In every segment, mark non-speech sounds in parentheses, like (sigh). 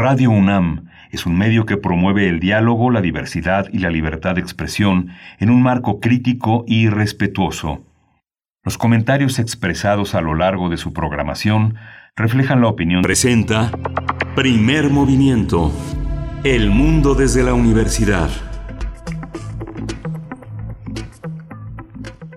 Radio UNAM es un medio que promueve el diálogo, la diversidad y la libertad de expresión en un marco crítico y respetuoso. Los comentarios expresados a lo largo de su programación reflejan la opinión. Presenta Primer Movimiento. El mundo desde la universidad.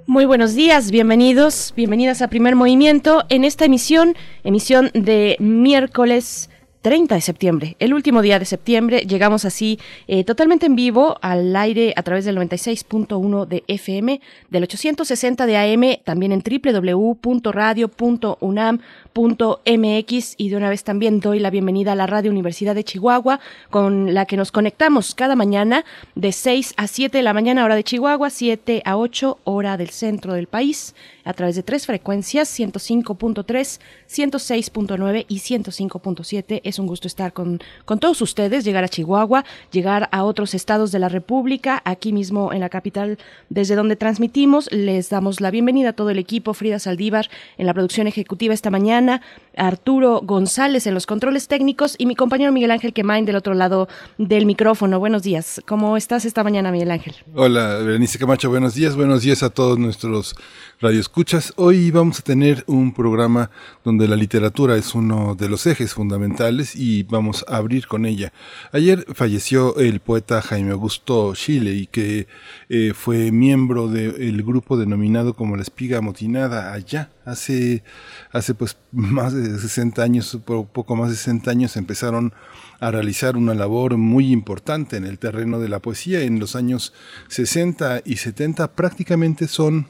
Muy buenos días, bienvenidos, bienvenidas a Primer Movimiento en esta emisión, emisión de miércoles 30 de septiembre, el último día de septiembre. Llegamos así eh, totalmente en vivo al aire a través del 96.1 de FM, del 860 de AM, también en www.radio.unam.mx y de una vez también doy la bienvenida a la Radio Universidad de Chihuahua con la que nos conectamos cada mañana de 6 a 7 de la mañana hora de Chihuahua, 7 a 8 hora del centro del país a través de tres frecuencias, 105.3, 106.9 y 105.7. Es un gusto estar con, con todos ustedes, llegar a Chihuahua, llegar a otros estados de la República, aquí mismo en la capital, desde donde transmitimos. Les damos la bienvenida a todo el equipo, Frida Saldívar en la producción ejecutiva esta mañana, Arturo González en los controles técnicos y mi compañero Miguel Ángel Quemain del otro lado del micrófono. Buenos días. ¿Cómo estás esta mañana, Miguel Ángel? Hola, Berenice Camacho. Buenos días. Buenos días a todos nuestros radioescuchas. Hoy vamos a tener un programa donde la literatura es uno de los ejes fundamentales y vamos a abrir con ella. Ayer falleció el poeta Jaime Augusto Chile y que eh, fue miembro del grupo denominado como la espiga amotinada allá. Hace, hace pues más de 60 años, poco más de 60 años empezaron a realizar una labor muy importante en el terreno de la poesía. En los años 60 y 70 prácticamente son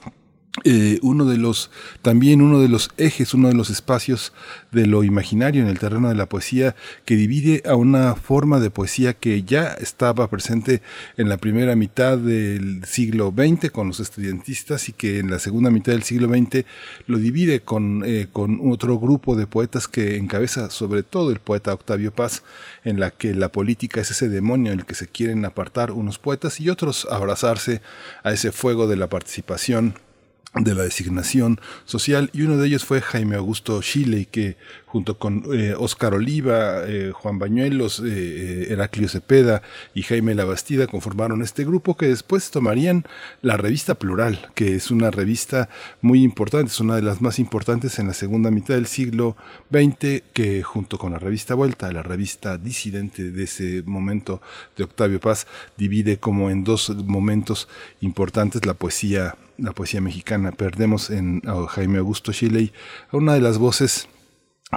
eh, uno de los, también uno de los ejes, uno de los espacios de lo imaginario en el terreno de la poesía que divide a una forma de poesía que ya estaba presente en la primera mitad del siglo XX con los estudiantistas y que en la segunda mitad del siglo XX lo divide con, eh, con otro grupo de poetas que encabeza sobre todo el poeta Octavio Paz, en la que la política es ese demonio en el que se quieren apartar unos poetas y otros abrazarse a ese fuego de la participación de la designación social y uno de ellos fue Jaime Augusto Chile que junto con eh, Oscar Oliva, eh, Juan Bañuelos, eh, Heraclio Cepeda y Jaime Labastida conformaron este grupo que después tomarían la revista Plural, que es una revista muy importante, es una de las más importantes en la segunda mitad del siglo XX, que junto con la revista Vuelta, la revista disidente de ese momento de Octavio Paz, divide como en dos momentos importantes la poesía la poesía mexicana. Perdemos en Jaime Augusto Shilley a una de las voces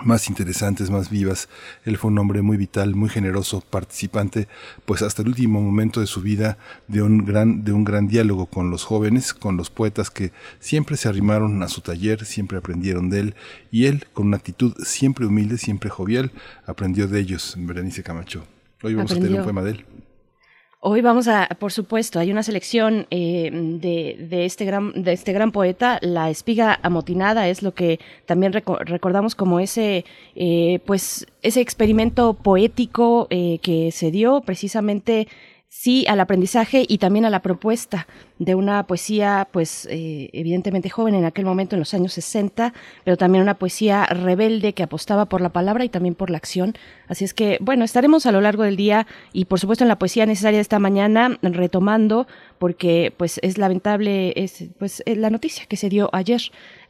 más interesantes, más vivas. Él fue un hombre muy vital, muy generoso, participante, pues hasta el último momento de su vida de un gran, de un gran diálogo con los jóvenes, con los poetas que siempre se arrimaron a su taller, siempre aprendieron de él, y él, con una actitud siempre humilde, siempre jovial, aprendió de ellos, Berenice Camacho. Hoy vamos a tener un poema de él. Hoy vamos a, por supuesto, hay una selección eh, de, este gran, de este gran poeta. La espiga amotinada es lo que también recordamos como ese, eh, pues, ese experimento poético eh, que se dio precisamente sí al aprendizaje y también a la propuesta de una poesía, pues eh, evidentemente joven en aquel momento, en los años 60, pero también una poesía rebelde que apostaba por la palabra y también por la acción. Así es que, bueno, estaremos a lo largo del día y por supuesto en la poesía necesaria de esta mañana retomando, porque pues es lamentable, es pues la noticia que se dio ayer.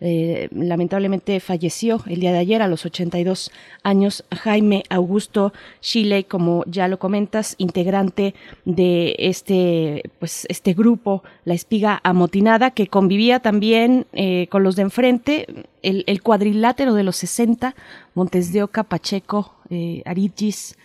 Eh, lamentablemente falleció el día de ayer a los 82 años Jaime Augusto Chile, como ya lo comentas, integrante de este, pues, este grupo la espiga amotinada, que convivía también eh, con los de enfrente, el, cuadrilátero de los 60, Montes de Oca, Pacheco, eh, Arigis,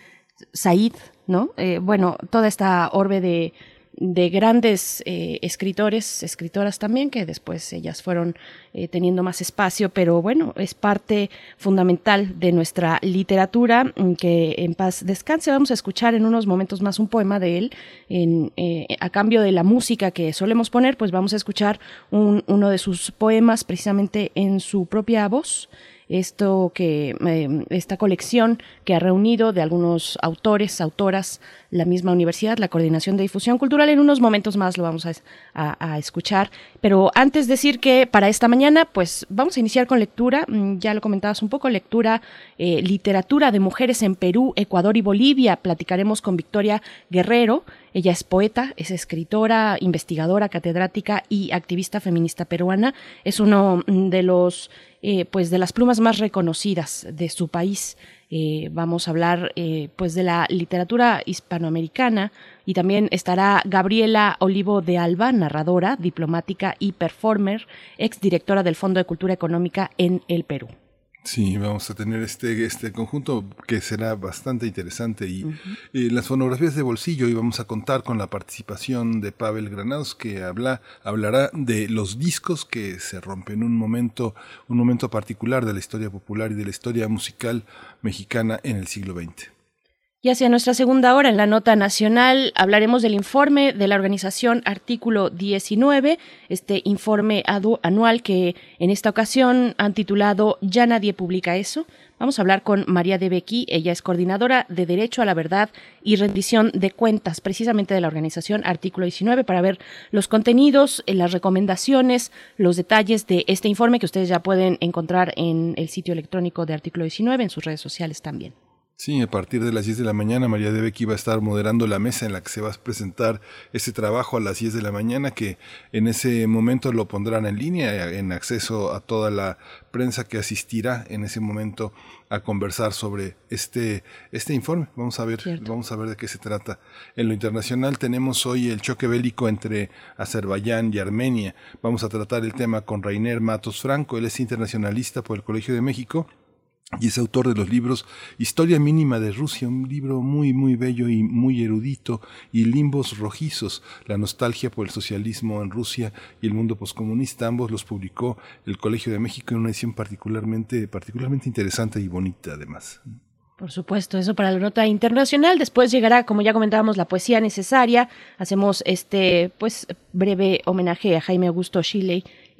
Said, ¿no? Eh, bueno, toda esta orbe de, de grandes eh, escritores, escritoras también, que después ellas fueron eh, teniendo más espacio, pero bueno, es parte fundamental de nuestra literatura, mm, que en paz descanse. Vamos a escuchar en unos momentos más un poema de él, eh, a cambio de la música que solemos poner, pues vamos a escuchar un, uno de sus poemas precisamente en su propia voz. Esto que eh, esta colección que ha reunido de algunos autores, autoras, la misma universidad, la Coordinación de Difusión Cultural. En unos momentos más lo vamos a, escuchar. Pero antes decir que para esta mañana, pues vamos a iniciar con lectura. Mm, ya lo comentabas un poco, lectura, eh, literatura de mujeres en Perú, Ecuador y Bolivia. Platicaremos con Victoria Guerrero. Ella es poeta, es escritora, investigadora, catedrática y activista feminista peruana. Es uno de los eh, pues de las plumas más reconocidas de su país. Eh, vamos a hablar eh, pues de la literatura hispanoamericana y también estará Gabriela Olivo de Alba, narradora, diplomática y performer, ex directora del Fondo de Cultura Económica en el Perú. Sí, vamos a tener este, este conjunto que será bastante interesante y las fonografías de bolsillo y vamos a contar con la participación de Pavel Granados que habla, hablará de los discos que se rompen, en un momento, un momento particular de la historia popular y de la historia musical mexicana en el siglo XX. Y hacia nuestra segunda hora en la nota nacional hablaremos del informe de la organización Artículo 19, este informe anual que en esta ocasión han titulado Ya nadie publica eso. Vamos a hablar con María de Bequi, ella es coordinadora de Derecho a la Verdad y Rendición de Cuentas, precisamente de la organización Artículo 19, para ver los contenidos, eh, las recomendaciones, los detalles de este informe que ustedes ya pueden encontrar en el sitio electrónico de Artículo 19, en sus redes sociales también. Sí, a partir de las 10 de la mañana María Debeck iba a estar moderando la mesa en la que se va a presentar ese trabajo a las 10 de la mañana que en ese momento lo pondrán en línea, en acceso a toda la prensa que asistirá en ese momento a conversar sobre este, este informe. Vamos a ver, vamos a ver de qué se trata. En lo internacional tenemos hoy el choque bélico entre Azerbaiyán y Armenia. Vamos a tratar el tema con Rainer Matos Franco, él es internacionalista por el Colegio de México y es autor de los libros Historia Mínima de Rusia, un libro muy, muy bello y muy erudito, y Limbos Rojizos, la nostalgia por el socialismo en Rusia y el mundo poscomunista. Ambos los publicó el Colegio de México en una edición particularmente, particularmente interesante y bonita además. Por supuesto, eso para la nota internacional. Después llegará, como ya comentábamos, la poesía necesaria. Hacemos este, pues, breve homenaje a Jaime Augusto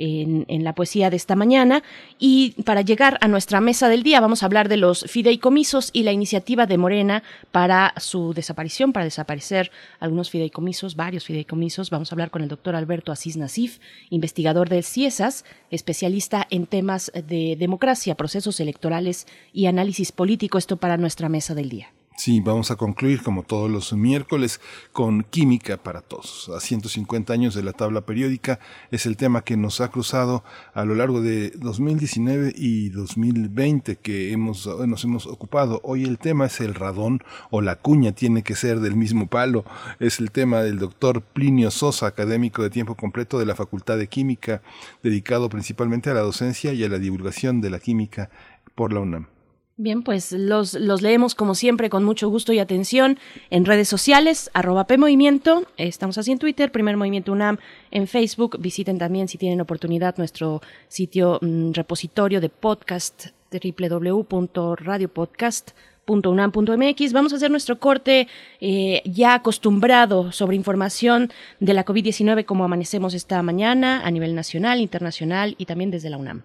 En, la poesía de esta mañana. Y para llegar a nuestra mesa del día vamos a hablar de los fideicomisos y la iniciativa de Morena para su desaparición, para desaparecer algunos fideicomisos, varios fideicomisos. Vamos a hablar con el doctor Alberto Asís Nasif, investigador del CIESAS, especialista en temas de democracia, procesos electorales y análisis político. Esto para nuestra mesa del día. Sí, vamos a concluir como todos los miércoles con Química para Todos. A 150 años de la tabla periódica es el tema que nos ha cruzado a lo largo de 2019 y 2020 que hemos, nos hemos ocupado. Hoy el tema es el radón o la cuña tiene que ser del mismo palo. Es el tema del doctor Plinio Sosa, académico de tiempo completo de la Facultad de Química, dedicado principalmente a la docencia y a la divulgación de la química por la UNAM. Bien, pues los, los leemos como siempre con mucho gusto y atención en redes sociales, arroba PMovimiento, estamos así en Twitter, Primer Movimiento UNAM, en Facebook, visiten también si tienen oportunidad nuestro sitio mm, repositorio de podcast www.radiopodcast.unam.mx. Vamos a hacer nuestro corte eh, ya acostumbrado sobre información de la COVID-19 como amanecemos esta mañana a nivel nacional, internacional y también desde la UNAM.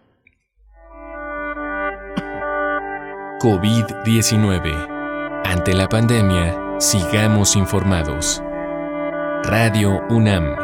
COVID-19. Ante la pandemia, sigamos informados. Radio UNAM.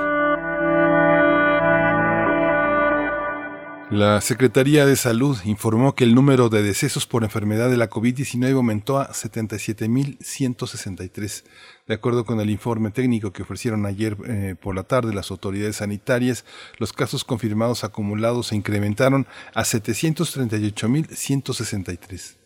La Secretaría de Salud informó que el número de decesos por enfermedad de la COVID-19 aumentó a 77.163. De acuerdo con el informe técnico que ofrecieron ayer eh, por la tarde las autoridades sanitarias, los casos confirmados acumulados se incrementaron a 738.163.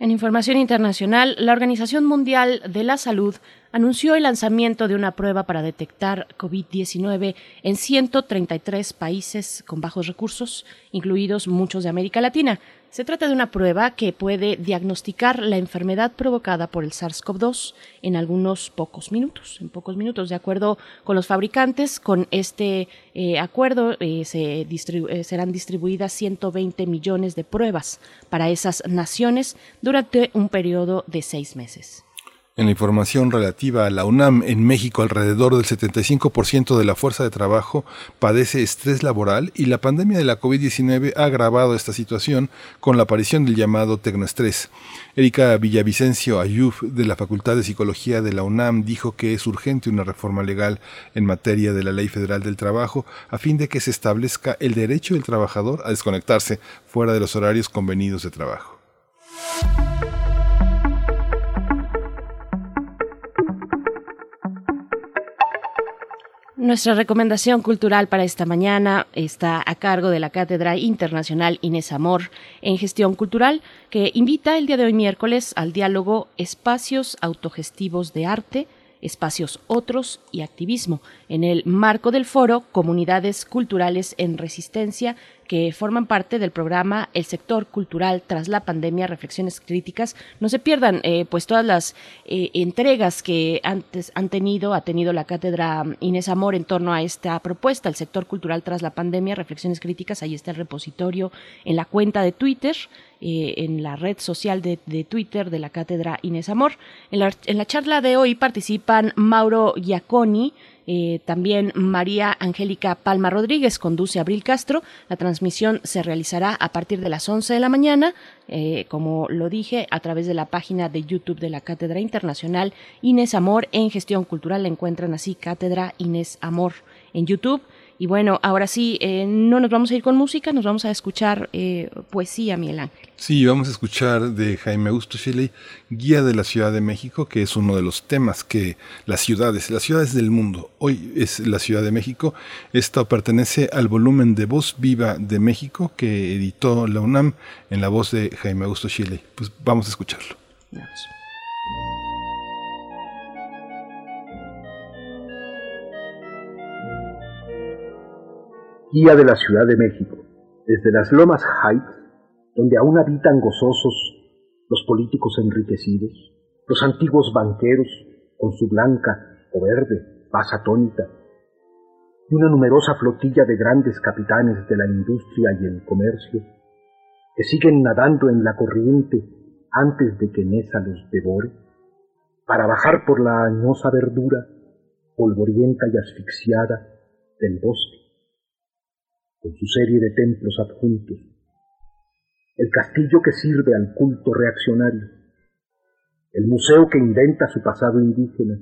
En información internacional, la Organización Mundial de la Salud anunció el lanzamiento de una prueba para detectar COVID-19 en 133 países con bajos recursos, incluidos muchos de América Latina. Se trata de una prueba que puede diagnosticar la enfermedad provocada por el SARS-CoV-2 en algunos pocos minutos, en pocos minutos, de acuerdo con los fabricantes. Con este eh, acuerdo eh, se eh, serán distribuidas 120 millones de pruebas para esas naciones durante un periodo de seis meses. En la información relativa a la UNAM, en México alrededor del 75% de la fuerza de trabajo padece estrés laboral y la pandemia de la COVID-19 ha agravado esta situación con la aparición del llamado tecnoestrés. Erika Villavicencio Ayub de la Facultad de Psicología de la UNAM dijo que es urgente una reforma legal en materia de la Ley Federal del Trabajo a fin de que se establezca el derecho del trabajador a desconectarse fuera de los horarios convenidos de trabajo. Nuestra recomendación cultural para esta mañana está a cargo de la Cátedra Internacional Inés Amor en Gestión Cultural, que invita el día de hoy miércoles al diálogo Espacios Autogestivos de Arte, espacios otros y activismo, en el marco del foro Comunidades Culturales en Resistencia, que forman parte del programa El sector cultural tras la pandemia, reflexiones críticas. No se pierdan eh, pues todas las eh, entregas que antes han tenido, ha tenido la cátedra Inés Amor en torno a esta propuesta, el sector cultural tras la pandemia, reflexiones críticas. Ahí está el repositorio en la cuenta de Twitter. Eh, en la red social de, Twitter de la Cátedra Inés Amor. En la, en la charla de hoy participan Mauro Giaconi, eh, también María Angélica Palma Rodríguez conduce Abril Castro. La transmisión se realizará a partir de las 11 de la mañana, eh, como lo dije, a través de la página de YouTube de la Cátedra Internacional Inés Amor en Gestión Cultural. La encuentran así, Cátedra Inés Amor en YouTube. Y bueno, ahora sí, eh, no nos vamos a ir con música, nos vamos a escuchar eh, poesía, Miguel Ángel. Sí, vamos a escuchar de Jaime Augusto Shelley, Guía de la Ciudad de México, que es uno de los temas que las ciudades, las ciudades del mundo, hoy es la Ciudad de México. Esto pertenece al volumen de Voz Viva de México que editó la UNAM en la voz de Jaime Augusto Shelley. Pues vamos a escucharlo. Guía de la Ciudad de México, desde las Lomas Heights, donde aún habitan gozosos los políticos enriquecidos, los antiguos banqueros con su blanca o verde paz atónita, y una numerosa flotilla de grandes capitanes de la industria y el comercio, que siguen nadando en la corriente antes de que Nesa los devore, para bajar por la añosa verdura, polvorienta y asfixiada, del bosque con su serie de templos adjuntos, el castillo que sirve al culto reaccionario, el museo que inventa su pasado indígena,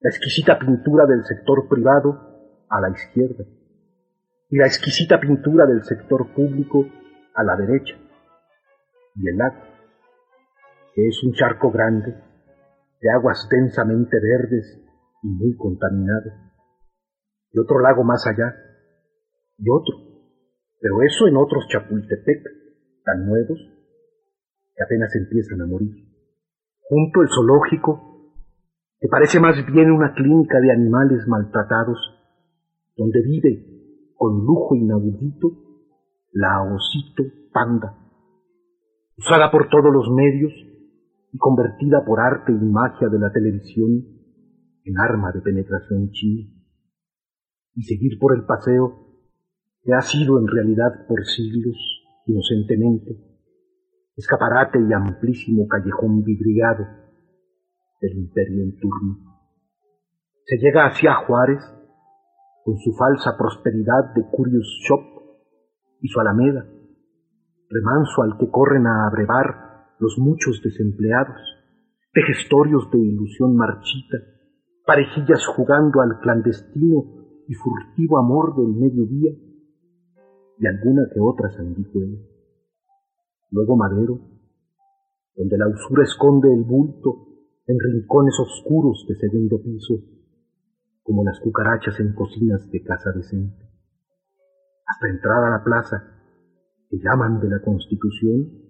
la exquisita pintura del sector privado a la izquierda. Y la exquisita pintura del sector público a la derecha, y el lago, que es un charco grande de aguas densamente verdes y muy contaminado, y otro lago más allá, y otro. Pero eso en otros Chapultepec, tan nuevos, que apenas empiezan a morir. Junto el zoológico, que parece más bien una clínica de animales maltratados, donde vive con lujo inaudito la osito panda, usada por todos los medios y convertida por arte y magia de la televisión en arma de penetración china. Y seguir por el paseo que ha sido en realidad por siglos, inocentemente, escaparate y amplísimo callejón vidriado del imperio en turno. Se llega hacia Juárez con su falsa prosperidad de Curious Shop y su alameda, remanso al que corren a abrevar los muchos desempleados, vejestorios de ilusión marchita, parejillas jugando al clandestino y furtivo amor del mediodía, y alguna que otra sanguijuela. Luego madero, donde la usura esconde el bulto en rincones oscuros de segundo piso, como las cucarachas en cocinas de casa decente. Hasta entrar a la plaza, que llaman de la Constitución,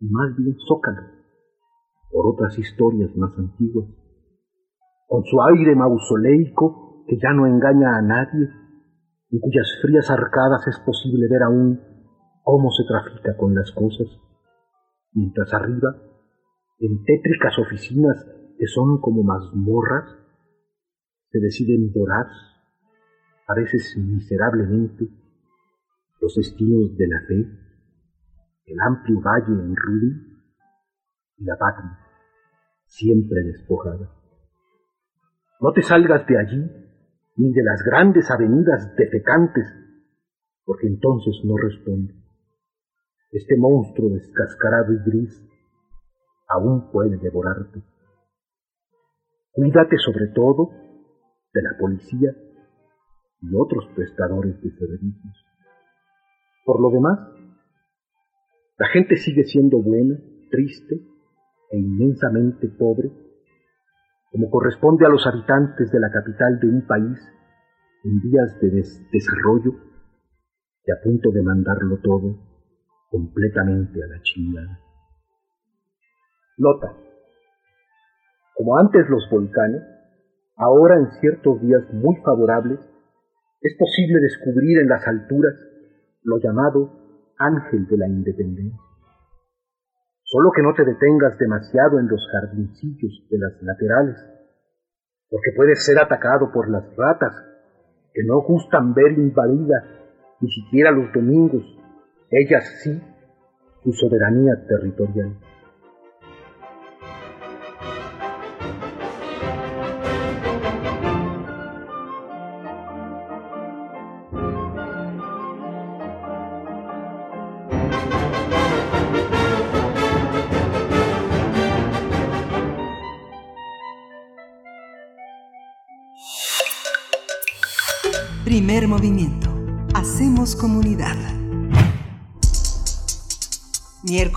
y más bien zócalo, por otras historias más antiguas, con su aire mausoleico que ya no engaña a nadie en cuyas frías arcadas es posible ver aún cómo se trafica con las cosas, mientras arriba, en tétricas oficinas que son como mazmorras, se deciden voraz, a veces miserablemente, los destinos de la fe, el amplio valle en Rudy y la patria, siempre despojada. No te salgas de allí, ni de las grandes avenidas defecantes, porque entonces no responde. Este monstruo descascarado y gris aún puede devorarte. Cuídate sobre todo de la policía y otros prestadores de servicios. Por lo demás, la gente sigue siendo buena, triste e inmensamente pobre, como corresponde a los habitantes de la capital de un país en vías de desarrollo y a punto de mandarlo todo completamente a la chingada. Nota. Como antes los volcanes, ahora en ciertos días muy favorables, es posible descubrir en las alturas lo llamado ángel de la independencia. Solo que no te detengas demasiado en los jardincillos de las laterales, porque puedes ser atacado por las ratas, que no gustan ver invadida ni siquiera los domingos, ellas sí, su soberanía territorial.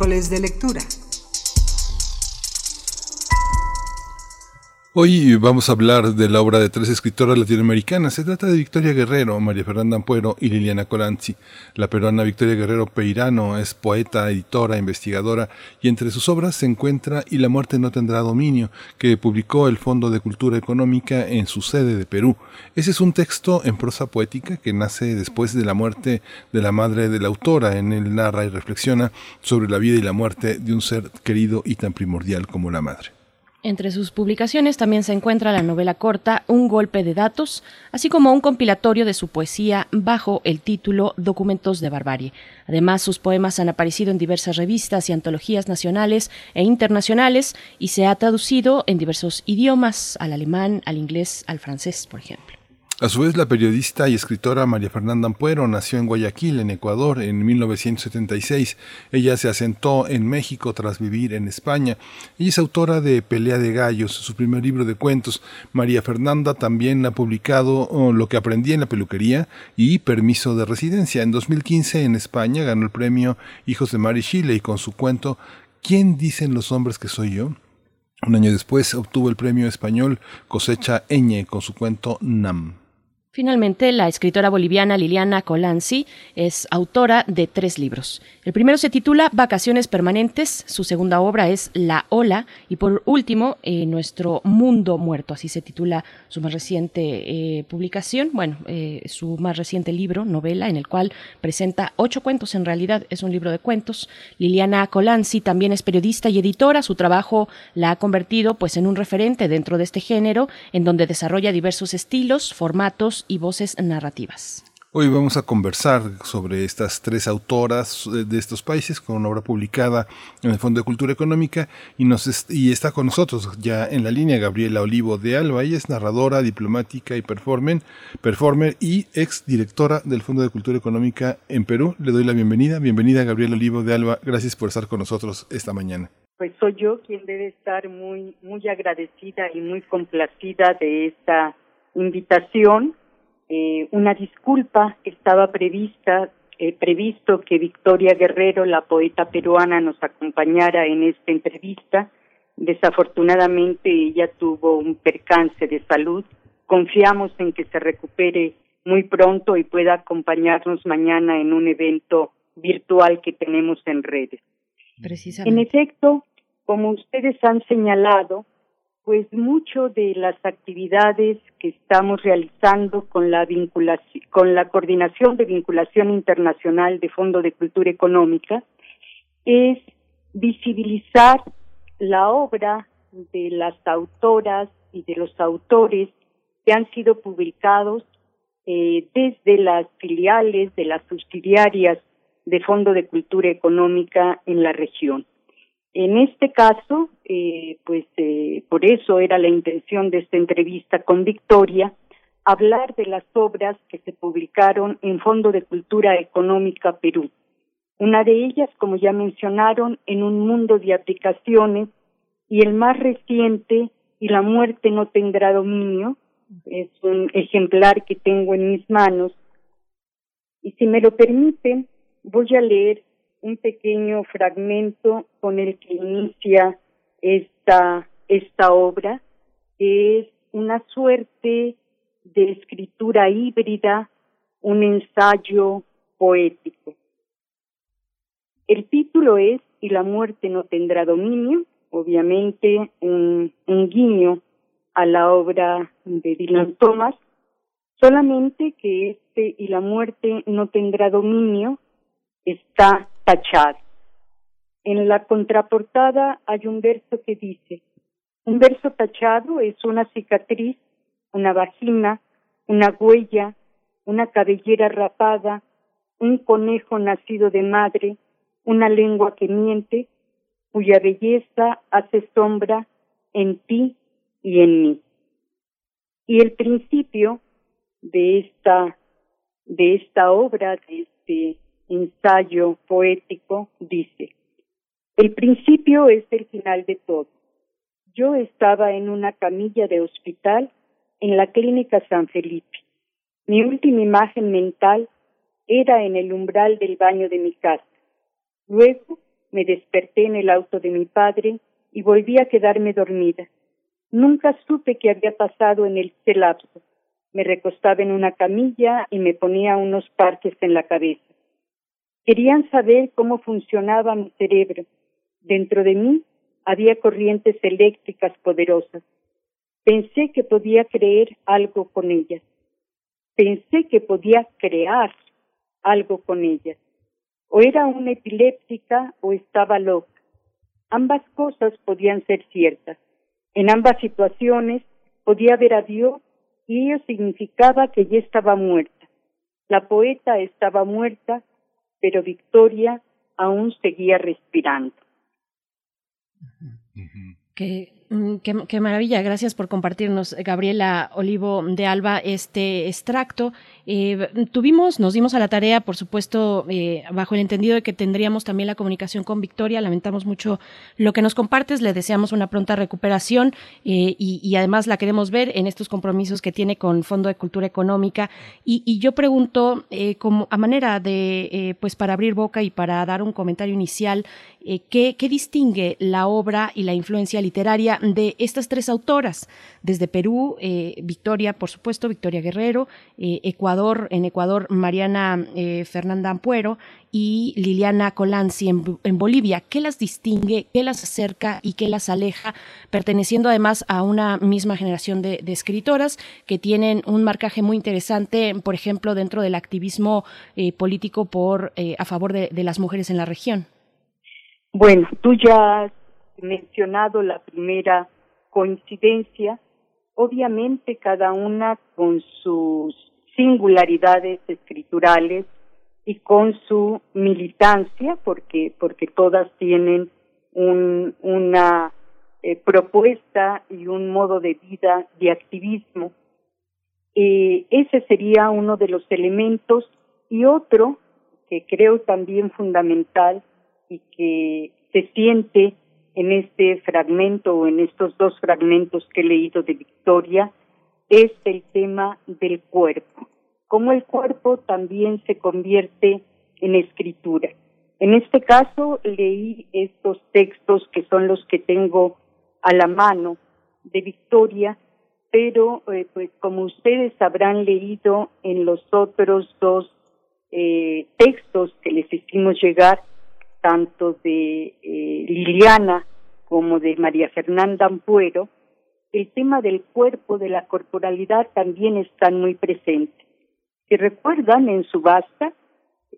De lectura. Hoy vamos a hablar de la obra de tres escritoras latinoamericanas. Se trata de Victoria Guerrero, María Fernanda Ampuero y Liliana Colanzi. La peruana Victoria Guerrero Peirano es poeta, editora, investigadora y entre sus obras se encuentra Y la muerte no tendrá dominio, que publicó el Fondo de Cultura Económica en su sede de Perú. Ese es un texto en prosa poética que nace después de la muerte de la madre de la autora. En él narra y reflexiona sobre la vida y la muerte de un ser querido y tan primordial como la madre. Entre sus publicaciones también se encuentra la novela corta Un golpe de datos, así como un compilatorio de su poesía bajo el título Documentos de Barbarie. Además, sus poemas han aparecido en diversas revistas y antologías nacionales e internacionales y se ha traducido en diversos idiomas, al alemán, al inglés, al francés, por ejemplo. A su vez, la periodista y escritora María Fernanda Ampuero nació en Guayaquil, en Ecuador, en 1976. Ella se asentó en México tras vivir en España. Ella es autora de Pelea de Gallos, su primer libro de cuentos. María Fernanda también ha publicado oh, Lo que aprendí en la peluquería y Permiso de residencia. En 2015, en España, ganó el premio Hijos de Mary Chile y con su cuento ¿Quién dicen los hombres que soy yo? Un año después obtuvo el premio español Cosecha Eñe con su cuento Nam. Finalmente, la escritora boliviana Liliana Colanzi es autora de tres libros. El primero se titula Vacaciones Permanentes, su segunda obra es La Ola y por último, eh, Nuestro Mundo Muerto, así se titula su más reciente eh, publicación, bueno, eh, su más reciente libro, novela, en el cual presenta ocho cuentos, en realidad es un libro de cuentos. Liliana Colanzi también es periodista y editora, su trabajo la ha convertido pues en un referente dentro de este género, en donde desarrolla diversos estilos, formatos, y voces narrativas. Hoy vamos a conversar sobre estas tres autoras de estos países con una obra publicada en el Fondo de Cultura Económica y, nos y está con nosotros ya en la línea Gabriela Olivo de Alba. Ella es narradora, diplomática y performer, performer y ex directora del Fondo de Cultura Económica en Perú. Le doy la bienvenida. Bienvenida Gabriela Olivo de Alba. Gracias por estar con nosotros esta mañana. Pues soy yo quien debe estar muy, muy agradecida y muy complacida de esta invitación eh, una disculpa estaba prevista eh, previsto que Victoria Guerrero, la poeta peruana, nos acompañara en esta entrevista. Desafortunadamente ella tuvo un percance de salud. Confiamos en que se recupere muy pronto y pueda acompañarnos mañana en un evento virtual que tenemos en redes. En efecto, como ustedes han señalado, pues mucho de las actividades que estamos realizando con la vinculación, con la coordinación de vinculación internacional de Fondo de Cultura Económica es visibilizar la obra de las autoras y de los autores que han sido publicados eh, desde las filiales de las subsidiarias de Fondo de Cultura Económica en la región. En este caso, eh, pues eh, por eso era la intención de esta entrevista con Victoria, hablar de las obras que se publicaron en Fondo de Cultura Económica Perú. Una de ellas, como ya mencionaron, en un mundo de aplicaciones y el más reciente, y la muerte no tendrá dominio, es un ejemplar que tengo en mis manos. Y si me lo permiten, voy a leer un pequeño fragmento con el que inicia esta, esta obra, que es una suerte de escritura híbrida, un ensayo poético. El título es Y la muerte no tendrá dominio, obviamente un, un guiño a la obra de Dylan Thomas, solamente que este y la muerte no tendrá dominio está tachado. En la contraportada hay un verso que dice, un verso tachado es una cicatriz, una vagina, una huella, una cabellera rapada, un conejo nacido de madre, una lengua que miente, cuya belleza hace sombra en ti y en mí. Y el principio de esta, de esta obra, de este ensayo poético, dice, el principio es el final de todo. Yo estaba en una camilla de hospital en la clínica San Felipe. Mi última imagen mental era en el umbral del baño de mi casa. Luego me desperté en el auto de mi padre y volví a quedarme dormida. Nunca supe qué había pasado en el lapso. Me recostaba en una camilla y me ponía unos parches en la cabeza. Querían saber cómo funcionaba mi cerebro. Dentro de mí había corrientes eléctricas poderosas. Pensé que podía creer algo con ellas. Pensé que podía crear algo con ellas. O era una epiléptica o estaba loca. Ambas cosas podían ser ciertas. En ambas situaciones podía ver a Dios y ello significaba que ya estaba muerta. La poeta estaba muerta, pero Victoria aún seguía respirando. Qué, maravilla, gracias por compartirnos, Gabriela Olivo de Alba, este extracto. Eh, tuvimos, nos dimos a la tarea, por supuesto, eh, bajo el entendido de que tendríamos también la comunicación con Victoria. Lamentamos mucho lo que nos compartes, le deseamos una pronta recuperación eh, y, además la queremos ver en estos compromisos que tiene con Fondo de Cultura Económica. Y, yo pregunto, como a manera de, pues para abrir boca y para dar un comentario inicial, ¿qué, ¿qué distingue la obra y la influencia literaria de estas tres autoras. Desde Perú, eh, Victoria, por supuesto, Victoria Guerrero, eh, Ecuador, en Ecuador, Mariana eh, Fernanda Ampuero y Liliana Colanzi en, Bolivia. ¿Qué las distingue, qué las acerca y qué las aleja, perteneciendo además a una misma generación de, escritoras que tienen un marcaje muy interesante, por ejemplo, dentro del activismo político por a favor de, de las mujeres en la región? Bueno, tú ya mencionado la primera coincidencia, obviamente cada una con sus singularidades escriturales y con su militancia, porque, porque todas tienen un, una eh, propuesta y un modo de vida de activismo. Ese sería uno de los elementos y otro que creo también fundamental y que se siente en este fragmento o en estos dos fragmentos que he leído de Victoria es el tema del cuerpo, cómo el cuerpo también se convierte en escritura. En este caso leí estos textos que son los que tengo a la mano de Victoria, pero eh, pues como ustedes habrán leído en los otros dos eh, textos que les hicimos llegar, tanto de eh, Liliana como de María Fernanda Ampuero, el tema del cuerpo, de la corporalidad también están muy presentes. Si recuerdan en Subasta,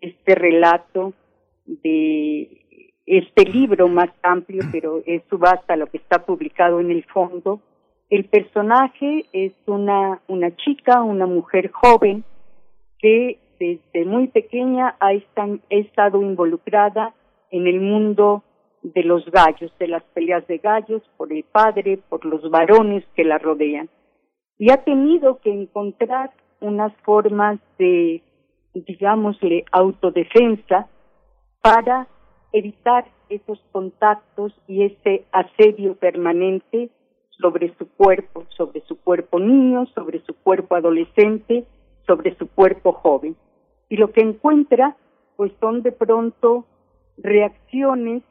este relato de este libro más amplio, pero es Subasta lo que está publicado en el fondo, el personaje es una, una chica, una mujer joven, que desde muy pequeña ha estado involucrada en el mundo de los gallos, de las peleas de gallos, por el padre, por los varones que la rodean. Y ha tenido que encontrar unas formas de, digámosle, autodefensa para evitar esos contactos y ese asedio permanente sobre su cuerpo, sobre su cuerpo niño, sobre su cuerpo adolescente, sobre su cuerpo joven. Y lo que encuentra, pues son de pronto reacciones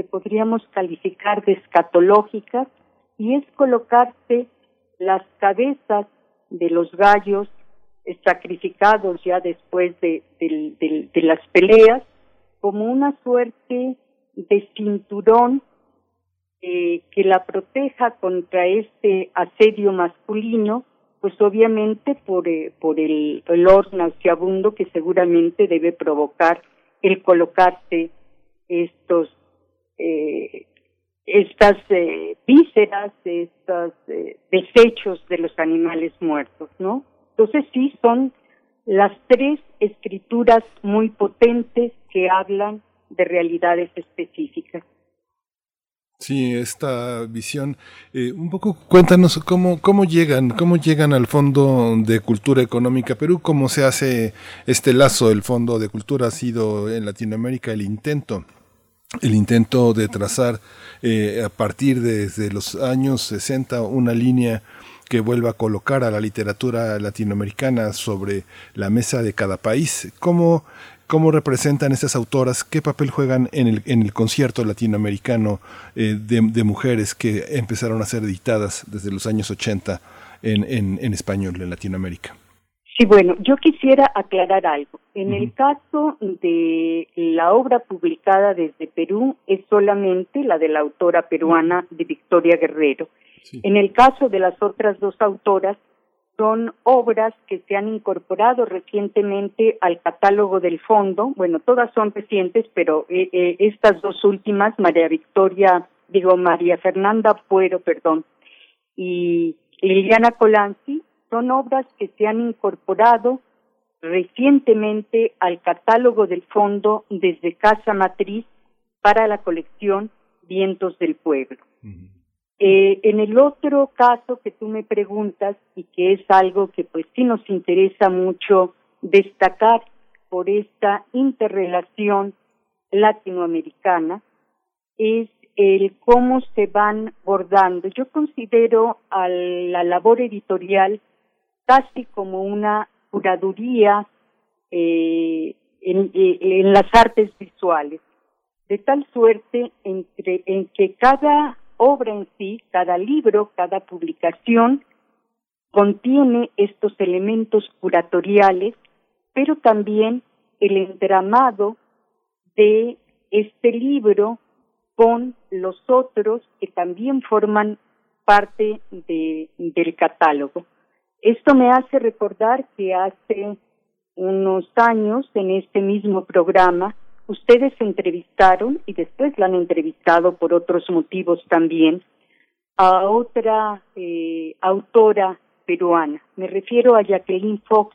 que podríamos calificar de escatológicas y es colocarse las cabezas de los gallos sacrificados ya después de, de las peleas como una suerte de cinturón eh, que la proteja contra este asedio masculino, pues obviamente por, eh, por el olor nauseabundo que seguramente debe provocar el colocarse estos eh, estas eh, vísceras, estos eh, desechos de los animales muertos, ¿no? Entonces sí son las tres escrituras muy potentes que hablan de realidades específicas. Sí, esta visión. Eh, un poco cuéntanos cómo, cómo llegan, cómo llegan al Fondo de Cultura Económica Perú, cómo se hace este lazo. El Fondo de Cultura ha sido en Latinoamérica el intento, el intento de trazar eh, a partir de, los años 60 una línea que vuelva a colocar a la literatura latinoamericana sobre la mesa de cada país. ¿Cómo, cómo representan estas autoras, qué papel juegan en el, en el concierto latinoamericano eh, de, mujeres que empezaron a ser editadas desde los años 80 en, en, español en Latinoamérica. Sí, bueno, yo quisiera aclarar algo. En el caso de la obra publicada desde Perú es solamente la de la autora peruana de Victoria Guerrero. En el caso de las otras dos autoras, son obras que se han incorporado recientemente al catálogo del fondo. Bueno, todas son recientes, pero eh, eh, estas dos últimas, María Victoria, digo María Fernanda Puero, perdón, y Liliana Colanzi, son obras que se han incorporado recientemente al catálogo del fondo desde Casa Matriz para la colección Vientos del Pueblo. Eh, en el otro caso que tú me preguntas y que es algo que pues sí nos interesa mucho destacar por esta interrelación latinoamericana es el cómo se van bordando. Yo considero a la labor editorial casi como una curaduría eh, en, eh, en, las artes visuales, de tal suerte entre, en que cada obra en sí, cada libro, cada publicación, contiene estos elementos curatoriales, pero también el entramado de este libro con los otros que también forman parte de, del catálogo. Esto me hace recordar que hace unos años en este mismo programa ustedes entrevistaron y después la han entrevistado por otros motivos también a otra eh, autora peruana. Me refiero a Jacqueline Fox,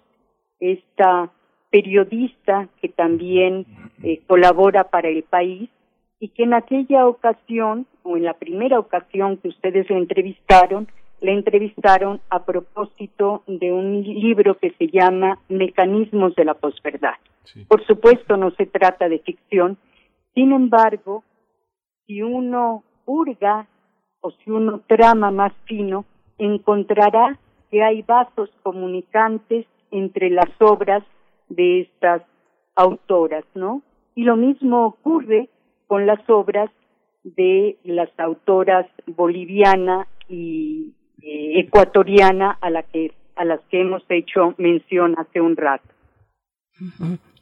esta periodista que también eh, colabora para el país y que en aquella ocasión o en la primera ocasión que ustedes la entrevistaron, le entrevistaron a propósito de un libro que se llama Mecanismos de la posverdad. Por supuesto, no se trata de ficción. Sin embargo, si uno hurga o si uno trama más fino, encontrará que hay vasos comunicantes entre las obras de estas autoras, ¿no? Y lo mismo ocurre con las obras de las autoras boliviana y eh, ecuatoriana a la que a las que hemos hecho mención hace un rato.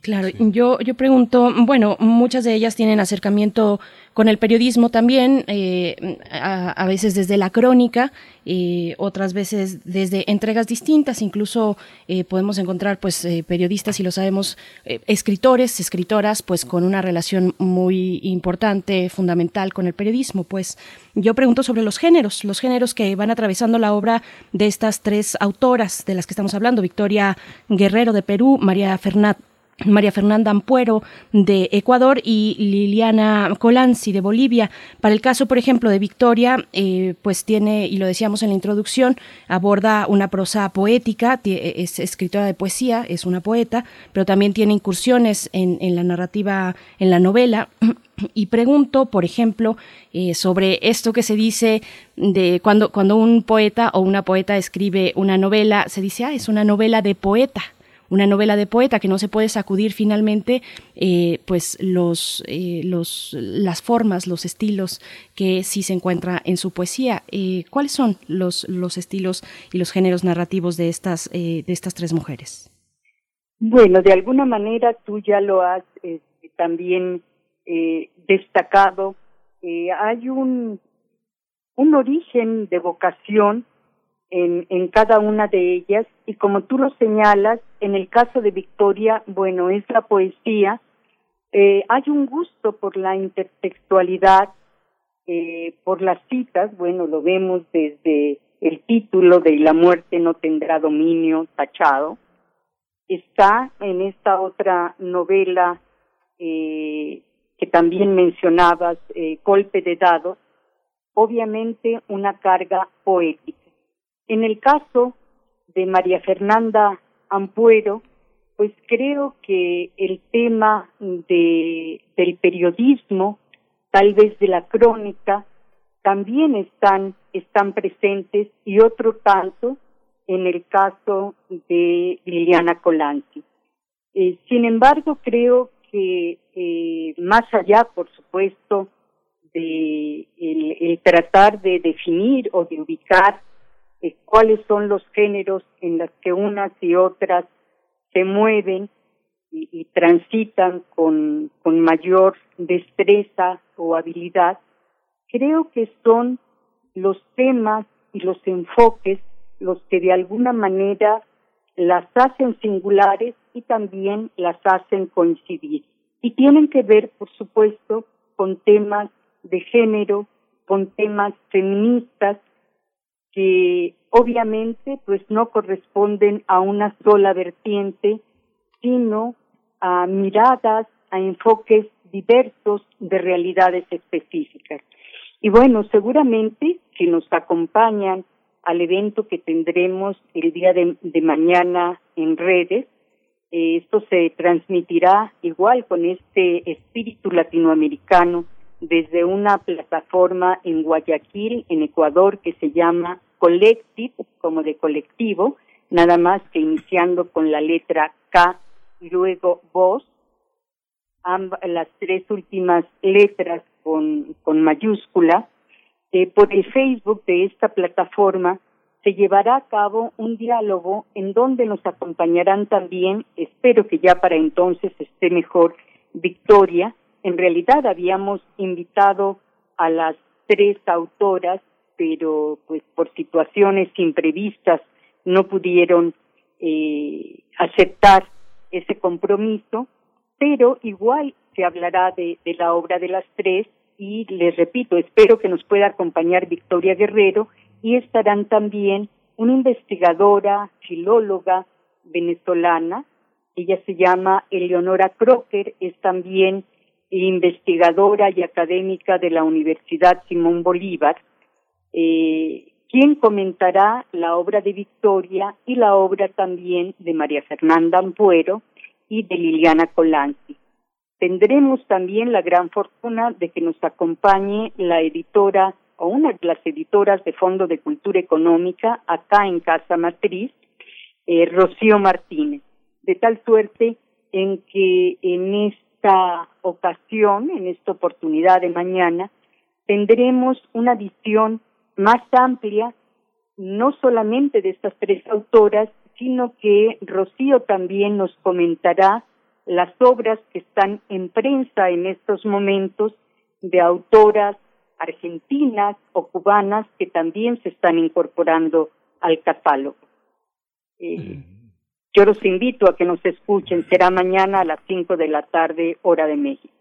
Claro, yo, yo pregunto, bueno, muchas de ellas tienen acercamiento con el periodismo también, eh, a, veces desde la crónica, y otras veces desde entregas distintas, incluso eh, podemos encontrar pues eh, periodistas, y lo sabemos, escritores, escritoras, pues con una relación muy importante, fundamental con el periodismo. Pues yo pregunto sobre los géneros, los géneros que van atravesando la obra de estas tres autoras de las que estamos hablando, Victoria Guerrero de Perú, María Fernández María Fernanda Ampuero de Ecuador y Liliana Colanzi de Bolivia. Para el caso, por ejemplo, de Victoria, eh, pues tiene, y lo decíamos en la introducción, aborda una prosa poética, es escritora de poesía, es una poeta, pero también tiene incursiones en, la narrativa, en la novela. (clears throat) Y pregunto, por ejemplo, eh, sobre esto que se dice de cuando, cuando un poeta o una poeta escribe una novela, se dice, ah, es una novela de poeta una novela de poeta que no se puede sacudir finalmente eh, pues los, eh, los, las formas, los estilos que sí se encuentra en su poesía. Eh, ¿Cuáles son los, los estilos y los géneros narrativos de estas, de estas tres mujeres? Bueno, de alguna manera tú ya lo has también destacado. hay un, un origen de vocación en, en cada una de ellas. Y como tú lo señalas, en el caso de Victoria, bueno, es la poesía, eh, hay un gusto por la intertextualidad, eh, por las citas, bueno, lo vemos desde el título de La muerte no tendrá dominio tachado, está en esta otra novela eh, que también mencionabas, eh, Golpe de Dados, obviamente una carga poética. En el caso de María Fernanda Ampuero, pues creo que el tema de, del periodismo, tal vez de la crónica, también están, están presentes y otro tanto en el caso de Liliana Colanti. Eh, sin embargo, creo que eh, más allá, por supuesto, de tratar de definir o de ubicar cuáles son los géneros en los que unas y otras se mueven y, transitan con, con mayor destreza o habilidad, creo que son los temas y los enfoques los que de alguna manera las hacen singulares y también las hacen coincidir. Y tienen que ver, por supuesto, con temas de género, con temas feministas, que obviamente pues no corresponden a una sola vertiente, sino a miradas, a enfoques diversos de realidades específicas. Y bueno, seguramente que nos acompañan al evento que tendremos el día de, mañana en redes, eh, esto se transmitirá igual con este espíritu latinoamericano desde una plataforma en Guayaquil, en Ecuador, que se llama Collective, como de colectivo, nada más que iniciando con la letra K y luego voz, las tres últimas letras con, con mayúscula. Eh, por el Facebook de esta plataforma se llevará a cabo un diálogo en donde nos acompañarán también, espero que ya para entonces esté mejor, Victoria, en realidad habíamos invitado a las tres autoras, pero pues por situaciones imprevistas no pudieron eh, aceptar ese compromiso, pero igual se hablará de, de la obra de las tres y les repito, espero que nos pueda acompañar Victoria Guerrero y estarán también una investigadora, filóloga venezolana, ella se llama Eleonora Crocker, es también investigadora y académica de la Universidad Simón Bolívar, eh, quien comentará la obra de Victoria y la obra también de María Fernanda Ampuero y de Liliana Colanzi. Tendremos también la gran fortuna de que nos acompañe la editora o una de las editoras de Fondo de Cultura Económica acá en Casa Matriz, eh, Rocío Martínez, de tal suerte en que en esta ocasión, en esta oportunidad de mañana, tendremos una visión más amplia, no solamente de estas tres autoras, sino que Rocío también nos comentará las obras que están en prensa en estos momentos de autoras argentinas o cubanas que también se están incorporando al catálogo. Eh, yo los invito a que nos escuchen. Será mañana a las cinco de la tarde, hora de México.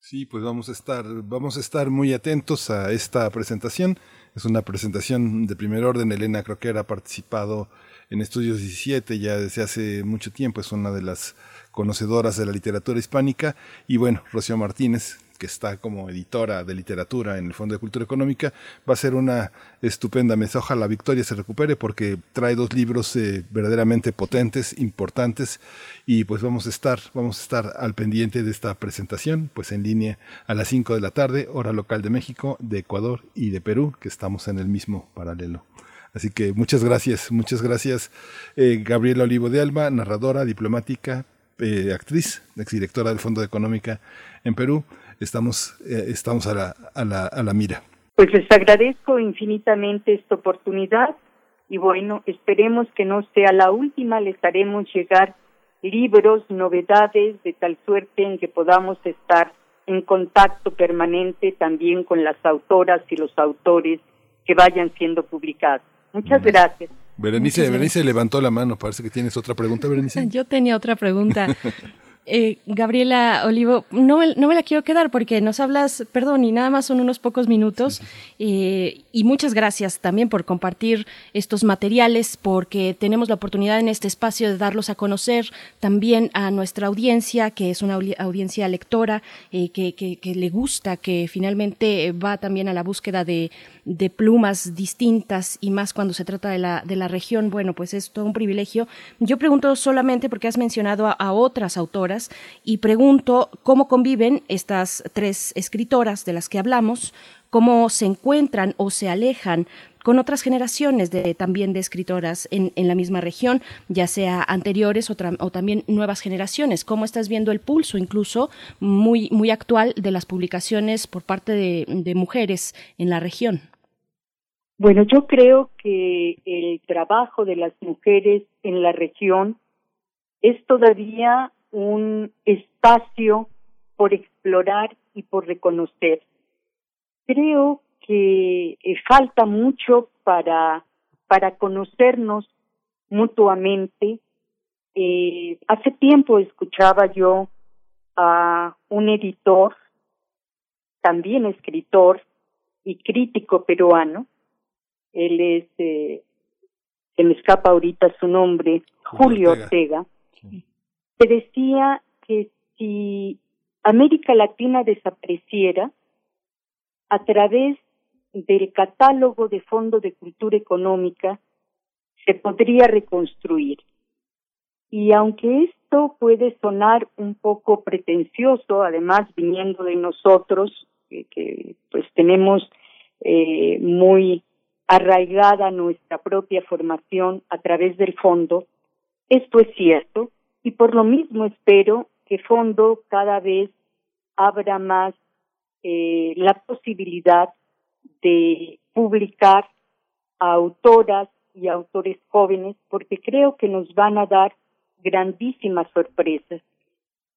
Sí, pues vamos a estar, vamos a estar muy atentos a esta presentación. Es una presentación de primer orden. Elena creo que ha participado en Estudios 17 ya desde hace mucho tiempo. Es una de las conocedoras de la literatura hispánica. Y bueno, Rocío Martínez, que está como editora de literatura en el Fondo de Cultura Económica, va a ser una estupenda mesa. Ojalá Victoria se recupere porque trae dos libros eh, verdaderamente potentes, importantes, y pues vamos a estar, vamos a estar al pendiente de esta presentación, pues en línea a las 5 de la tarde, hora local de México, de Ecuador y de Perú, que estamos en el mismo paralelo. Así que muchas gracias, muchas gracias eh, Gabriela Olivo de Alba, narradora, diplomática, eh, actriz, exdirectora del Fondo de Económica en Perú estamos, eh, estamos a, la, a, la, a la mira. Pues les agradezco infinitamente esta oportunidad y bueno, esperemos que no sea la última, les haremos llegar libros, novedades, de tal suerte en que podamos estar en contacto permanente también con las autoras y los autores que vayan siendo publicados. Muchas gracias. Berenice, Berenice levantó la mano, parece que tienes otra pregunta, Berenice. (laughs) Yo tenía otra pregunta. (laughs) Eh, Gabriela Olivo, no, no, me la quiero quedar porque nos hablas, perdón, y nada más son unos pocos minutos. Eh, y muchas gracias también por compartir estos materiales, porque tenemos la oportunidad en este espacio de darlos a conocer también a nuestra audiencia, que es una audiencia lectora, eh, que, que, le gusta, que finalmente va también a la búsqueda de, de plumas distintas y más cuando se trata de la, de la región. Bueno, pues es todo un privilegio. Yo pregunto solamente porque has mencionado a otras autoras y pregunto cómo conviven estas tres escritoras de las que hablamos, cómo se encuentran o se alejan con otras generaciones de, también de escritoras en, la misma región, ya sea anteriores o, también nuevas generaciones. ¿Cómo estás viendo el pulso incluso muy, muy actual de las publicaciones por parte de mujeres en la región? Bueno, yo creo que el trabajo de las mujeres en la región es todavía un espacio por explorar y por reconocer. Creo que eh, falta mucho para, para conocernos mutuamente. Eh, hace tiempo escuchaba yo a un editor, también escritor y crítico peruano, él es, eh, se me escapa ahorita su nombre, Julio Ortega, se decía que si América Latina desapareciera, a través del catálogo de Fondo de Cultura Económica se podría reconstruir. Y aunque esto puede sonar un poco pretencioso, además viniendo de nosotros, que, pues tenemos eh, muy arraigada nuestra propia formación a través del fondo, esto es cierto, y por lo mismo espero que Fondo cada vez abra más eh, la posibilidad de publicar a autoras y autores jóvenes porque creo que nos van a dar grandísimas sorpresas.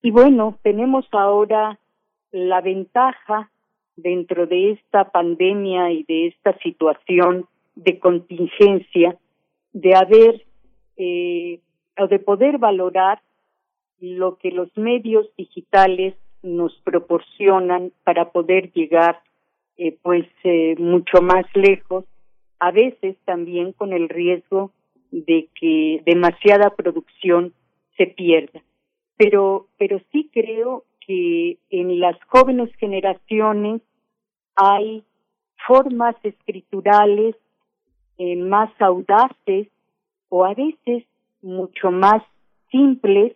Y bueno, tenemos ahora la ventaja dentro de esta pandemia y de esta situación de contingencia de haber eh, o de poder valorar lo que los medios digitales nos proporcionan para poder llegar eh, pues eh, mucho más lejos, a veces también con el riesgo de que demasiada producción se pierda. Pero, pero sí creo que en las jóvenes generaciones hay formas escriturales eh, más audaces o a veces mucho más simples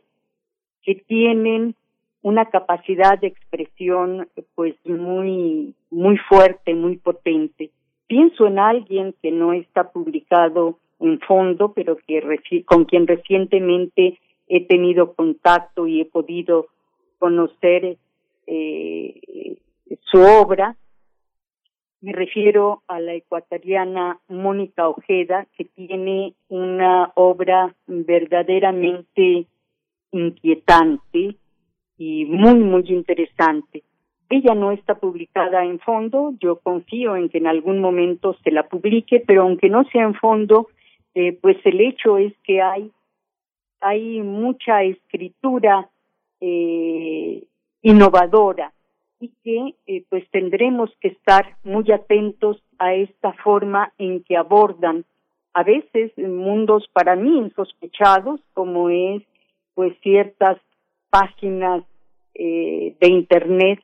que tienen una capacidad de expresión pues muy muy fuerte, muy potente. Pienso en alguien que no está publicado en fondo, pero que con quien recientemente he tenido contacto y he podido conocer eh, su obra, me refiero a la ecuatoriana Mónica Ojeda, que tiene una obra verdaderamente inquietante y muy, muy interesante. Ella no está publicada en fondo, yo confío en que en algún momento se la publique, pero aunque no sea en fondo, eh, pues el hecho es que hay, hay mucha escritura eh, innovadora y que eh, pues tendremos que estar muy atentos a esta forma en que abordan a veces mundos para mí insospechados como es pues ciertas páginas eh, de internet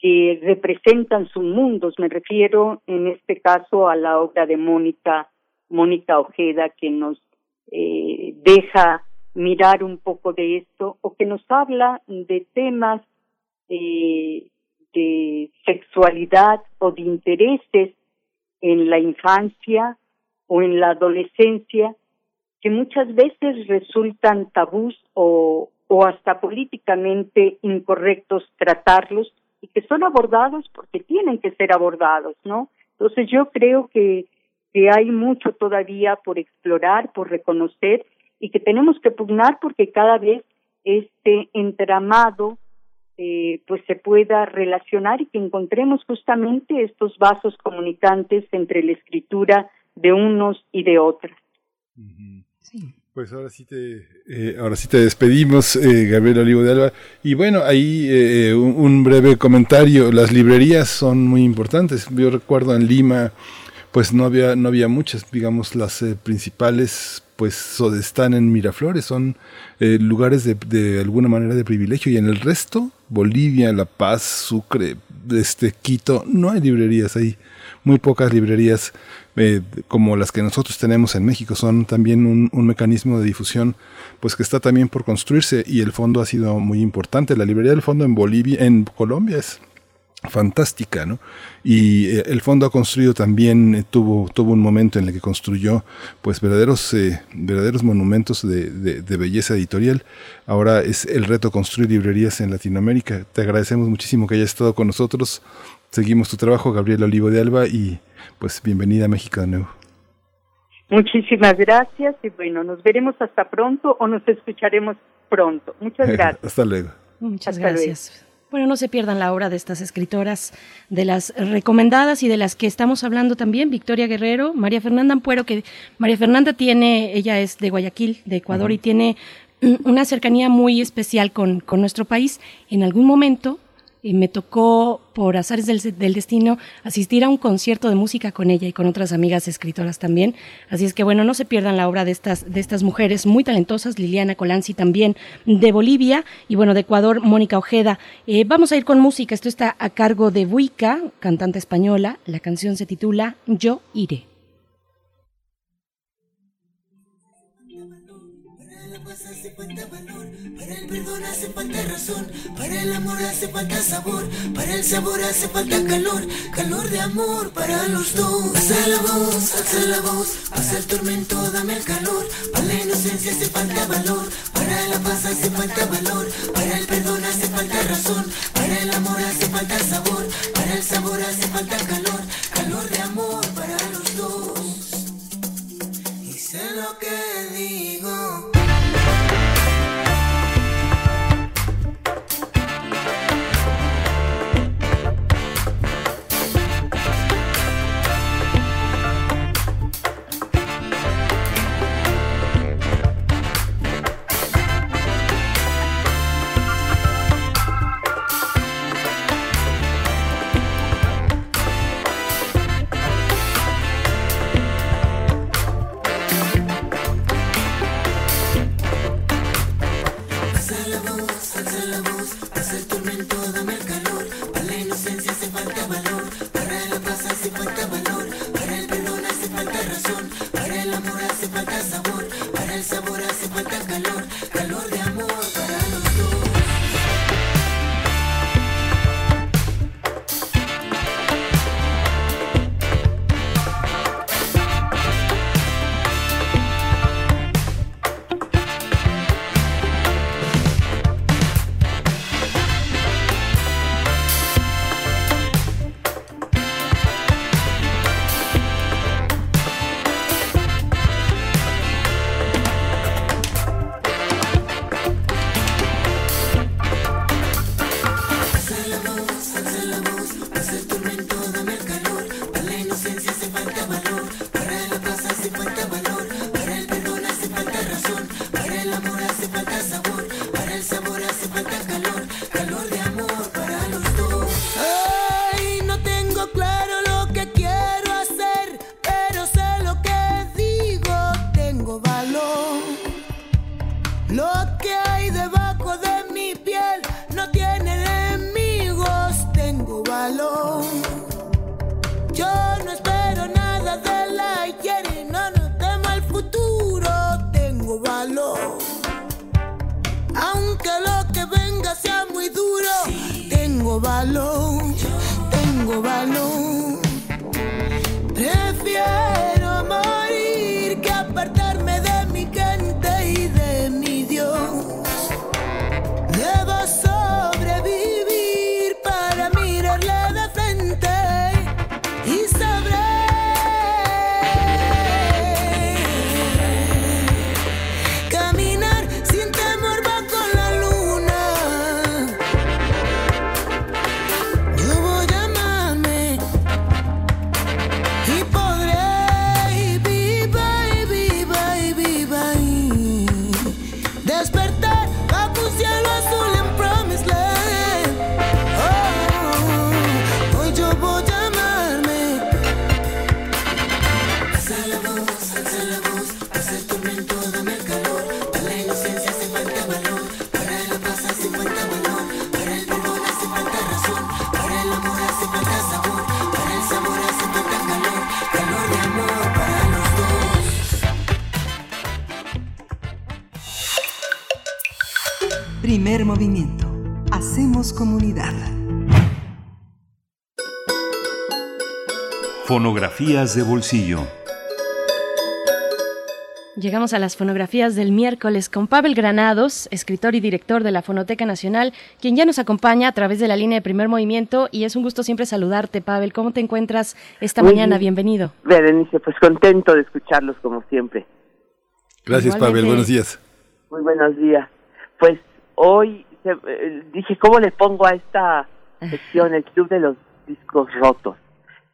que representan sus mundos. Me refiero en este caso a la obra de Mónica Mónica Ojeda que nos eh, deja mirar un poco de esto o que nos habla de temas eh, de sexualidad o de intereses en la infancia o en la adolescencia que muchas veces resultan tabús o, o hasta políticamente incorrectos tratarlos y que son abordados porque tienen que ser abordados, ¿no? Entonces yo creo que, que hay mucho todavía por explorar, por reconocer y que tenemos que pugnar porque cada vez este entramado eh, pues se pueda relacionar y que encontremos justamente estos vasos comunicantes entre la escritura de unos y de otros. Pues ahora sí te, eh, ahora sí te despedimos, eh, Gabriel Olivo de Alba. Y bueno, ahí eh, un, un, breve comentario. Las librerías son muy importantes. Yo recuerdo en Lima, pues no había, no había muchas, digamos, las eh, principales pues están en Miraflores, son eh, lugares de, de, alguna manera de privilegio y en el resto, Bolivia, La Paz, Sucre, este, Quito, no hay librerías ahí, muy pocas librerías eh, como las que nosotros tenemos en México, son también un, un, mecanismo de difusión pues que está también por construirse y el fondo ha sido muy importante. La librería del fondo en Bolivia, en Colombia es fantástica, ¿no? Y eh, el fondo ha construido también, eh, tuvo, tuvo un momento en el que construyó pues verdaderos, eh, verdaderos monumentos de, de, de, belleza editorial. Ahora es el reto construir librerías en Latinoamérica. Te agradecemos muchísimo que hayas estado con nosotros. Seguimos tu trabajo, Gabriel Olivo de Alba, y pues bienvenida a México de nuevo. Muchísimas gracias y bueno, nos veremos hasta pronto o nos escucharemos pronto. Muchas (laughs) gracias. hasta luego. Muchas hasta gracias. Luego. Bueno, no se pierdan la obra de estas escritoras, de las recomendadas y de las que estamos hablando también, Victoria Guerrero, María Fernanda Ampuero, que María Fernanda tiene, ella es de Guayaquil, de Ecuador, uh -huh. y tiene una cercanía muy especial con, con nuestro país. En algún momento y me tocó, por azares del, destino, asistir a un concierto de música con ella y con otras amigas escritoras también. Así es que, bueno, no se pierdan la obra de estas, de estas mujeres muy talentosas, Liliana Colanzi también de Bolivia y, bueno, de Ecuador, Mónica Ojeda. Eh, vamos a ir con música. Esto está a cargo de Buica, cantante española. La canción se titula Yo iré. falta valor, para el perdón hace falta razón, para el amor hace falta sabor, para el sabor hace falta calor, calor de amor para los dos. Alza la voz, alza la voz, pasa el tormento, dame el calor, para la inocencia hace falta valor, para la paz hace falta valor, para el perdón hace falta razón, para el amor hace falta sabor, para el sabor hace falta calor, calor de amor para los dos. Y sé lo que Fonografías de bolsillo. Llegamos a las fonografías del miércoles con Pavel Granados, escritor y director de la Fonoteca Nacional, quien ya nos acompaña a través de la línea de primer movimiento y es un gusto siempre saludarte, Pavel. ¿Cómo te encuentras esta Muy mañana? bien. Bienvenido. Berenice, pues contento de escucharlos como siempre. Gracias, Igualmente. Pavel. Buenos días. Muy buenos días. Pues hoy se- eh, dije, ¿cómo le pongo a esta (laughs) sección el Club de los Discos Rotos?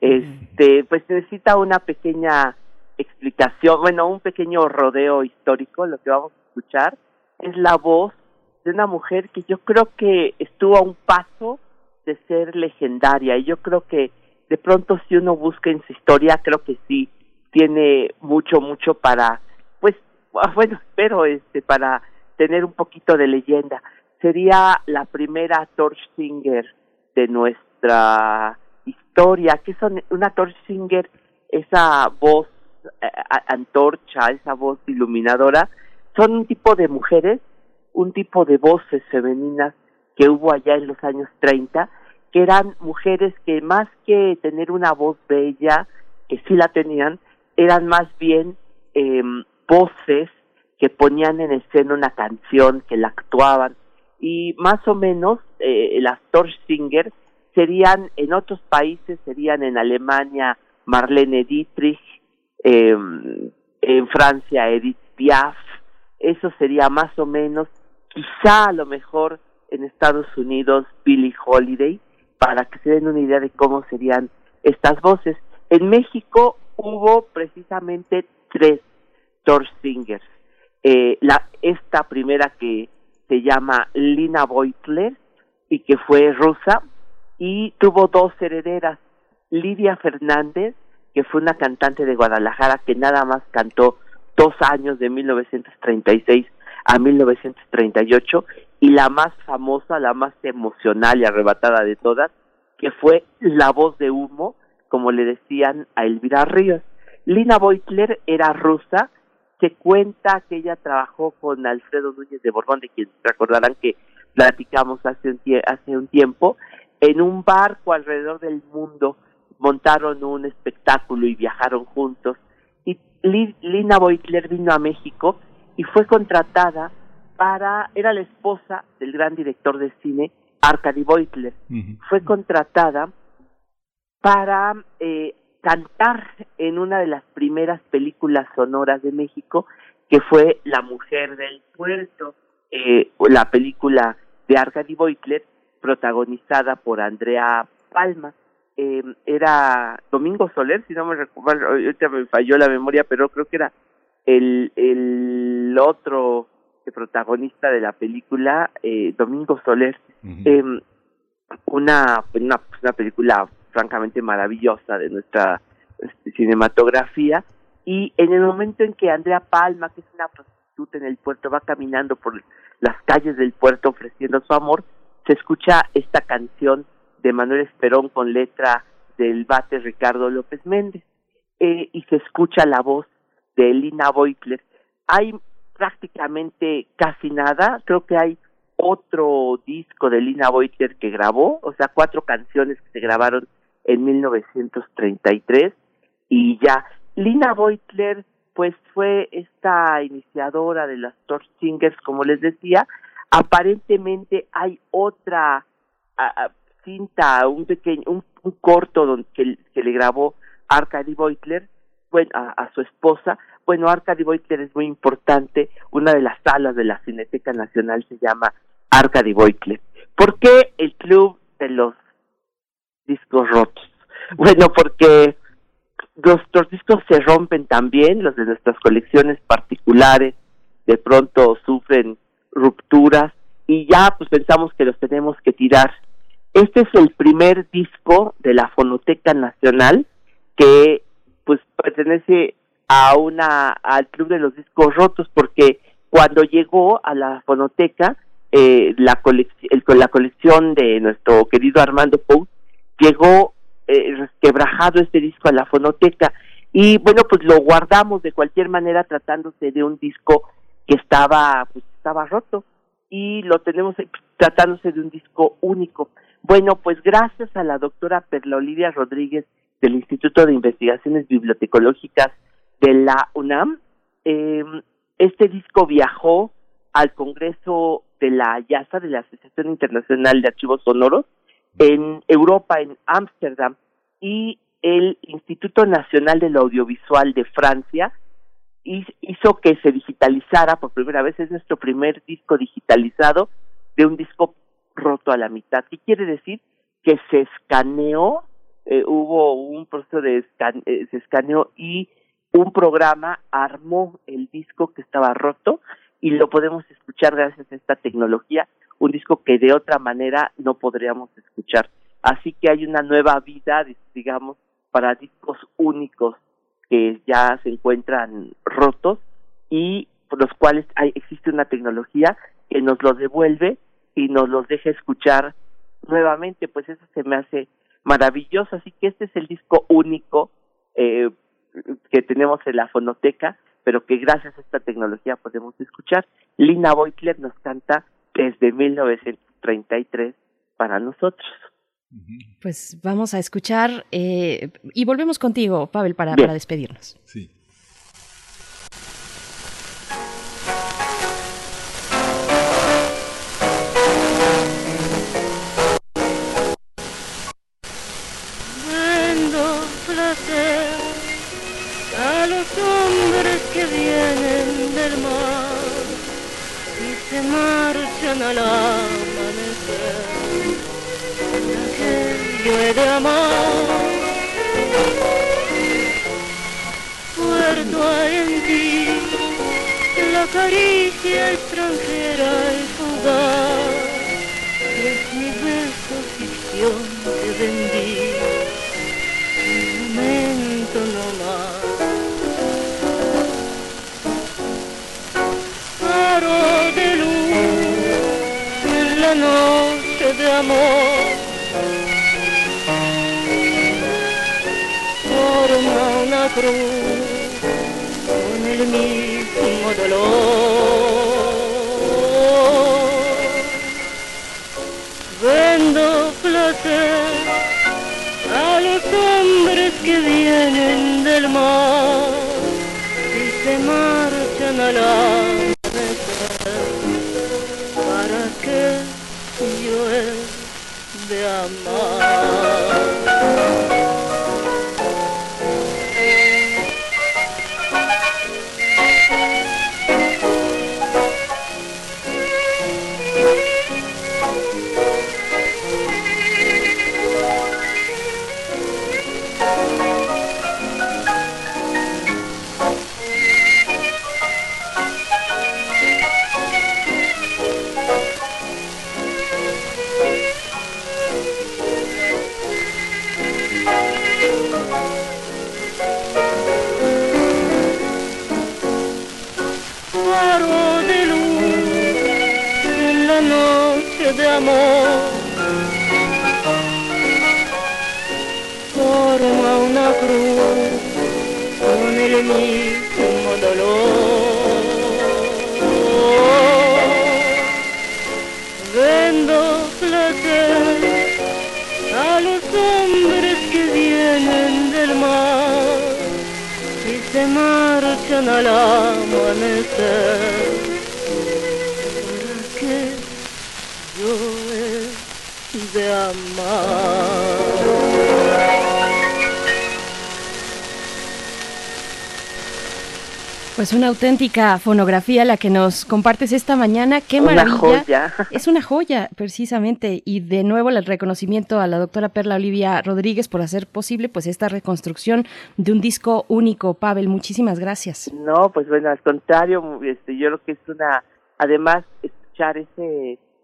Este, pues necesita una pequeña explicación, bueno, un pequeño rodeo histórico. Lo que vamos a escuchar es la voz de una mujer que yo creo que estuvo a un paso de ser legendaria y yo creo que de pronto si uno busca en su historia creo que sí tiene mucho mucho para pues ah, bueno espero este para tener un poquito de leyenda sería la primera torch singer de nuestra historia que son una torch singer esa voz eh, antorcha esa voz iluminadora son un tipo de mujeres un tipo de voces femeninas que hubo allá en los años 30, que eran mujeres que más que tener una voz bella, que sí la tenían, eran más bien eh, voces que ponían en escena una canción, que la actuaban. Y más o menos eh, las Torch Singer serían en otros países, serían en Alemania Marlene Dietrich, eh, en Francia Edith Piaf, eso sería más o menos, quizá a lo mejor en Estados Unidos Billie Holiday, para que se den una idea de cómo serían estas voces. En México hubo precisamente tres Torch Singers. Eh, la, esta primera que se llama Lina Beutler y que fue rusa y tuvo dos herederas, Lidia Fernández, que fue una cantante de Guadalajara que nada más cantó dos años de 1936 a 1938 y la más famosa, la más emocional y arrebatada de todas, que fue la voz de humo, como le decían a Elvira Ríos. Lina Beutler era rusa, se cuenta que ella trabajó con Alfredo Núñez de Borbón, de quien recordarán que platicamos hace un, hace un tiempo, en un barco alrededor del mundo montaron un espectáculo y viajaron juntos. Y Li- Lina Beutler vino a México y fue contratada para, era la esposa del gran director de cine, Arkady Beutler. Fue contratada para eh, cantar en una de las primeras películas sonoras de México, que fue La Mujer del Puerto, eh, la película de Arkady Beutler, protagonizada por Andrea Palma. Eh, era Domingo Soler, si no me recuerdo, ahorita me falló la memoria, pero creo que era el, el otro protagonista de la película, eh, Domingo Soler. Eh, una, una, una película francamente maravillosa de nuestra este, cinematografía y en el momento en que Andrea Palma, que es una prostituta en el puerto, va caminando por las calles del puerto ofreciendo su amor, se escucha esta canción de Manuel Esperón con letra del bate Ricardo López Méndez eh, y se escucha la voz de Elina Beutler. Hay prácticamente casi nada, creo que hay otro disco de Lina Beutler que grabó, o sea, cuatro canciones que se grabaron en 1933 y ya. Lina Beutler pues fue esta iniciadora de las Torch Singers, como les decía. Aparentemente hay otra cinta, un pequeño, un, corto donde, que, le grabó Arcady Beutler, bueno, a, su esposa. Bueno, Arcady Beutler es muy importante. Una de las salas de la Cineteca Nacional se llama Arcady Beutler. ¿Por qué el club de los discos rotos? Bueno, porque nuestros discos se rompen también, los de nuestras colecciones particulares, de pronto sufren rupturas y ya pues pensamos que los tenemos que tirar. Este es el primer disco de la Fonoteca Nacional que pues pertenece a una al club de los discos rotos porque cuando llegó a la fonoteca eh, la, la colección de nuestro querido Armando Pou llegó eh, este disco a la fonoteca y bueno pues lo guardamos de cualquier manera tratándose de un disco que estaba pues estaba roto. Y lo tenemos tratándose de un disco único. Bueno pues gracias a la doctora Perla Olivia Rodríguez del Instituto de Investigaciones Bibliotecológicas de la UNAM eh, este disco viajó al Congreso de la IASA, de la Asociación Internacional de Archivos Sonoros, en Europa, en Ámsterdam, y el Instituto Nacional del Audiovisual de Francia hizo que se digitalizara por primera vez, es nuestro primer disco digitalizado de un disco roto a la mitad. ¿Qué quiere decir? Que se escaneó, eh, hubo un proceso de eh, se escaneó y un programa armó el disco que estaba roto y lo podemos escuchar gracias a esta tecnología, un disco que de otra manera no podríamos escuchar. Así que hay una nueva vida, digamos, para discos únicos que ya se encuentran rotos y por los cuales hay, existe una tecnología que nos los devuelve y nos los deja escuchar nuevamente, pues eso se me hace maravilloso. Así que este es el disco único eh, que tenemos en la fonoteca pero que gracias a esta tecnología podemos escuchar. Lina Beutler nos canta desde 1933 para nosotros. Pues vamos a escuchar eh, y volvemos contigo, Pavel, para, para despedirnos. Sí. que vienen del mar y se marchan al amanecer. Que yo he de amar, puerto hay en ti la caricia extranjera y fugaz. Es mi beso ficción que vendí, un momento no más. de luz en la noche de amor. Cruz con el mismo dolor. Vendo placer a los hombres que vienen del mar y se marchan a la yo he de amar. forma una cruz con el mismo dolor. Vendo placer a los hombres que vienen del mar y se marchan al amanecer. Pues una auténtica fonografía la que nos compartes esta mañana. ¡Qué Una maravilla! joya. (laughs) Es una joya, precisamente. Y de nuevo el reconocimiento a la doctora Perla Olivia Rodríguez por hacer posible pues esta reconstrucción de un disco único. Pavel, muchísimas gracias. No, pues bueno, al contrario, este, yo creo que es una, además, escuchar esa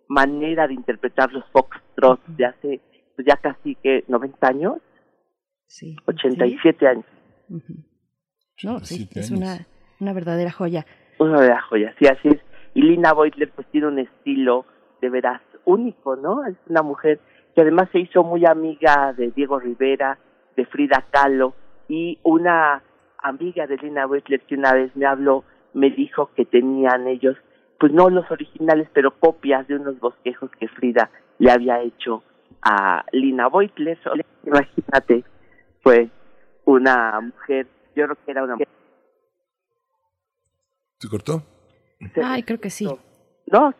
manera de interpretar los foxtrots de hace, pues ya casi que 90 años, Sí. 87 años, No, sí, 87 es una, una verdadera joya. una de las joyas, sí, así es. Y Lina Beutler pues tiene un estilo de veras único, ¿no? Es una mujer que además se hizo muy amiga de Diego Rivera, de Frida Kahlo, y una amiga de Lina Beutler que una vez me habló, me dijo que tenían ellos, pues no los originales, pero copias de unos bosquejos que Frida le había hecho a Lina Beutler. Imagínate, fue una mujer, yo creo que era una mujer. ¿Se cortó? Ay, creo que sí. No,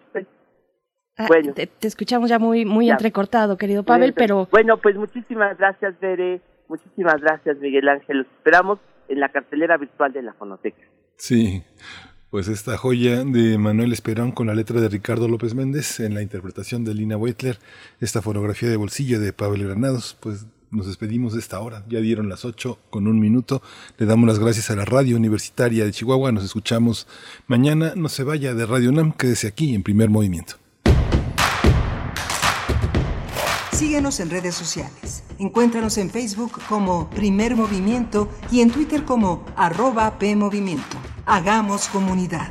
Ah, Bueno. te, te escuchamos ya muy, muy Ya. entrecortado, querido Pavel, pero Bueno, pues muchísimas gracias, Bere. Muchísimas gracias, Miguel Ángel. Los esperamos en la cartelera virtual de la Fonoteca. Sí, pues esta joya de Manuel Esperón con la letra de Ricardo López Méndez en la interpretación de Lina Weitler, esta fotografía de bolsillo de Pavel Granados, pues nos despedimos de esta hora, ya dieron las ocho con un minuto, le damos las gracias a la radio universitaria de Chihuahua, nos escuchamos mañana, no se vaya de Radio UNAM, quédese aquí en primer movimiento. Síguenos en redes sociales. Encuéntranos en Facebook como Primer Movimiento y en Twitter como arroba PMovimiento. Hagamos comunidad.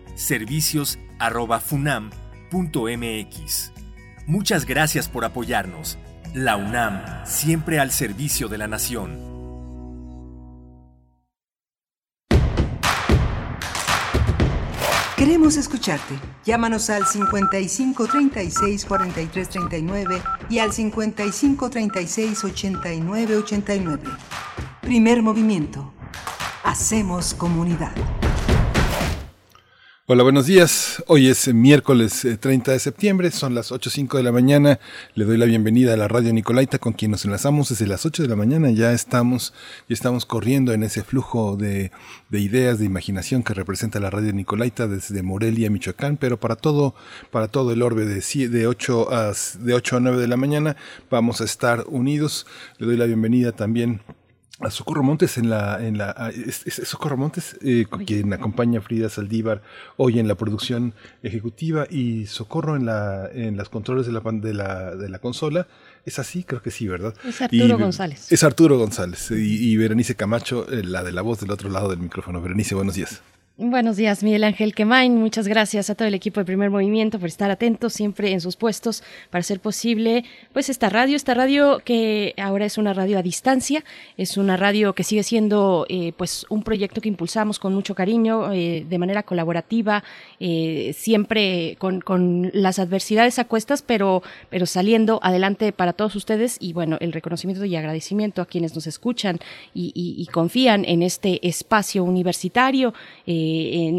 servicios@funam.mx. Muchas gracias por apoyarnos. La UNAM, siempre al servicio de la nación. Queremos escucharte. Llámanos al 55 36 43 39 y al 55 36 89 89. Primer movimiento. Hacemos comunidad. Hola, buenos días. Hoy es miércoles 30 de septiembre, son las 8.05 de la mañana. Le doy la bienvenida a la radio Nicolaita con quien nos enlazamos desde las 8 de la mañana. Ya estamos, ya estamos corriendo en ese flujo de, de ideas, de imaginación que representa la radio Nicolaita desde Morelia, Michoacán, pero para todo, para todo el orbe de, de, 8 a, de 8 a 9 de la mañana vamos a estar unidos. Le doy la bienvenida también Socorro Montes en la en la es, es Socorro Montes eh, quien acompaña a Frida Saldívar hoy en la producción ejecutiva y Socorro en la en las controles de la de la, de la consola. Es así creo que sí verdad es Arturo y, González. es Arturo González y, y Berenice Camacho eh, la de la voz del otro lado del micrófono. Berenice buenos días Buenos días, Miguel Ángel Quemain. Muchas gracias a todo el equipo de Primer Movimiento por estar atentos siempre en sus puestos para hacer posible pues esta radio, esta radio que ahora es una radio a distancia, es una radio que sigue siendo eh, pues un proyecto que impulsamos con mucho cariño, eh, de manera colaborativa, eh, siempre con, con, las adversidades a cuestas, pero, pero saliendo adelante para todos ustedes y bueno, el reconocimiento y agradecimiento a quienes nos escuchan y, confían en este espacio universitario. Eh,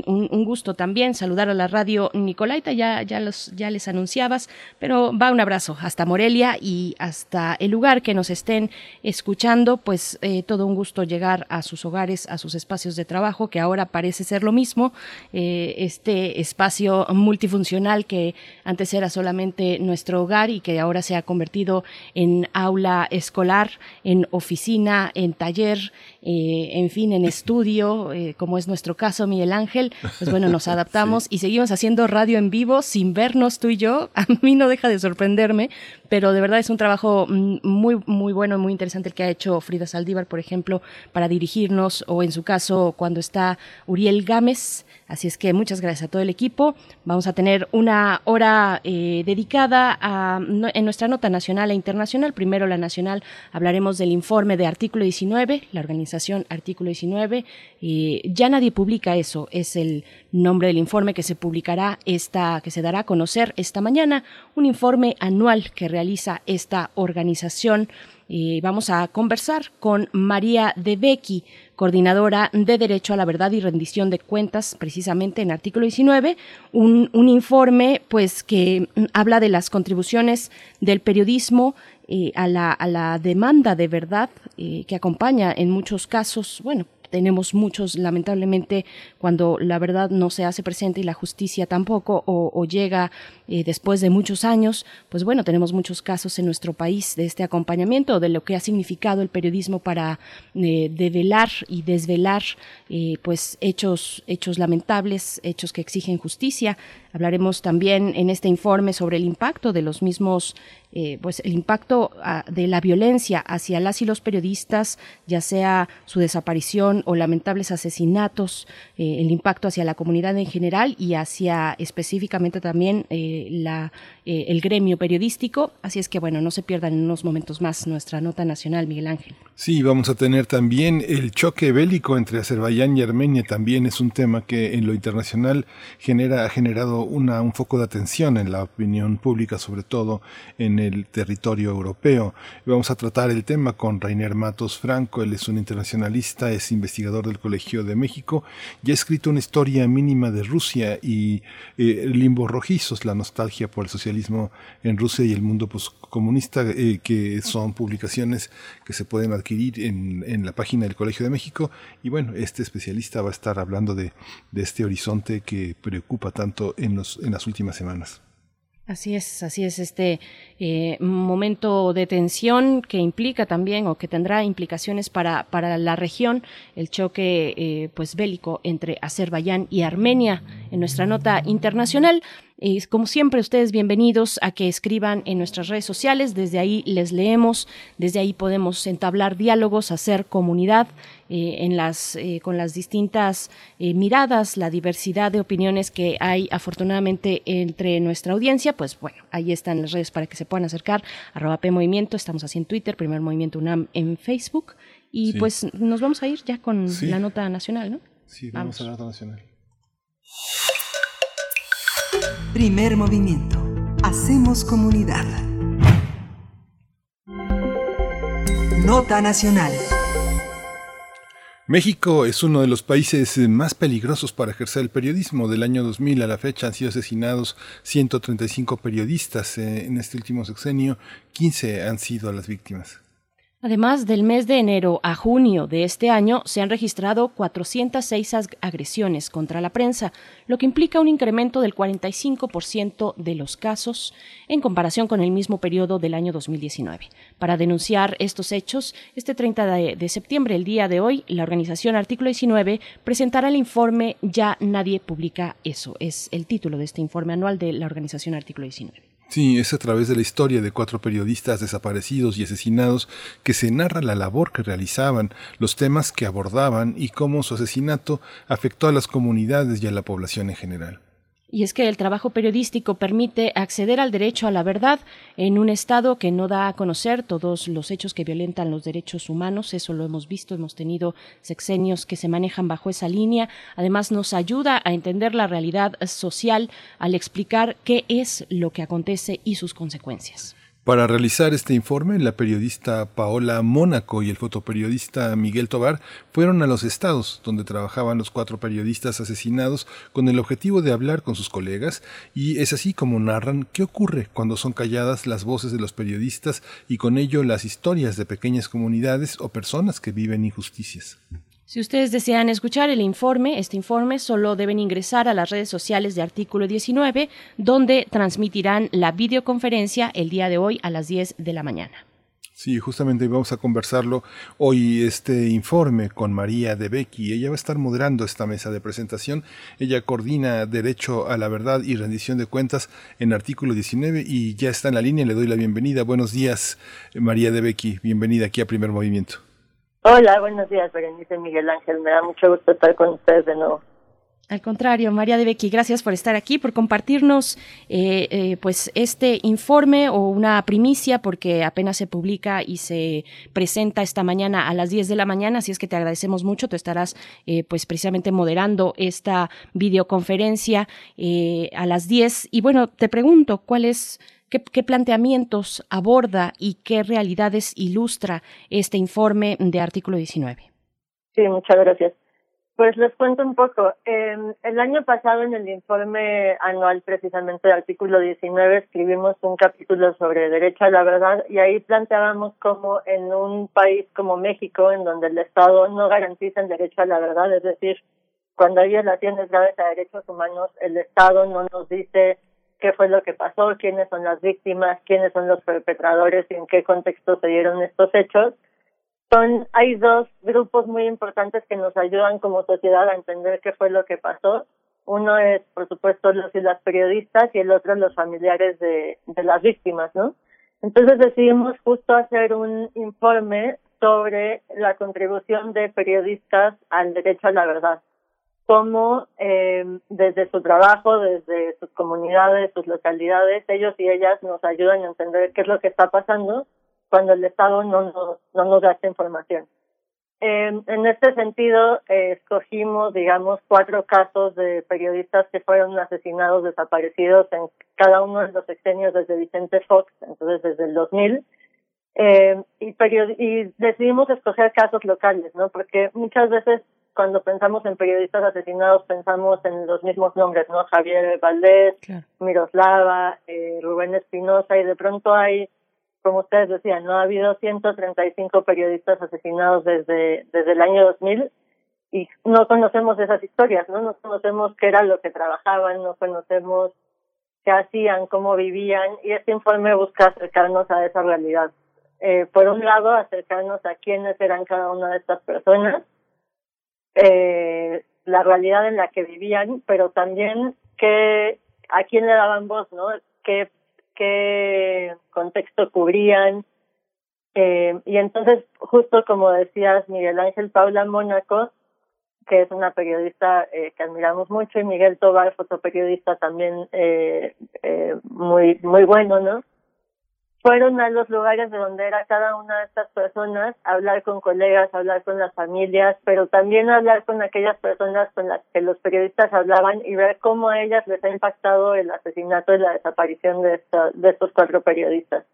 un, un, gusto también saludar a la radio Nicolaita, ya, ya, los, ya les anunciabas, pero va un abrazo hasta Morelia y hasta el lugar que nos estén escuchando, pues eh, todo un gusto llegar a sus hogares, a sus espacios de trabajo, que ahora parece ser lo mismo, eh, este espacio multifuncional que antes era solamente nuestro hogar y que ahora se ha convertido en aula escolar, en oficina, en taller, en fin, en estudio, como es nuestro caso, Miguel Ángel, pues bueno, nos (laughs) adaptamos sí. y seguimos haciendo radio en vivo sin vernos tú y yo. A mí no deja de sorprenderme, pero de verdad es un trabajo muy, muy bueno, muy interesante el que ha hecho Frida Saldívar, por ejemplo, para dirigirnos o en su caso cuando está Uriel Gámez. Así es que muchas gracias a todo el equipo. Vamos a tener una hora eh, dedicada a, no, en nuestra nota nacional e internacional. Primero la nacional hablaremos del informe de Artículo 19, la organización Artículo 19. Eh, ya nadie publica eso, es el nombre del informe que se publicará esta, que se dará a conocer esta mañana, un informe anual que realiza esta organización. Eh, vamos a conversar con María de Becky, coordinadora de Derecho a la Verdad y Rendición de Cuentas, precisamente en artículo 19, un, informe pues que habla de las contribuciones del periodismo eh, a, la, a, la, demanda de verdad eh, que acompaña en muchos casos, bueno, tenemos muchos, lamentablemente, cuando la verdad no se hace presente y la justicia tampoco, o, llega eh, después de muchos años, pues bueno, tenemos muchos casos en nuestro país de este acompañamiento, de lo que ha significado el periodismo para eh, develar y desvelar eh, pues hechos, hechos lamentables, hechos que exigen justicia. Hablaremos también en este informe sobre el impacto de los mismos eh, pues el impacto a, de la violencia hacia las y los periodistas, ya sea su desaparición o lamentables asesinatos, eh, el impacto hacia la comunidad en general y hacia específicamente también eh, la, el gremio periodístico. Así es que bueno, no se pierdan en unos momentos más nuestra nota nacional, Miguel Ángel. Sí, vamos a tener también el choque bélico entre Azerbaiyán y Armenia, también es un tema que en lo internacional genera, ha generado una, un foco de atención en la opinión pública, sobre todo en el territorio europeo. Vamos a tratar el tema con Rainer Matos Franco, él es un internacionalista, es investigador del Colegio de México y ha escrito una historia mínima de Rusia y eh, Limbo Rojizos, la nostalgia por el socialismo en Rusia y el mundo postcomunista, eh, que son publicaciones que se pueden adquirir en, en, la página del Colegio de México. Y bueno, este especialista va a estar hablando de, de este horizonte que preocupa tanto en, los, en las últimas semanas. Así es, así es este eh, momento de tensión que implica también o que tendrá implicaciones para, para la región, el choque eh, pues bélico entre Azerbaiyán y Armenia en nuestra nota internacional. Y como siempre, ustedes bienvenidos a que escriban en nuestras redes sociales. Desde ahí les leemos, desde ahí podemos entablar diálogos, hacer comunidad eh, en las, eh, con las distintas eh, miradas, la diversidad de opiniones que hay afortunadamente entre nuestra audiencia. Pues bueno, ahí están las redes para que se puedan acercar. Arroba P Movimiento, estamos así en Twitter, Primer Movimiento UNAM en Facebook. Y pues nos vamos a ir ya con la nota nacional, ¿no? Sí, vamos, a la nota nacional. Primer movimiento. Hacemos comunidad. Nota nacional. México es uno de los países más peligrosos para ejercer el periodismo. Del año 2000 a la fecha han sido asesinados 135 periodistas. Eh, en este último sexenio, 15 han sido las víctimas. Además, del mes de enero a junio de este año se han registrado 406 agresiones contra la prensa, lo que implica un incremento del 45% de los casos en comparación con el mismo periodo del año 2019. Para denunciar estos hechos, este 30 de, de septiembre, el día de hoy, la organización Artículo 19 presentará el informe Ya nadie publica eso. Es el título de este informe anual de la organización Artículo 19. Sí, es a través de la historia de cuatro periodistas desaparecidos y asesinados que se narra la labor que realizaban, los temas que abordaban y cómo su asesinato afectó a las comunidades y a la población en general. Y es que el trabajo periodístico permite acceder al derecho a la verdad en un Estado que no da a conocer todos los hechos que violentan los derechos humanos. Eso lo hemos visto, hemos tenido sexenios que se manejan bajo esa línea. Además, nos ayuda a entender la realidad social al explicar qué es lo que acontece y sus consecuencias. Para realizar este informe, la periodista Paola Mónaco y el fotoperiodista Miguel Tobar fueron a los estados donde trabajaban los cuatro periodistas asesinados con el objetivo de hablar con sus colegas y es así como narran qué ocurre cuando son calladas las voces de los periodistas y con ello las historias de pequeñas comunidades o personas que viven injusticias. Si ustedes desean escuchar el informe, este informe solo deben ingresar a las redes sociales de Artículo 19, donde transmitirán la videoconferencia el día de hoy a las 10 de la mañana. Sí, justamente vamos a conversarlo hoy este informe con María de Becky. Ella va a estar moderando esta mesa de presentación. Ella coordina Derecho a la Verdad y Rendición de Cuentas en artículo 19 y ya está en la línea. Le doy la bienvenida. Buenos días, María de Becky. Bienvenida aquí a Primer Movimiento. Hola, buenos días, Berenice Miguel Ángel. Me da mucho gusto estar con ustedes de nuevo. Al contrario, María de Becky, gracias por estar aquí, por compartirnos eh, eh, pues este informe o una primicia, porque apenas se publica y se presenta esta mañana a las 10 de la mañana, así es que te agradecemos mucho. Tú estarás eh, pues precisamente moderando esta videoconferencia a las 10. Y bueno, te pregunto, ¿cuál es ¿Qué, planteamientos aborda y qué realidades ilustra este informe de artículo 19? Sí, muchas gracias. Pues les cuento un poco. el año pasado en el informe anual precisamente de artículo 19 escribimos un capítulo sobre derecho a la verdad y ahí planteábamos cómo en un país como México, en donde el Estado no garantiza el derecho a la verdad, es decir, cuando hay violaciones graves a derechos humanos, el Estado no nos dice qué fue lo que pasó, quiénes son las víctimas, quiénes son los perpetradores y en qué contexto se dieron estos hechos. Son, hay dos grupos muy importantes que nos ayudan como sociedad a entender qué fue lo que pasó. Uno es, por supuesto, los y las periodistas y el otro los familiares de, las víctimas, ¿no? Entonces decidimos justo hacer un informe sobre la contribución de periodistas al derecho a la verdad cómo eh, desde su trabajo, desde sus comunidades, sus localidades, ellos y ellas nos ayudan a entender qué es lo que está pasando cuando el Estado no nos, no nos da esta información. Eh, en este sentido, eh, escogimos, digamos, cuatro casos de periodistas que fueron asesinados, desaparecidos en cada uno de los sexenios desde Vicente Fox, entonces desde el 2000. Eh, y, y decidimos escoger casos locales, ¿no? Porque muchas veces cuando pensamos en periodistas asesinados pensamos en los mismos nombres, ¿no? Javier Valdés, Miroslava, eh, Rubén Espinosa y de pronto hay, como ustedes decían, no ha habido 135 periodistas asesinados desde desde el año 2000 y no conocemos esas historias, ¿no? No conocemos qué era lo que trabajaban, no conocemos qué hacían, cómo vivían y este informe busca acercarnos a esa realidad. Eh, por un lado, acercarnos a quiénes eran cada una de estas personas eh, la realidad en la que vivían, pero también que a quién le daban voz, ¿no? ¿Qué, qué contexto cubrían? Eh, y entonces, justo como decías, Miguel Ángel Paula Mónaco, que es una periodista eh, que admiramos mucho, y Miguel Tobar, fotoperiodista también eh, eh, muy, muy bueno, ¿no? Fueron a los lugares de donde era cada una de estas personas, hablar con colegas, hablar con las familias, pero también hablar con aquellas personas con las que los periodistas hablaban y ver cómo a ellas les ha impactado el asesinato y la desaparición de, de estos cuatro periodistas.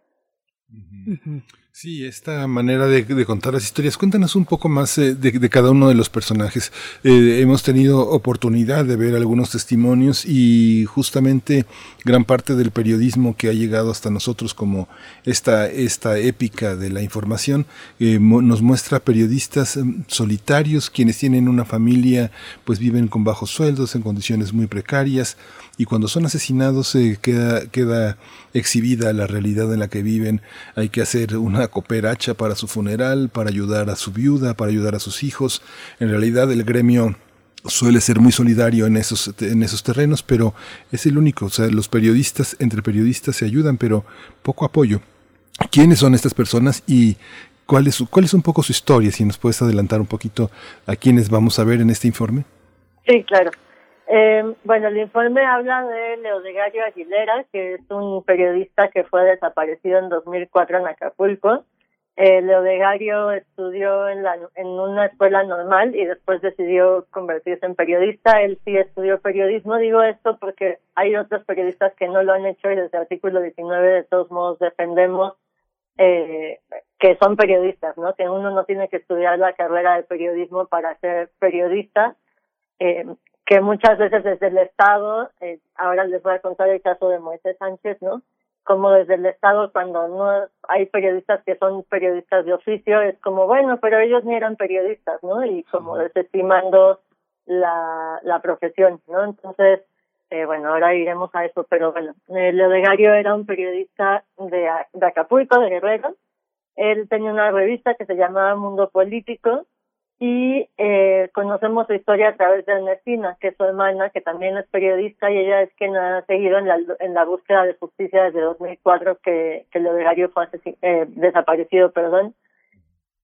Sí, esta manera de, contar las historias. Cuéntanos un poco más eh, de, cada uno de los personajes. Eh, hemos tenido oportunidad de ver algunos testimonios y justamente gran parte del periodismo que ha llegado hasta nosotros como esta, esta épica de la información eh, nos muestra periodistas em, solitarios quienes tienen una familia pues viven con bajos sueldos en condiciones muy precarias y cuando son asesinados se queda, queda exhibida la realidad en la que viven. Hay que hacer una cooperacha para su funeral, para ayudar a su viuda, para ayudar a sus hijos. En realidad el gremio suele ser muy solidario en esos, en esos terrenos, pero es el único. O sea, los periodistas, entre periodistas se ayudan, pero poco apoyo. ¿Quiénes son estas personas y cuál es, cuál es un poco su historia? Si nos puedes adelantar un poquito a quiénes vamos a ver en este informe. Sí, claro. Eh, bueno, el informe habla de Leodegario Aguilera, que es un periodista que fue desaparecido en 2004 en Acapulco. Eh, Leodegario estudió en, la, en una escuela normal y después decidió convertirse en periodista. Él sí estudió periodismo. Digo esto porque hay otros periodistas que no lo han hecho y desde el artículo 19 de todos modos defendemos eh, que son periodistas, ¿no? Que uno no tiene que estudiar la carrera de periodismo para ser periodista. Eh, que muchas veces desde el Estado, eh, ahora les voy a contar el caso de Moisés Sánchez, ¿no? Como desde el Estado, cuando no hay periodistas que son periodistas de oficio, es como, bueno, pero ellos ni eran periodistas, ¿no? Y como desestimando la, la profesión, ¿no? Entonces, eh, bueno, ahora iremos a eso, pero bueno, eh, Leodegario era un periodista de, de Acapulco, de Guerrero. Él tenía una revista que se llamaba Mundo Político, y eh, conocemos su historia a través de Ernestina, que es su hermana, que también es periodista y ella es quien ha seguido en la, en la búsqueda de justicia desde 2004 que, que Leodegario fue eh, desaparecido, perdón.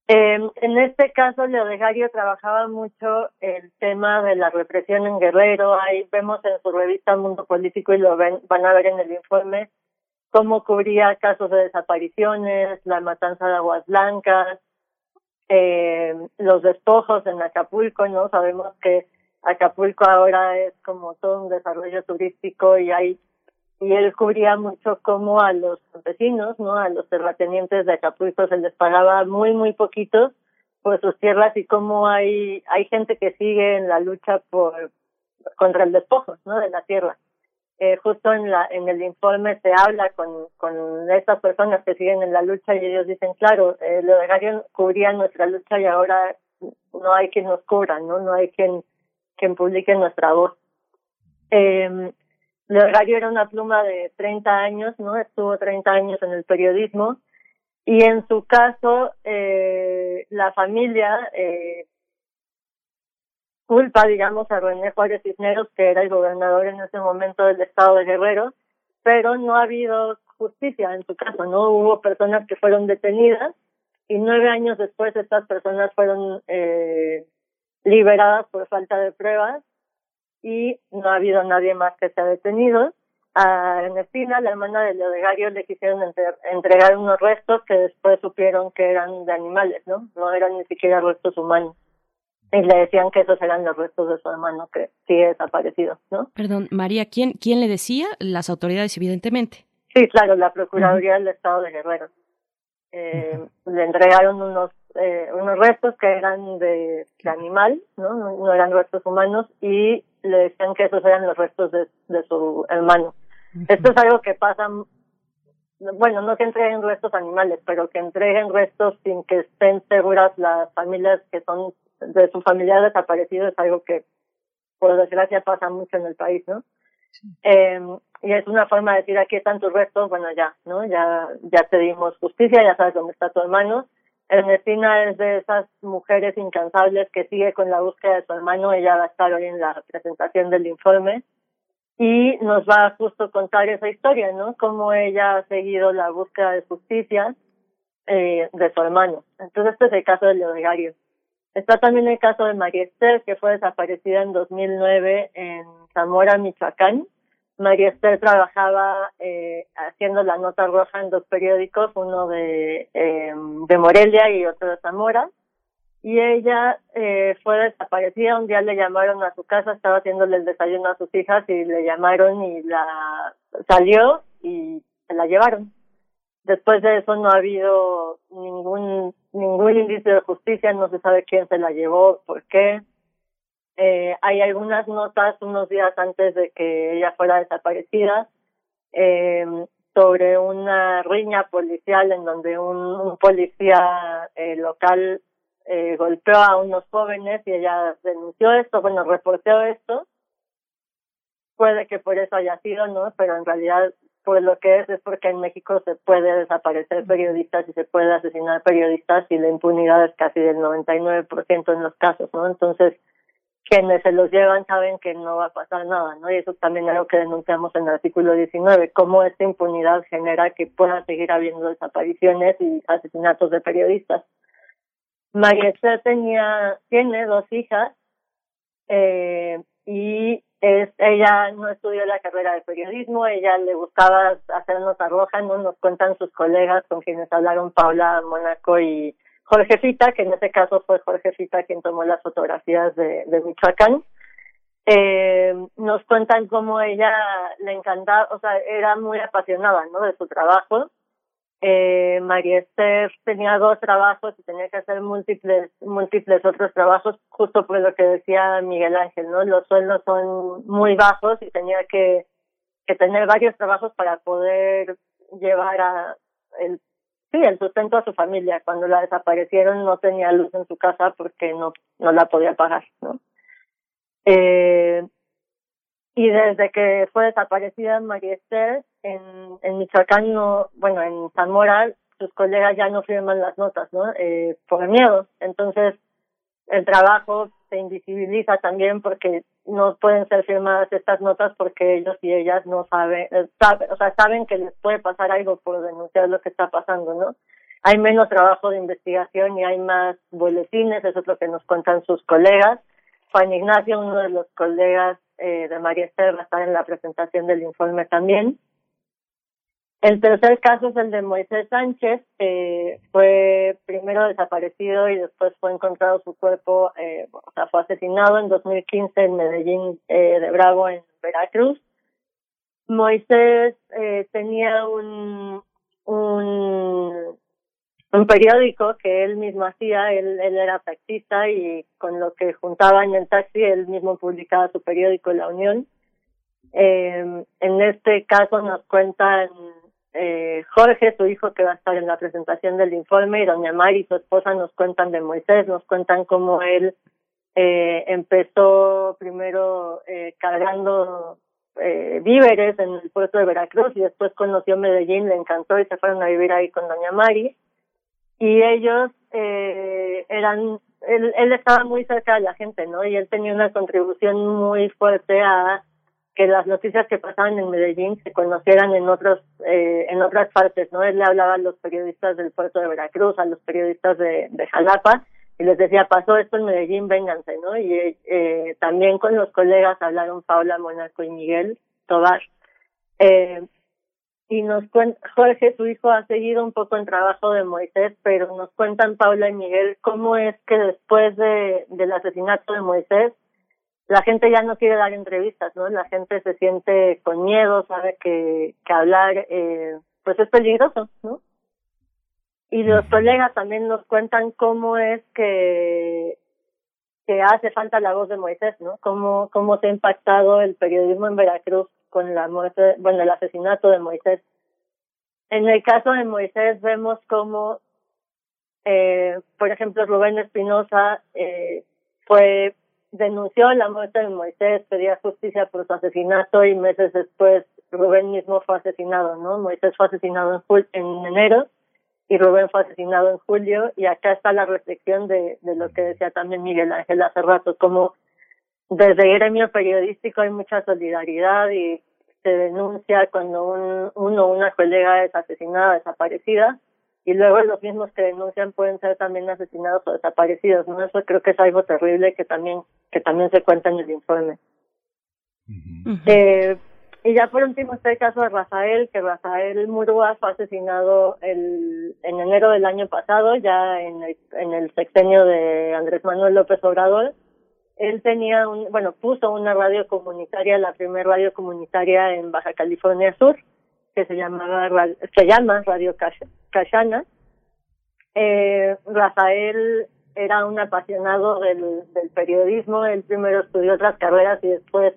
Eh, en este caso, Leodegario trabajaba mucho el tema de la represión en Guerrero. Ahí vemos en su revista Mundo Político y lo ven, van a ver en el informe cómo cubría casos de desapariciones, la matanza de aguas blancas, eh, los despojos en Acapulco, ¿no? Sabemos que Acapulco ahora es como todo un desarrollo turístico y hay y él cubría mucho como a los campesinos, ¿no? A los terratenientes de Acapulco se les pagaba muy muy poquito por sus tierras y como hay hay gente que sigue en la lucha por contra el despojo, ¿no? De la tierra eh, justo en la en el informe se habla con con estas personas que siguen en la lucha y ellos dicen claro eh, Leodegario cubría nuestra lucha y ahora no hay quien nos cubra no no hay quien quien publique nuestra voz. Eh, Leodegario era una pluma de 30 años no estuvo 30 años en el periodismo y en su caso eh, la familia eh, culpa, digamos, a René Juárez Cisneros, que era el gobernador en ese momento del estado de Guerrero, pero no ha habido justicia en su caso, no hubo personas que fueron detenidas y nueve años después estas personas fueron eh, liberadas por falta de pruebas y no ha habido nadie más que se ha detenido. A Ernestina, la hermana de Leodegario, le quisieron entregar unos restos que después supieron que eran de animales, ¿no? No eran ni siquiera restos humanos y le decían que esos eran los restos de su hermano que sigue desaparecido, ¿no? Perdón, María, ¿quién, quién le decía? Las autoridades, evidentemente. Sí, claro, la Procuraduría del Estado de Guerrero. Eh, Le entregaron unos eh, unos restos que eran de, de animal, ¿no? ¿no? eran restos humanos y le decían que esos eran los restos de, de su hermano. Esto es algo que pasa, bueno, no que entreguen restos animales, pero que entreguen restos sin que estén seguras las familias que son de su familiar desaparecido es algo que por desgracia pasa mucho en el país, ¿no? Eh, y es una forma de decir aquí están tus restos, bueno ya, ¿no? Ya, ya te dimos justicia, ya sabes dónde está tu hermano. Ernestina es de esas mujeres incansables que sigue con la búsqueda de su hermano. Ella va a estar hoy en la presentación del informe y nos va a justo contar esa historia, ¿no? Cómo ella ha seguido la búsqueda de justicia eh, de su hermano. Entonces, este es el caso del Leogario. Está también el caso de María Esther, que fue desaparecida en 2009 en Zamora, Michoacán. María Esther trabajaba eh, haciendo la nota roja en dos periódicos, uno de, eh, de Morelia y otro de Zamora. Y ella eh, fue desaparecida. Un día le llamaron a su casa, estaba haciéndole el desayuno a sus hijas y le llamaron y la salió y se la llevaron. Después de eso no ha habido ningún ningún indicio de justicia, no se sabe quién se la llevó, por qué. Eh, hay algunas notas unos días antes de que ella fuera desaparecida eh, sobre una riña policial en donde un, un policía eh, local eh, golpeó a unos jóvenes y ella denunció esto, bueno, reporteó esto. Puede que por eso haya sido, ¿no? Pero en realidad pues lo que es es porque en México se puede desaparecer periodistas y se puede asesinar periodistas y la impunidad es casi del 99% en los casos, ¿no? Entonces, quienes se los llevan saben que no va a pasar nada, ¿no? Y eso también es lo que denunciamos en el artículo 19, cómo esta impunidad genera que pueda seguir habiendo desapariciones y asesinatos de periodistas. María tenía, tiene dos hijas, eh, y es, ella no estudió la carrera de periodismo, ella le gustaba hacer nota roja, ¿no? Nos cuentan sus colegas con quienes hablaron Paula Mónaco y Jorge Fita, que en este caso fue Jorge Fita quien tomó las fotografías de, de Michoacán. Eh, nos cuentan cómo ella le encantaba, o sea, era muy apasionada, ¿no? De su trabajo eh, María Esther tenía dos trabajos y tenía que hacer múltiples, múltiples otros trabajos, justo por lo que decía Miguel Ángel, ¿no? Los sueldos son muy bajos y tenía que, que tener varios trabajos para poder llevar a el, sí, el sustento a su familia. Cuando la desaparecieron no tenía luz en su casa porque no, no la podía pagar, ¿no? Eh, y desde que fue desaparecida María Esther, en, en Michoacán, no, bueno, en Zamora, sus colegas ya no firman las notas, ¿no? Eh, por miedo. Entonces, el trabajo se invisibiliza también porque no pueden ser firmadas estas notas porque ellos y ellas no saben, eh, o sea, saben que les puede pasar algo por denunciar lo que está pasando, ¿no? Hay menos trabajo de investigación y hay más boletines, eso es lo que nos cuentan sus colegas. Juan Ignacio, uno de los colegas eh, de María Esther va a estar en la presentación del informe también. El tercer caso es el de Moisés Sánchez, que fue primero desaparecido y después fue encontrado su cuerpo, eh, o sea, fue asesinado en 2015 en Medellín eh, de Bravo, en Veracruz. Moisés eh, tenía un, un periódico que él mismo hacía, él, él era taxista y con lo que juntaba en el taxi, él mismo publicaba su periódico La Unión. Eh, en este caso nos cuentan eh, Jorge, su hijo, que va a estar en la presentación del informe, y doña Mari, su esposa, nos cuentan de Moisés, nos cuentan cómo él eh, empezó primero eh, cargando eh, víveres en el puerto de Veracruz y después conoció Medellín, le encantó y se fueron a vivir ahí con doña Mari y ellos eh, eran, él, él estaba muy cerca de la gente, ¿no? Y él tenía una contribución muy fuerte a que las noticias que pasaban en Medellín se conocieran en otros eh, en otras partes, ¿no? Él le hablaba a los periodistas del puerto de Veracruz, a los periodistas de, de Jalapa y les decía pasó esto en Medellín, vénganse, ¿no? Y eh, también con los colegas hablaron Paula Monaco y Miguel Tobar. Eh, y nos cuenta, Jorge, su hijo, ha seguido un poco el trabajo de Moisés, pero nos cuentan Paula y Miguel cómo es que después de, del asesinato de Moisés, la gente ya no quiere dar entrevistas, ¿no? La gente se siente con miedo, sabe que, que hablar, eh, pues es peligroso, ¿no? Y los colegas también nos cuentan cómo es que que hace falta la voz de Moisés, ¿no? Cómo, cómo se ha impactado el periodismo en Veracruz con la muerte, bueno, el asesinato de Moisés. En el caso de Moisés vemos cómo, eh, por ejemplo, Rubén Espinosa eh, fue denunció la muerte de Moisés, pedía justicia por su asesinato y meses después Rubén mismo fue asesinado, ¿no? Moisés fue asesinado en, en enero y Rubén fue asesinado en julio y acá está la reflexión de, de lo que decía también Miguel Ángel hace rato, como desde el gremio periodístico hay mucha solidaridad y se denuncia cuando un, uno una colega es asesinada, desaparecida, y luego los mismos que denuncian pueden ser también asesinados o desaparecidos, ¿no? Eso creo que es algo terrible que también, que también se cuenta en el informe. eh, y ya por último está el caso de Rafael, que Rafael Murúa fue asesinado el, en enero del año pasado, ya en el, en el sexenio de Andrés Manuel López Obrador. Él tenía, un, bueno, puso una radio comunitaria, la primera radio comunitaria en Baja California Sur, que se llamaba, se llama Radio Cayana. Eh, Rafael era un apasionado del, del periodismo, él primero estudió otras carreras y después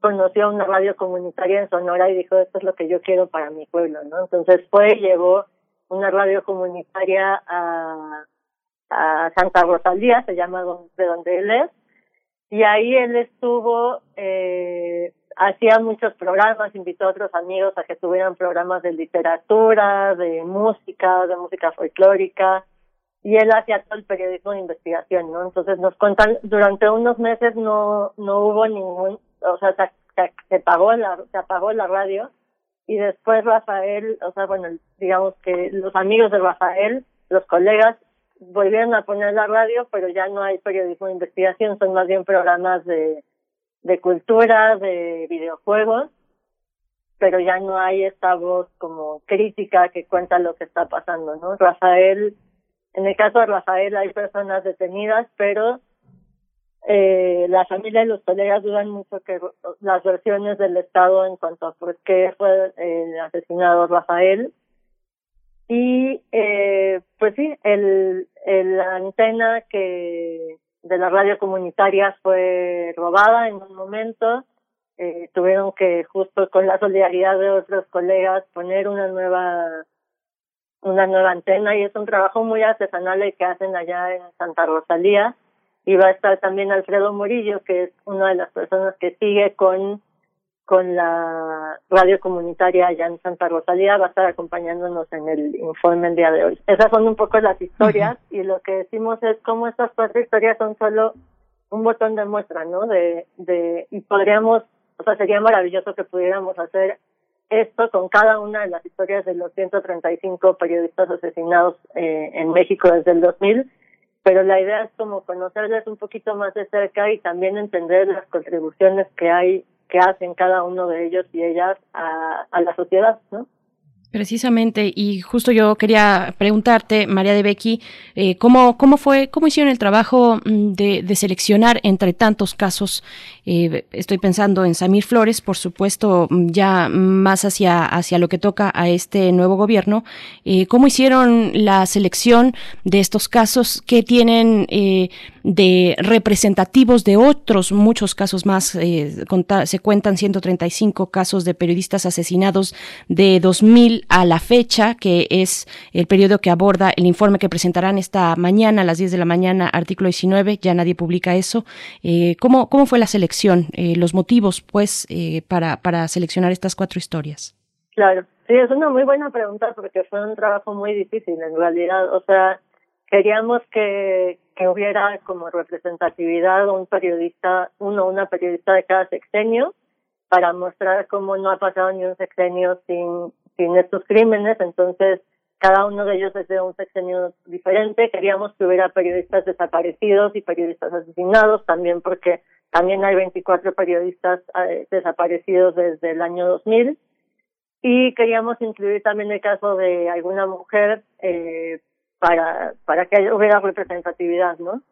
conoció una radio comunitaria en Sonora y dijo, esto es lo que yo quiero para mi pueblo, ¿no? Entonces fue y llevó una radio comunitaria a, a Santa Rosalía, se llama de donde él es, y ahí él estuvo, eh, hacía muchos programas, invitó a otros amigos a que tuvieran programas de literatura, de música, de música folclórica, y él hacía todo el periodismo de investigación, ¿no? Entonces nos cuentan, durante unos meses no, no hubo ningún o sea, se, se, pagó la, se apagó la radio y después Rafael, o sea, bueno, digamos que los amigos de Rafael, los colegas, volvieron a poner la radio, pero ya no hay periodismo de investigación, son más bien programas de, de cultura, de videojuegos, pero ya no hay esta voz como crítica que cuenta lo que está pasando, ¿no? Rafael, en el caso de Rafael hay personas detenidas, pero eh, la familia y los colegas dudan mucho que las versiones del Estado en cuanto a por qué fue eh, asesinado Rafael. Y eh, pues sí, el, el, antena que de la radio comunitaria fue robada en un momento. Eh, tuvieron que, justo con la solidaridad de otros colegas, poner una nueva una nueva antena y es un trabajo muy artesanal el que hacen allá en Santa Rosalía y va a estar también Alfredo Murillo, que es una de las personas que sigue con, con la radio comunitaria allá en Santa Rosalía, va a estar acompañándonos en el informe el día de hoy. Esas son un poco las historias y lo que decimos es cómo estas cuatro historias son solo un botón de muestra, ¿no? De, de, y podríamos, o sea, sería maravilloso que pudiéramos hacer esto con cada una de las historias de los 135 periodistas asesinados eh, en México desde el 2000 pero la idea es como conocerles un poquito más de cerca y también entender las contribuciones que hay que hacen cada uno de ellos y ellas a, a la sociedad, ¿no? Precisamente, y justo yo quería preguntarte, María de Becky, eh, ¿cómo, ¿cómo fue, cómo hicieron el trabajo mm, de, de seleccionar entre tantos casos? Eh, estoy pensando en Samir Flores, por supuesto, mm, ya más hacia, hacia lo que toca a este nuevo gobierno. Eh, ¿Cómo hicieron la selección de estos casos que tienen eh, de representativos de otros muchos casos más? Eh, se cuentan 135 casos de periodistas asesinados de 2000 a la fecha, que es el periodo que aborda el informe que presentarán esta mañana a las 10 de la mañana, artículo 19, ya nadie publica eso. Eh, ¿cómo, ¿Cómo fue la selección, eh, los motivos, pues, eh, para, para seleccionar estas cuatro historias? Claro, sí, es una muy buena pregunta porque fue un trabajo muy difícil en realidad. O sea, queríamos que, que hubiera como representatividad un periodista, uno, una periodista de cada sexenio, para mostrar cómo no ha pasado ni un sexenio sin, sin estos crímenes, entonces cada uno de ellos es de un sexenio diferente. Queríamos que hubiera periodistas desaparecidos y periodistas asesinados, también porque también hay 24 periodistas eh, desaparecidos desde el año 2000. Y queríamos incluir también el caso de alguna mujer eh, para, para que hubiera representatividad, ¿no?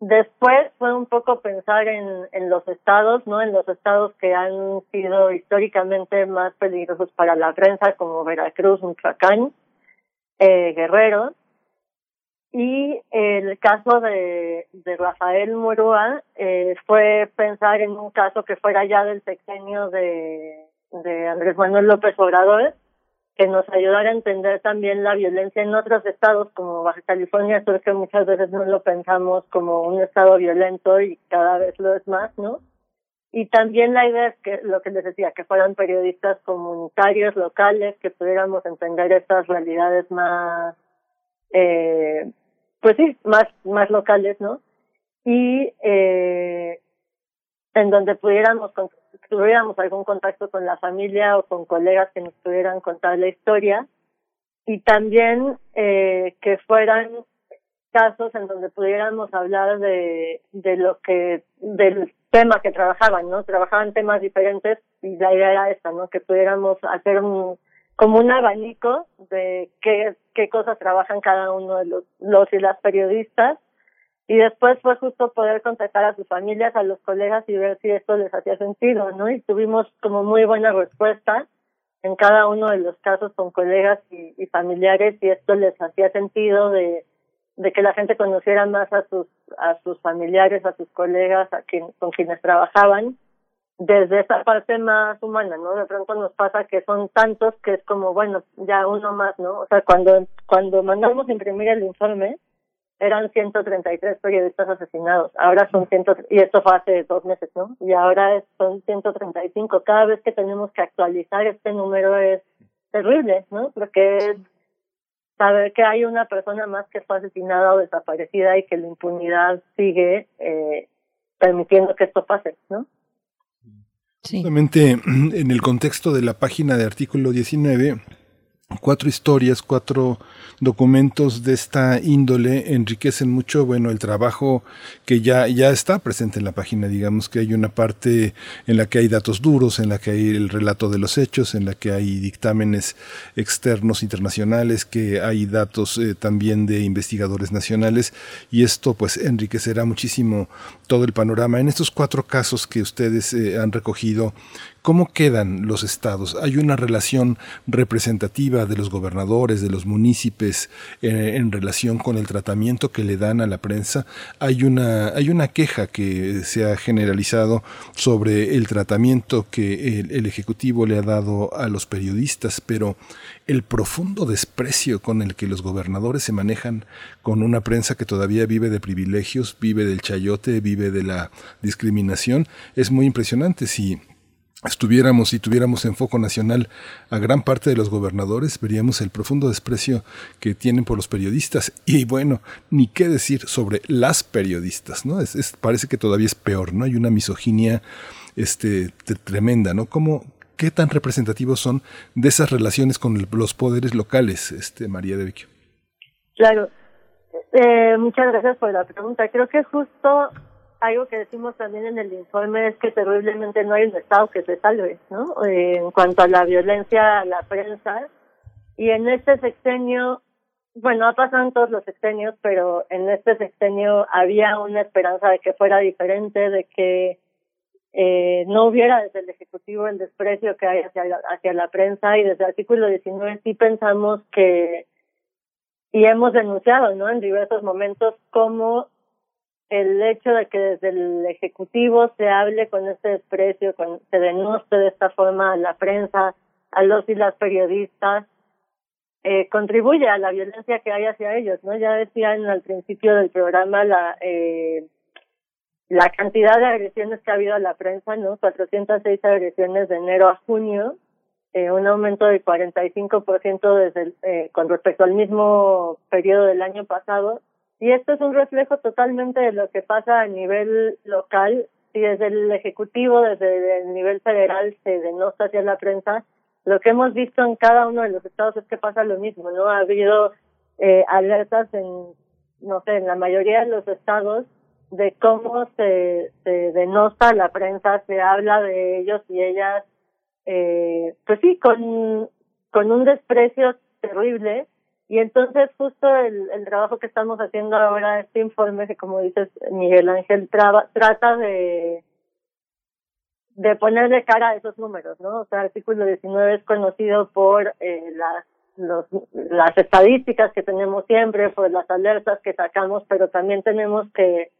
Después fue un poco pensar en, en los estados, ¿no? En los estados que han sido históricamente más peligrosos para la prensa, como Veracruz, Michoacán, eh, Guerrero. Y el caso de, de Rafael Murúa eh, fue pensar en un caso que fuera ya del sexenio de, de Andrés Manuel López Obrador, que nos ayudara a entender también la violencia en otros estados como Baja California Sur, que muchas veces no lo pensamos como un estado violento y cada vez lo es más, ¿no? Y también la idea es que, lo que les decía, que fueran periodistas comunitarios, locales, que pudiéramos entender estas realidades más, eh, pues sí, más, más locales, ¿no? Y eh, en donde pudiéramos, tuviéramos algún contacto con la familia o con colegas que nos pudieran contar la historia y también eh, que fueran casos en donde pudiéramos hablar de, de lo que, del tema que trabajaban, ¿no? Trabajaban temas diferentes y la idea era esta, ¿no? Que pudiéramos hacer un, como un abanico de qué, qué cosas trabajan cada uno de los, los y las periodistas y después fue justo poder contactar a sus familias, a los colegas y ver si esto les hacía sentido, ¿no? Y tuvimos como muy buena respuesta en cada uno de los casos con colegas y, familiares y esto les hacía sentido de, de que la gente conociera más a sus a sus familiares, a sus colegas, a quien, con quienes trabajaban desde esa parte más humana, ¿no? De pronto nos pasa que son tantos que es como, bueno, ya uno más, ¿no? O sea, cuando cuando mandamos imprimir el informe, eran 133 periodistas asesinados. Ahora son 100, y esto fue hace dos meses, ¿no? Y ahora son 135. Cada vez que tenemos que actualizar este número es terrible, ¿no? Porque saber que hay una persona más que fue asesinada o desaparecida y que la impunidad sigue eh, permitiendo que esto pase, ¿no? Justamente en el contexto de la página de artículo 19, cuatro historias, cuatro documentos de esta índole enriquecen mucho, bueno, el trabajo que ya, ya está presente en la página, digamos que hay una parte en la que hay datos duros, en la que hay el relato de los hechos, en la que hay dictámenes externos internacionales, que hay datos eh, también de investigadores nacionales y esto pues enriquecerá muchísimo todo el panorama. En estos cuatro casos que ustedes eh, han recogido, ¿Cómo quedan los estados? ¿Hay una relación representativa de los gobernadores, de los municipios eh, en relación con el tratamiento que le dan a la prensa? Hay una, hay una queja que se ha generalizado sobre el tratamiento que el, Ejecutivo le ha dado a los periodistas, pero el profundo desprecio con el que los gobernadores se manejan con una prensa que todavía vive de privilegios, vive del chayote, vive de la discriminación, es muy impresionante. Si estuviéramos y tuviéramos en foco nacional a gran parte de los gobernadores, veríamos el profundo desprecio que tienen por los periodistas. Y bueno, ni qué decir sobre las periodistas, ¿no? Es, parece que todavía es peor, ¿no? Hay una misoginia este, tremenda, ¿no? ¿Cómo, ¿Qué tan representativos son de esas relaciones con los poderes locales, este, María de Vecchio? Claro. Eh, muchas gracias por la pregunta. Creo que justo algo que decimos también en el informe es que terriblemente no hay un Estado que se salve, ¿no? En cuanto a la violencia a la prensa. Y en este sexenio, bueno, ha pasado en todos los sexenios, pero en este sexenio había una esperanza de que fuera diferente, de que eh, no hubiera desde el Ejecutivo el desprecio que hay hacia la, hacia la prensa y desde el artículo 19 sí pensamos que, y hemos denunciado, ¿no? En diversos momentos cómo el hecho de que desde el Ejecutivo se hable con este desprecio, con, se denoste de esta forma a la prensa, a los y las periodistas, eh, contribuye a la violencia que hay hacia ellos, ¿no? Ya decían al principio del programa la eh, la cantidad de agresiones que ha habido a la prensa, ¿no? 406 agresiones de enero a junio, eh, un aumento del 45% desde el, eh, con respecto al mismo periodo del año pasado y esto es un reflejo totalmente de lo que pasa a nivel local. Si desde el Ejecutivo, desde el nivel federal se denosta hacia la prensa, lo que hemos visto en cada uno de los estados es que pasa lo mismo, ¿no? Ha habido eh, alertas en, no sé, en la mayoría de los estados de cómo se, se denosta la prensa, se habla de ellos y ellas, eh, pues sí, con, con un desprecio terrible y entonces justo el, el trabajo que estamos haciendo ahora, este informe que como dices Miguel Ángel, trata de de ponerle cara a esos números, ¿no? O sea, el artículo 19 es conocido por eh, las los, las estadísticas que tenemos siempre, por las alertas que sacamos, pero también tenemos que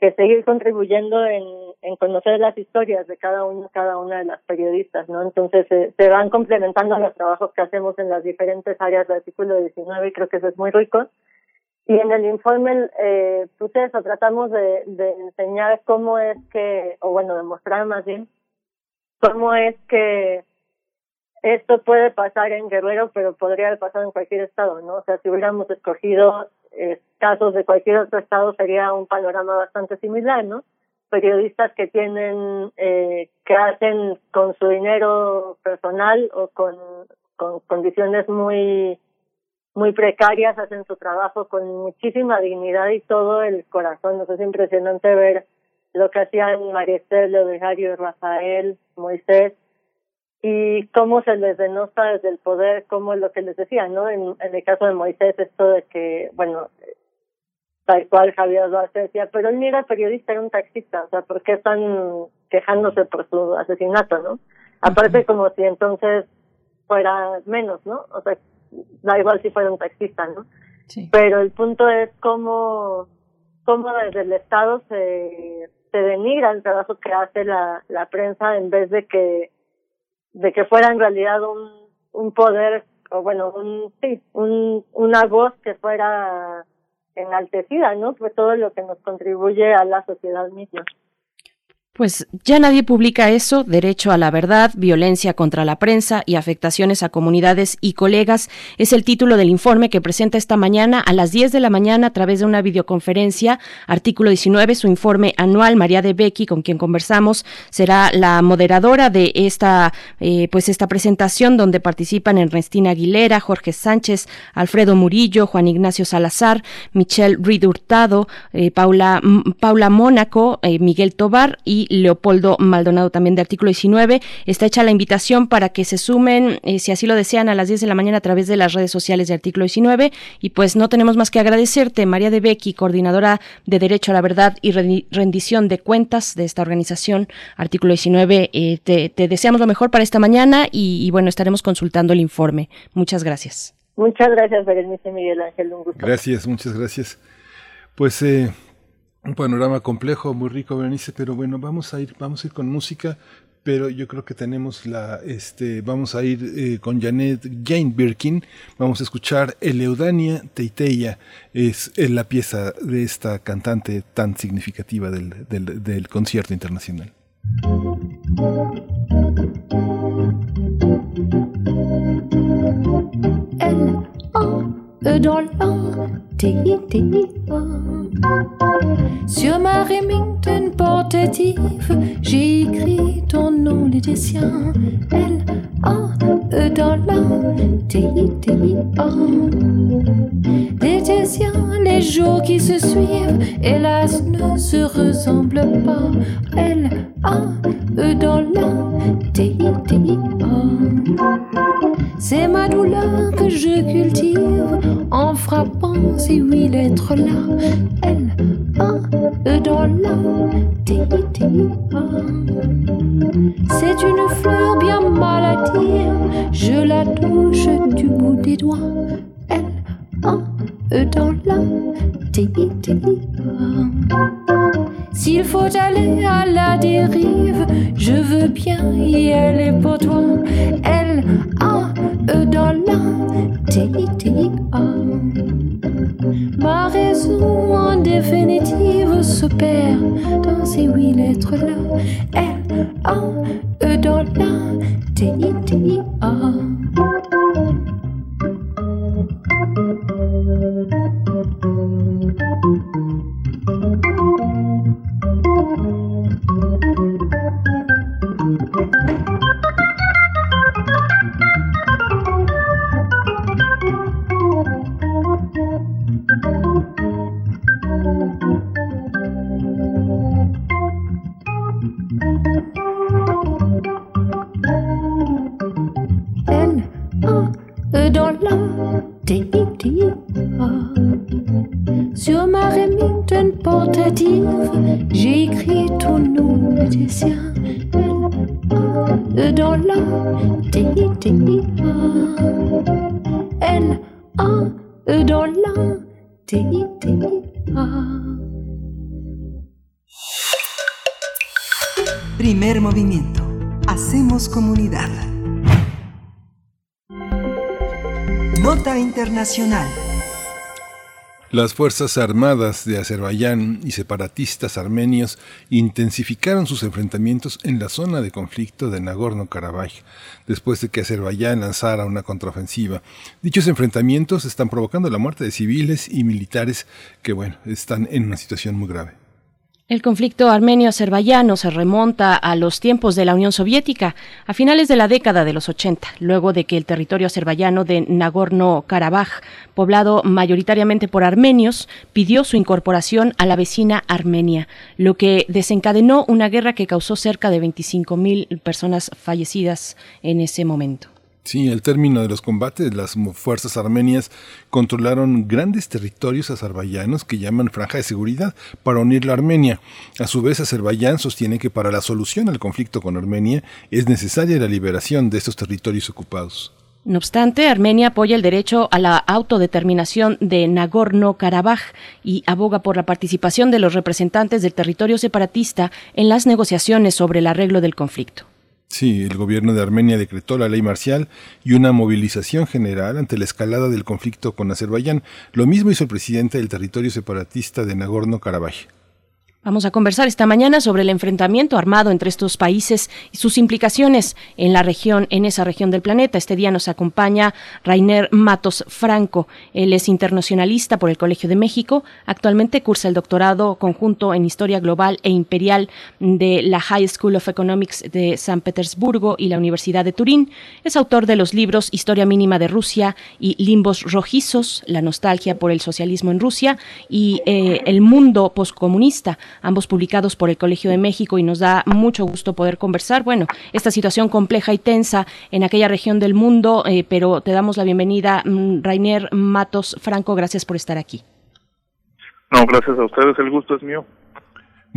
que seguir contribuyendo en, en conocer las historias de cada uno, cada una de las periodistas, ¿no? Entonces se van complementando los trabajos que hacemos en las diferentes áreas del artículo 19 y creo que eso es muy rico. Y en el informe, eh, pues eso, tratamos de, de enseñar cómo es que, o bueno, demostrar más bien, cómo es que esto puede pasar en Guerrero, pero podría pasado en cualquier estado, ¿no? O sea, si hubiéramos escogido eh, casos de cualquier otro estado, sería un panorama bastante similar, ¿no? Periodistas que tienen, eh, que hacen con su dinero personal o con, con condiciones muy, muy precarias, hacen su trabajo con muchísima dignidad y todo el corazón. ¿no? Es impresionante ver lo que hacían María Esther, Leodejario, Rafael, Moisés, y cómo se les denota desde el poder, como lo que les decía, ¿no? En el caso de Moisés, esto de que, bueno, tal cual Javier Duarte decía, pero él ni era periodista, era un taxista, o sea, ¿por qué están quejándose por su asesinato, no? Aparte, como si entonces fuera menos, ¿no? O sea, da igual si fuera un taxista, ¿no? Sí. Pero el punto es cómo, cómo desde el Estado se, se denigra el trabajo que hace la, la prensa en vez de que de que fuera en realidad un, un poder, o bueno, un, sí, un, una voz que fuera enaltecida, ¿no? Pues todo lo que nos contribuye a la sociedad misma. Pues ya nadie publica eso, derecho a la verdad, violencia contra la prensa y afectaciones a comunidades y colegas. Es el título del informe que presenta esta mañana a las 10 de la mañana a través de una videoconferencia. Artículo 19, su informe anual. María de Becky, con quien conversamos, será la moderadora de esta, eh, pues esta presentación donde participan Ernestina Aguilera, Jorge Sánchez, Alfredo Murillo, Juan Ignacio Salazar, Michelle Reed Hurtado, eh, Paula, Paula Mónaco, eh, Miguel Tobar y Leopoldo Maldonado también de artículo 19. Está hecha la invitación para que se sumen, eh, si así lo desean, a las 10 de la mañana a través de las redes sociales de artículo 19. Y pues no tenemos más que agradecerte, María de Becky, coordinadora de Derecho a la Verdad y Rendición de Cuentas de esta organización, artículo 19. Eh, te, te, deseamos lo mejor para esta mañana y, y, bueno, estaremos consultando el informe. Muchas gracias. Muchas gracias, Berenice Miguel Ángel. Un gusto. Gracias, muchas gracias. Pues eh, un panorama complejo, muy rico, Berenice, pero bueno, vamos a ir, vamos a ir con música, pero yo creo que tenemos la, este, vamos a ir eh, con Janet Jane Birkin, vamos a escuchar Eleudania Teiteya, es, la pieza de esta cantante tan significativa del, del, del concierto internacional. Dans la Sur ma Remington portative, j'ai écrit ton nom, siens. L A E dans la T I T I A. Les jours qui se suivent, hélas ne se ressemblent pas. L A E dans la T I T I A. C'est ma douleur que je cultive en frappant ces huit lettres là. L A E dans la T T A. C'est une fleur bien maladive, je la touche du bout des doigts. L A E dans la T T A. S'il faut aller à la dérive, je veux bien y aller pour toi. L A E dans la T I T A. Ma raison en définitive se perd dans ces huit lettres là. L A E dans la T I T A. Las Fuerzas Armadas de Azerbaiyán y separatistas armenios intensificaron sus enfrentamientos en la zona de conflicto de Nagorno-Karabaj, después de que Azerbaiyán lanzara una contraofensiva. Dichos enfrentamientos están provocando la muerte de civiles y militares que, bueno, están en una situación muy grave. El conflicto armenio-azerbaiyano se remonta a los tiempos de la Unión Soviética, a finales de la década de los 80, luego de que el territorio azerbaiyano de Nagorno-Karabaj, poblado mayoritariamente por armenios, pidió su incorporación a la vecina Armenia, lo que desencadenó una guerra que causó cerca de 25.000 personas fallecidas en ese momento. Sí, al término de los combates, las fuerzas armenias controlaron grandes territorios azerbaiyanos que llaman franja de seguridad para unir la Armenia. A su vez, Azerbaiyán sostiene que para la solución al conflicto con Armenia es necesaria la liberación de estos territorios ocupados. No obstante, Armenia apoya el derecho a la autodeterminación de Nagorno-Karabaj y aboga por la participación de los representantes del territorio separatista en las negociaciones sobre el arreglo del conflicto. Sí, el gobierno de Armenia decretó la ley marcial y una movilización general ante la escalada del conflicto con Azerbaiyán. Lo mismo hizo el presidente del territorio separatista de Nagorno-Karabaj. Vamos a conversar esta mañana sobre el enfrentamiento armado entre estos países y sus implicaciones en la región, en esa región del planeta. Este día nos acompaña Rainer Matos Franco. Él es internacionalista por el Colegio de México. Actualmente cursa el doctorado conjunto en Historia Global e Imperial de la High School of Economics de San Petersburgo y la Universidad de Turín. Es autor de los libros Historia Mínima de Rusia y Limbos Rojizos, La Nostalgia por el Socialismo en Rusia y eh, El Mundo Postcomunista ambos publicados por el Colegio de México y nos da mucho gusto poder conversar. Bueno, esta situación compleja y tensa en aquella región del mundo, eh, pero te damos la bienvenida, mm, Rainer Matos Franco, gracias por estar aquí. No, gracias a ustedes, el gusto es mío.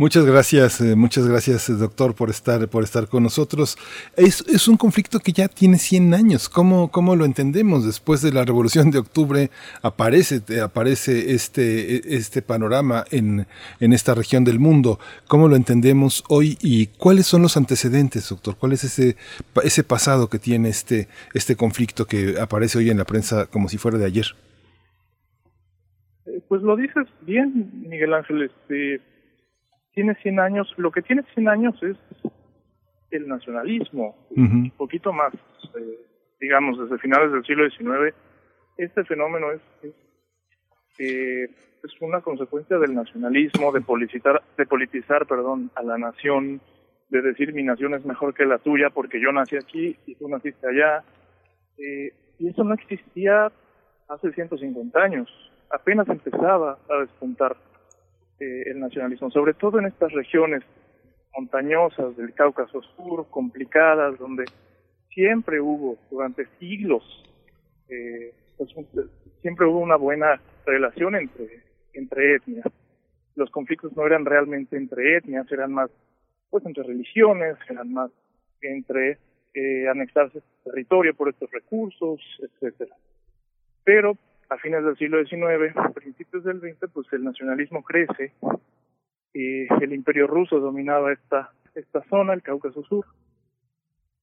Muchas gracias, eh, muchas gracias, eh, doctor, por estar, por estar con nosotros. Es, es un conflicto que ya tiene 100 años. ¿Cómo, ¿Cómo lo entendemos? Después de la Revolución de Octubre aparece, eh, aparece este, este panorama en, en esta región del mundo. ¿Cómo lo entendemos hoy y cuáles son los antecedentes, doctor? ¿Cuál es ese, ese pasado que tiene este, este conflicto que aparece hoy en la prensa como si fuera de ayer? Pues lo dices bien, Miguel Ángel. Este, tiene 100 años, lo que tiene 100 años es el nacionalismo, un poquito más, eh, digamos, desde finales del siglo XIX, este fenómeno es, es, eh, es una consecuencia del nacionalismo, de politizar, de politizar perdón, a la nación, de decir mi nación es mejor que la tuya porque yo nací aquí y tú naciste allá. Eh, y eso no existía hace 150 años, apenas empezaba a despuntar eh, el nacionalismo, sobre todo en estas regiones montañosas del Cáucaso Sur, complicadas, donde siempre hubo, durante siglos, eh, pues, siempre hubo una buena relación entre, entre etnias. Los conflictos no eran realmente entre etnias, eran más pues entre religiones, eran más entre eh, anexarse territorio por estos recursos, etcétera. Pero a fines del siglo XIX, a principios del XX, pues el nacionalismo crece y el imperio ruso dominaba esta, esta zona, el Cáucaso Sur,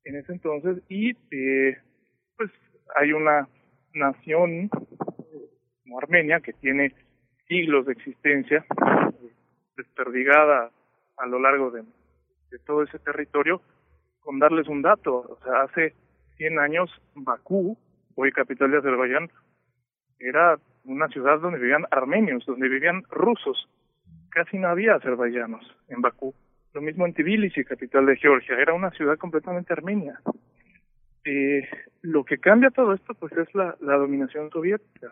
en ese entonces, y eh, pues hay una nación como Armenia que tiene siglos de existencia, desperdigada a lo largo de, de todo ese territorio, con darles un dato, o sea, hace 100 años Bakú, hoy capital de Azerbaiyán, era una ciudad donde vivían armenios, donde vivían rusos. Casi no había azerbaiyanos en Bakú. Lo mismo en Tbilisi, capital de Georgia. Era una ciudad completamente armenia. Eh, lo que cambia todo esto, pues, es la, dominación soviética.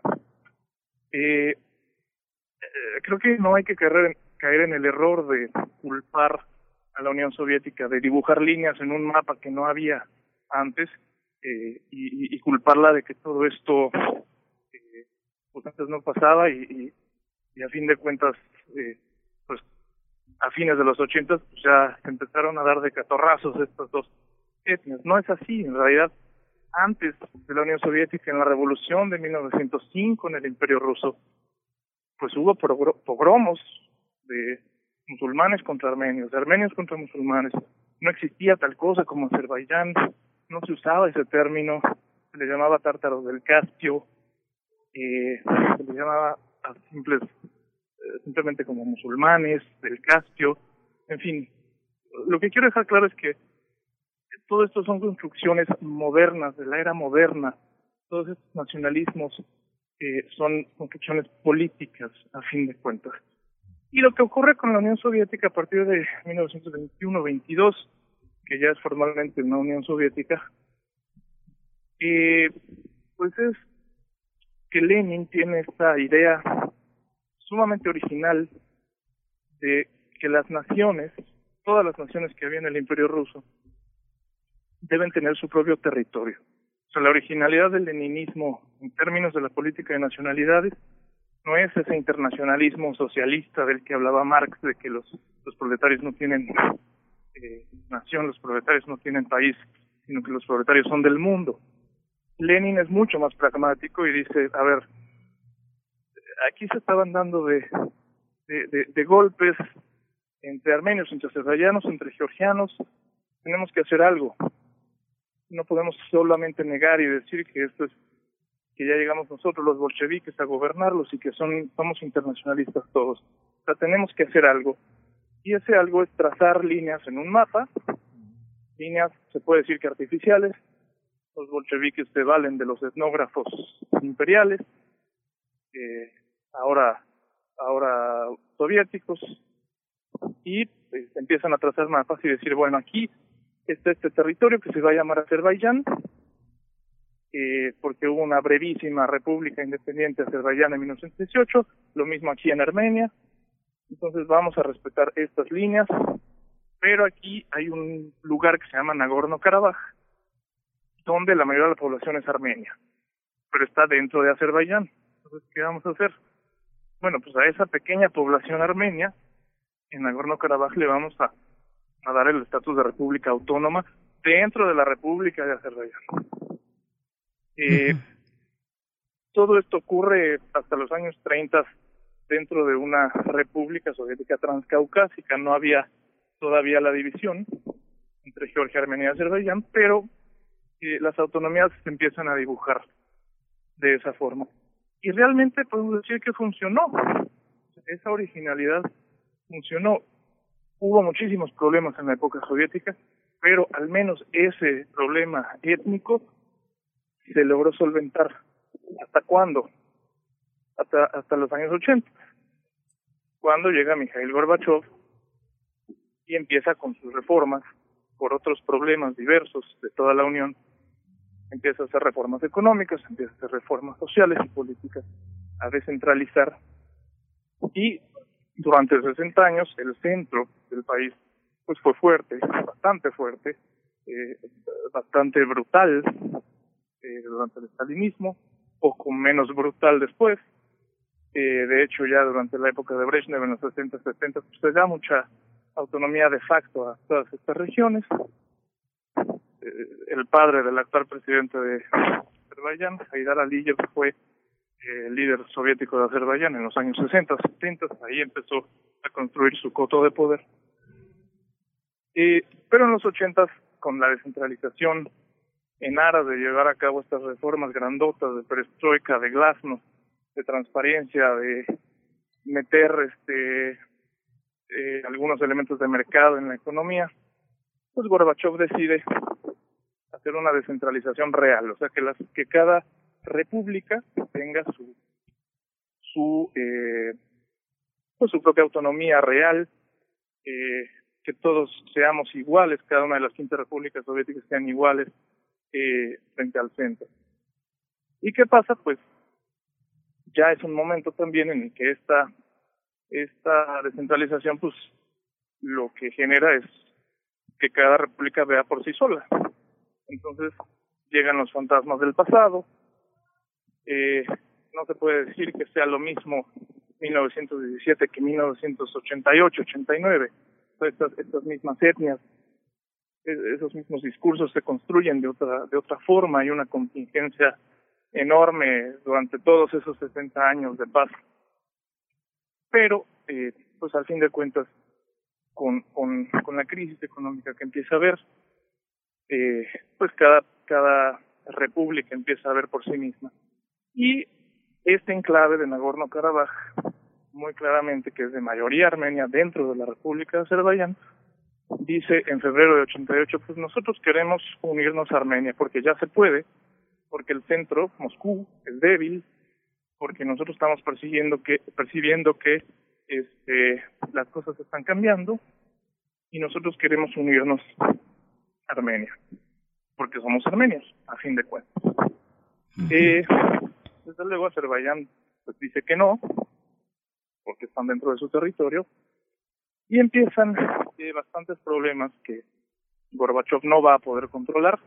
Eh, eh, creo que no hay que caer, en el error de culpar a la Unión Soviética, de dibujar líneas en un mapa que no había antes y culparla de que todo esto antes no pasaba y, y, a fin de cuentas, eh, pues a fines de los ochentas pues ya empezaron a dar de catorrazos estas dos etnias. No es así, en realidad antes de la Unión Soviética, en la revolución de 1905 en el Imperio Ruso, pues hubo pogromos de musulmanes contra armenios, de armenios contra musulmanes. No existía tal cosa como Azerbaiyán, no se usaba ese término, se le llamaba tártaros del Caspio, eh, se le llamaba simples, eh, simplemente como musulmanes, del Caspio, en fin. Lo que quiero dejar claro es que todo esto son construcciones modernas, de la era moderna, todos estos nacionalismos eh, son construcciones políticas, a fin de cuentas. Y lo que ocurre con la Unión Soviética a partir de 1921-22, que ya es formalmente una Unión Soviética, eh, pues es que Lenin tiene esta idea sumamente original de que las naciones, todas las naciones que había en el Imperio Ruso, deben tener su propio territorio. La originalidad del leninismo en términos de la política de nacionalidades no es ese internacionalismo socialista del que hablaba Marx, de que los, los proletarios no tienen eh, nación, los proletarios no tienen país, sino que los proletarios son del mundo. Lenin es mucho más pragmático y dice, a ver, aquí se estaban dando de, de, golpes entre armenios, entre azerbaiyanos, entre georgianos, tenemos que hacer algo. No podemos solamente negar y decir que esto es que ya llegamos nosotros los bolcheviques a gobernarlos y que son somos internacionalistas todos. O sea, tenemos que hacer algo. Y ese algo es trazar líneas en un mapa, líneas se puede decir que artificiales, los bolcheviques se valen de los etnógrafos imperiales, eh, ahora, ahora soviéticos, y pues, empiezan a trazar mapas y decir, bueno, aquí está este territorio que se va a llamar Azerbaiyán, eh, porque hubo una brevísima república independiente Azerbaiyán en 1918, lo mismo aquí en Armenia, entonces vamos a respetar estas líneas, pero aquí hay un lugar que se llama Nagorno-Karabaj, donde la mayoría de la población es armenia, pero está dentro de Azerbaiyán. Entonces, ¿qué vamos a hacer? Bueno, pues a esa pequeña población armenia, en Nagorno-Karabaj le vamos a, a dar el estatus de república autónoma dentro de la República de Azerbaiyán. Eh, todo esto ocurre hasta los años 30 dentro de una república soviética transcaucásica. No había todavía la división entre Georgia, Armenia y Azerbaiyán, pero las autonomías se empiezan a dibujar de esa forma. Y realmente podemos decir que funcionó. Esa originalidad funcionó. Hubo muchísimos problemas en la época soviética, pero al menos ese problema étnico se logró solventar. ¿Hasta cuándo? Hasta, hasta los años 80, cuando llega Mikhail Gorbachev y empieza con sus reformas por otros problemas diversos de toda la Unión empieza a hacer reformas económicas, empieza a hacer reformas sociales y políticas, a descentralizar. Y durante 60 años el centro del país pues fue fuerte, bastante fuerte, eh, bastante brutal eh, durante el estalinismo, poco menos brutal después. Eh, de hecho, ya durante la época de Brezhnev en los 60, 70, pues se da mucha autonomía de facto a todas estas regiones. Eh, el padre del actual presidente de (laughs) Azerbaiyán, Haidar Aliyev, fue eh, líder soviético de Azerbaiyán en los años 60, 70, ahí empezó a construir su coto de poder. pero en los 80, con la descentralización en aras de llevar a cabo estas reformas grandotas de perestroika, de glasnost, de transparencia, de meter este eh, algunos elementos de mercado en la economía, pues Gorbachev decide hacer una descentralización real, o sea que las que cada república tenga su su eh, pues su propia autonomía real, eh, que todos seamos iguales, cada una de las quince repúblicas soviéticas sean iguales eh, frente al centro. ¿Y qué pasa? Pues ya es un momento también en el que esta esta descentralización pues lo que genera es que cada república vea por sí sola. Entonces llegan los fantasmas del pasado. Eh, no se puede decir que sea lo mismo 1917 que 1988, 89. Estas, estas mismas etnias, e, esos mismos discursos se construyen de otra, de otra forma. Hay una contingencia enorme durante todos esos 60 años de paz. Pero, eh, pues al fin de cuentas, con, con, con la crisis económica que empieza a haber, eh, pues cada, cada república empieza a ver por sí misma. Y este enclave de Nagorno-Karabaj, muy claramente que es de mayoría armenia dentro de la República de Azerbaiyán, dice en febrero de 88, pues nosotros queremos unirnos a Armenia porque ya se puede, porque el centro, Moscú, es débil, porque nosotros estamos persiguiendo que, percibiendo que este, las cosas están cambiando y nosotros queremos unirnos Armenia, porque somos armenios, a fin de cuentas. Eh, desde luego Azerbaiyán pues, dice que no, porque están dentro de su territorio, y empiezan eh, bastantes problemas que Gorbachev no va a poder controlar.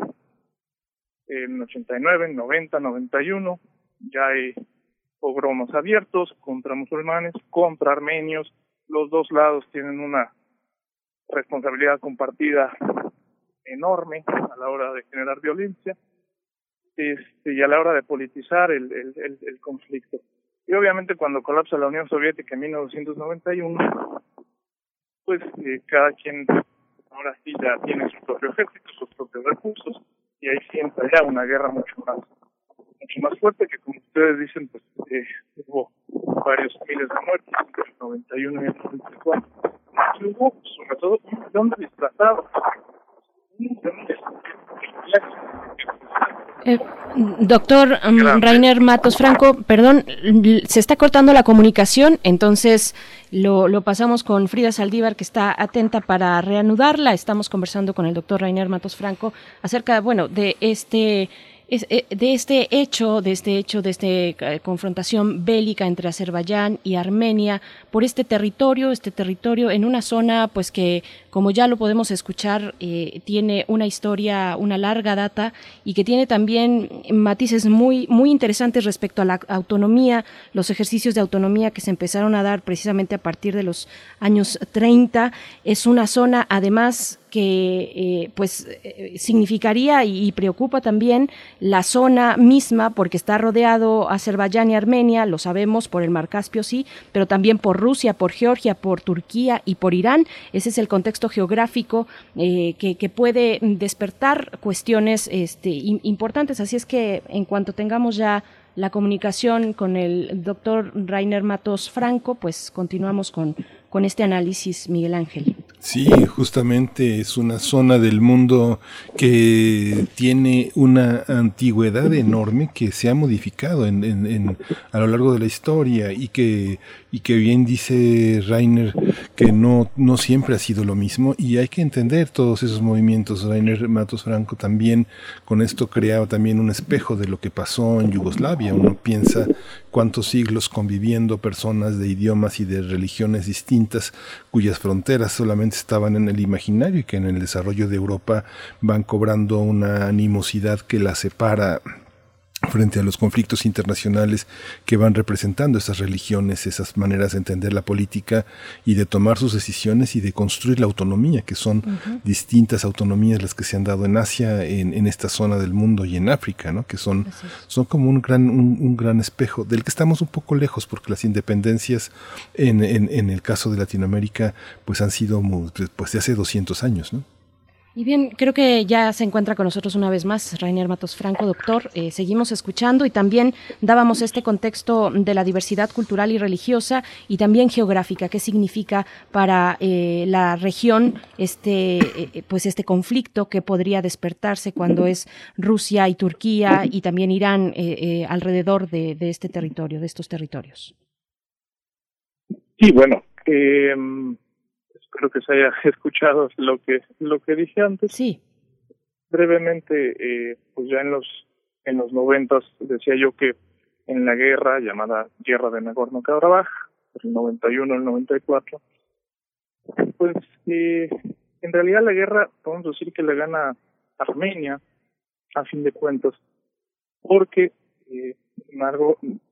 En 89, en 90, 91 ya hay pogromos abiertos contra musulmanes, contra armenios. Los dos lados tienen una responsabilidad compartida enorme a la hora de generar violencia este, y a la hora de politizar el, conflicto. Y obviamente cuando colapsa la Unión Soviética en 1991, pues eh, cada quien ahora sí ya tiene su propio ejército, sus propios recursos, y ahí entra ya una guerra mucho más mucho más fuerte que como ustedes dicen pues eh, hubo varios miles de muertos entre el 91 y el 94 y hubo sobre todo un millón de disfrazados eh, doctor um, Rainer Matos Franco, perdón, se está cortando la comunicación, entonces lo, lo pasamos con Frida Saldívar, que está atenta para reanudarla. Estamos conversando con el doctor Rainer Matos Franco acerca, bueno, de este eh, de este hecho, de este hecho, de esta eh, confrontación bélica entre Azerbaiyán y Armenia por este territorio, este territorio en una zona, pues que, como ya lo podemos escuchar, eh, tiene una historia, una larga data y que tiene también matices muy, muy interesantes respecto a la autonomía, los ejercicios de autonomía que se empezaron a dar precisamente a partir de los años 30. Es una zona, además, que eh, pues eh, significaría y, preocupa también la zona misma porque está rodeado Azerbaiyán y Armenia, lo sabemos por el Mar Caspio sí, pero también por Rusia, por Georgia, por Turquía y por Irán. Ese es el contexto geográfico eh, que, puede despertar cuestiones este, importantes. Así es que en cuanto tengamos ya la comunicación con el doctor Rainer Matos Franco, pues continuamos con, con este análisis, Miguel Ángel. Sí, justamente es una zona del mundo que tiene una antigüedad enorme que se ha modificado en, a lo largo de la historia y que, y que bien dice Rainer que no, no siempre ha sido lo mismo y hay que entender todos esos movimientos. Rainer Matos Franco también con esto creaba también un espejo de lo que pasó en Yugoslavia. Uno piensa cuántos siglos conviviendo personas de idiomas y de religiones distintas cuyas fronteras solamente estaban en el imaginario y que en el desarrollo de Europa van cobrando una animosidad que la separa frente a los conflictos internacionales que van representando esas religiones, esas maneras de entender la política y de tomar sus decisiones y de construir la autonomía, que son distintas autonomías las que se han dado en Asia, en, en, esta zona del mundo y en África, ¿no? que son, son como un gran, un, gran espejo del que estamos un poco lejos porque las independencias en, en, en el caso de Latinoamérica pues han sido pues de hace 200 años. ¿no? Y bien, creo que ya se encuentra con nosotros una vez más Rainer Matos Franco, doctor. Eh, seguimos escuchando y también dábamos este contexto de la diversidad cultural y religiosa y también geográfica. ¿Qué significa para eh, la región este, eh, pues este conflicto que podría despertarse cuando es Rusia y Turquía y también Irán alrededor de, de, este territorio, de estos territorios? Sí, bueno creo que se haya (laughs) escuchado lo que lo que dije antes. Sí. Brevemente, eh, pues ya en los en los noventas decía yo que en la guerra llamada Guerra de Nagorno-Karabaj, el 91 el 94, pues eh, en realidad la guerra podemos decir que le gana Armenia a fin de cuentas, porque eh,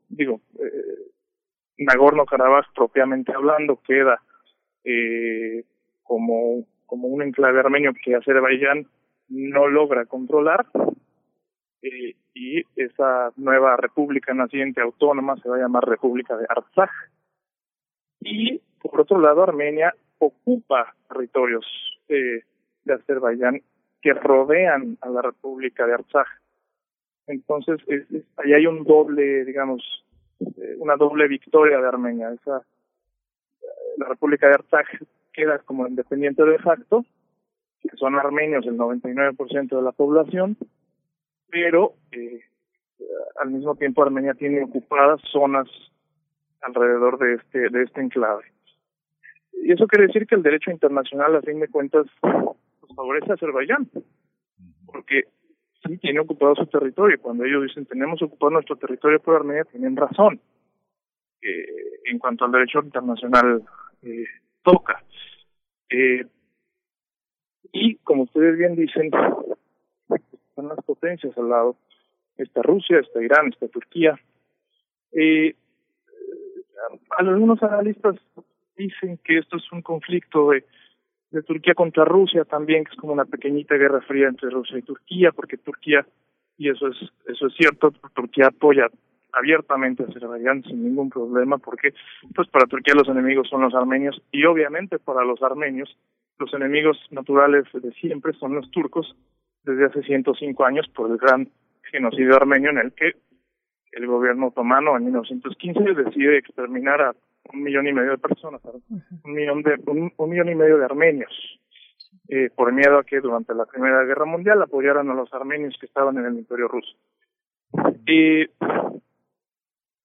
digo eh, Nagorno-Karabaj propiamente hablando queda eh, como, como un enclave armenio que Azerbaiyán no logra controlar eh, y esa nueva república naciente autónoma se va a llamar República de Artsaj. Y por otro lado, Armenia ocupa territorios eh, de Azerbaiyán que rodean a la República de Artsaj. Entonces, ahí hay un doble, digamos, eh, una doble victoria de Armenia. Esa, la República de Artsaj queda como independiente de facto, que son armenios el 99% de la población, pero eh, al mismo tiempo Armenia tiene ocupadas zonas alrededor de este de este enclave. Y eso quiere decir que el derecho internacional, a fin de cuentas, pues, favorece a Azerbaiyán, porque sí tiene ocupado su territorio. Cuando ellos dicen tenemos ocupado nuestro territorio por Armenia, tienen razón. Eh, en cuanto al derecho internacional eh, toca. Eh, y como ustedes bien dicen, están las potencias al lado. Está Rusia, está Irán, está Turquía. Eh, algunos analistas dicen que esto es un conflicto de, de Turquía contra Rusia también, que es como una pequeñita guerra fría entre Rusia y Turquía, porque Turquía, y eso es, eso es cierto, Turquía apoya abiertamente a Azerbaiyán sin ningún problema, porque pues para Turquía los enemigos son los armenios y obviamente para los armenios los enemigos naturales de siempre son los turcos desde hace 105 años por el gran genocidio armenio en el que el gobierno otomano en 1915 decide exterminar a un millón y medio de personas, un millón de un, un millón y medio de armenios, eh, por miedo a que durante la Primera Guerra Mundial apoyaran a los armenios que estaban en el Imperio Ruso. Eh,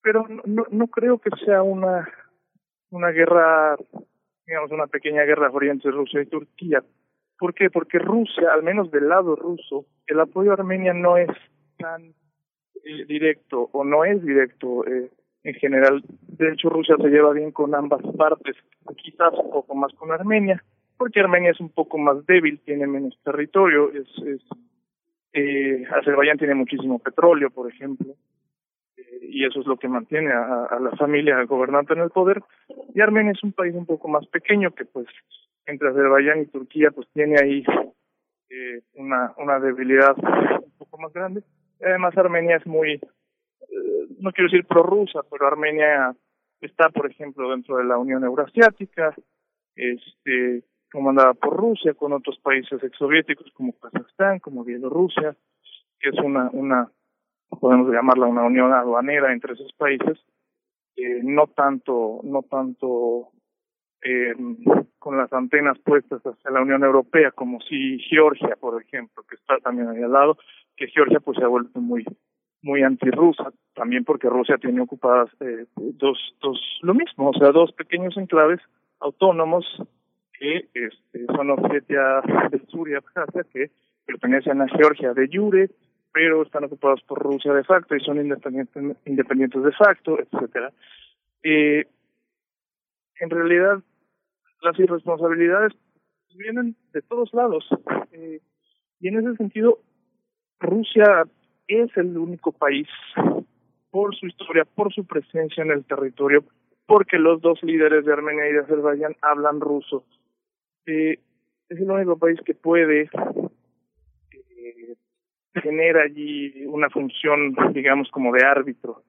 pero no, no creo que sea una una guerra, digamos, una pequeña guerra entre Rusia y Turquía. ¿Por qué? Porque Rusia, al menos del lado ruso, el apoyo a Armenia no es tan eh, directo o no es directo eh, en general. De hecho, Rusia se lleva bien con ambas partes, quizás un poco más con Armenia, porque Armenia es un poco más débil, tiene menos territorio, es, es eh, Azerbaiyán tiene muchísimo petróleo, por ejemplo, y eso es lo que mantiene a, a, la familia gobernante en el poder. Y Armenia es un país un poco más pequeño que pues entre Azerbaiyán y Turquía pues tiene ahí eh, una, una debilidad un poco más grande. Además Armenia es muy, eh, no quiero decir prorrusa, pero Armenia está por ejemplo dentro de la Unión Euroasiática, este comandada por Rusia con otros países exsoviéticos como Kazajstán, como Bielorrusia, que es una una podemos llamarla una unión aduanera entre esos países, eh, no tanto, no tanto eh, con las antenas puestas hacia la Unión Europea, como si Georgia, por ejemplo, que está también ahí al lado, que Georgia pues se ha vuelto muy muy antirrusa, también porque Rusia tiene ocupadas eh, dos, dos, lo mismo, o sea, dos pequeños enclaves autónomos que este, son Osetia del Sur y Abjasia, que pertenecen a Georgia de Yure, pero están ocupados por Rusia de facto y son independientes, independientes de facto, etcétera. Eh, en realidad, las irresponsabilidades vienen de todos lados. Eh, y en ese sentido, Rusia es el único país, por su historia, por su presencia en el territorio, porque los dos líderes de Armenia y de Azerbaiyán hablan ruso. Eh, es el único país que puede genera allí una función, digamos, como de árbitro.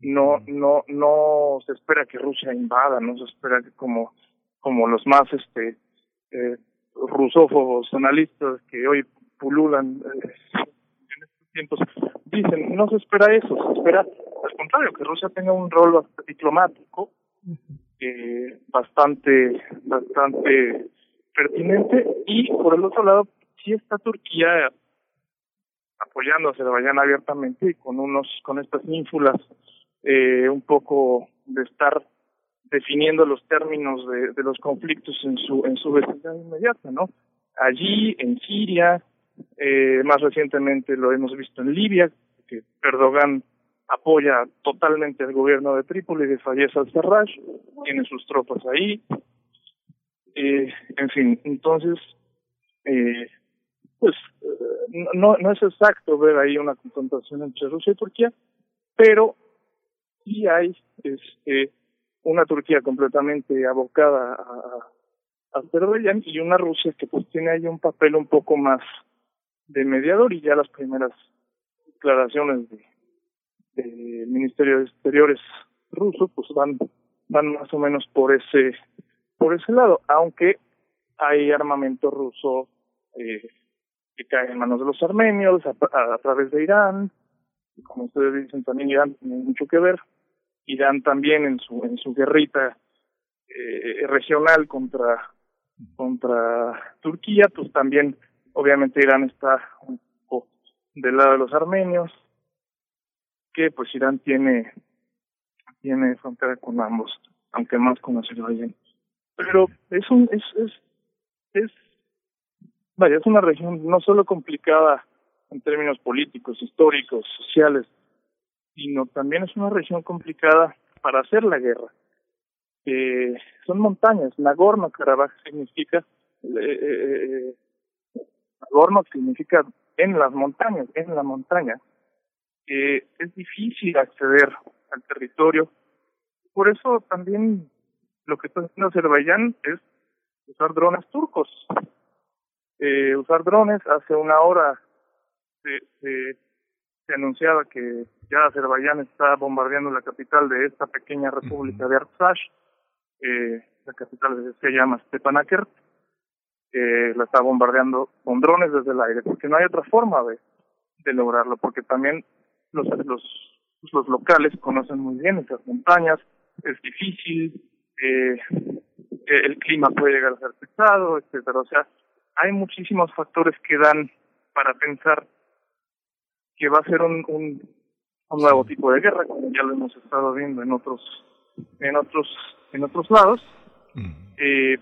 No, no, no se espera que Rusia invada, no se espera que como, como los más, este, eh, rusófobos analistas que hoy pululan eh, en estos tiempos dicen, no se espera eso, se espera al contrario, que Rusia tenga un rol diplomático eh, bastante, bastante pertinente y por el otro lado, si está Turquía apoyando a Azerbaiyán abiertamente y con unos con estas ínfulas eh, un poco de estar definiendo los términos de, los conflictos en su en su vecindad inmediata, ¿no? Allí en Siria, eh, más recientemente lo hemos visto en Libia, que Erdogan apoya totalmente al gobierno de Trípoli de Fayez al-Sarraj, tiene sus tropas ahí, eh, en fin, entonces eh, pues eh, no, no es exacto ver ahí una confrontación entre Rusia y Turquía, pero sí hay este, una Turquía completamente abocada a, a Azerbaiyán y una Rusia que pues tiene ahí un papel un poco más de mediador y ya las primeras declaraciones de, del Ministerio de Exteriores ruso pues van van más o menos por ese por ese lado aunque hay armamento ruso eh, que cae en manos de los armenios a, a, través de Irán. Como ustedes dicen, también Irán tiene mucho que ver. Irán también en su en su guerrita eh, regional contra contra Turquía, pues también obviamente Irán está un poco del lado de los armenios, que pues Irán tiene tiene frontera con ambos, aunque más con Azerbaiyán. Pero es un es es es vaya, es una región no solo complicada en términos políticos, históricos, sociales, sino también es una región complicada para hacer la guerra. Eh, son montañas. Nagorno-Karabaj significa eh, eh, Nagorno significa en las montañas, en la montaña. Eh, es difícil acceder al territorio. Por eso también lo que está haciendo Azerbaiyán es usar drones turcos. Eh, usar drones, hace una hora se, se, se anunciaba que ya Azerbaiyán está bombardeando la capital de esta pequeña república de Artsakh, eh, la capital se llama Stepanakert, eh, la está bombardeando con drones desde el aire, porque no hay otra forma de, de lograrlo, porque también los, los, los locales conocen muy bien esas montañas, es difícil, eh, el clima puede llegar a ser pesado, etcétera. O sea, hay muchísimos factores que dan para pensar que va a ser un, un, un nuevo tipo de guerra, como ya lo hemos estado viendo en otros en otros en otros lados, eh,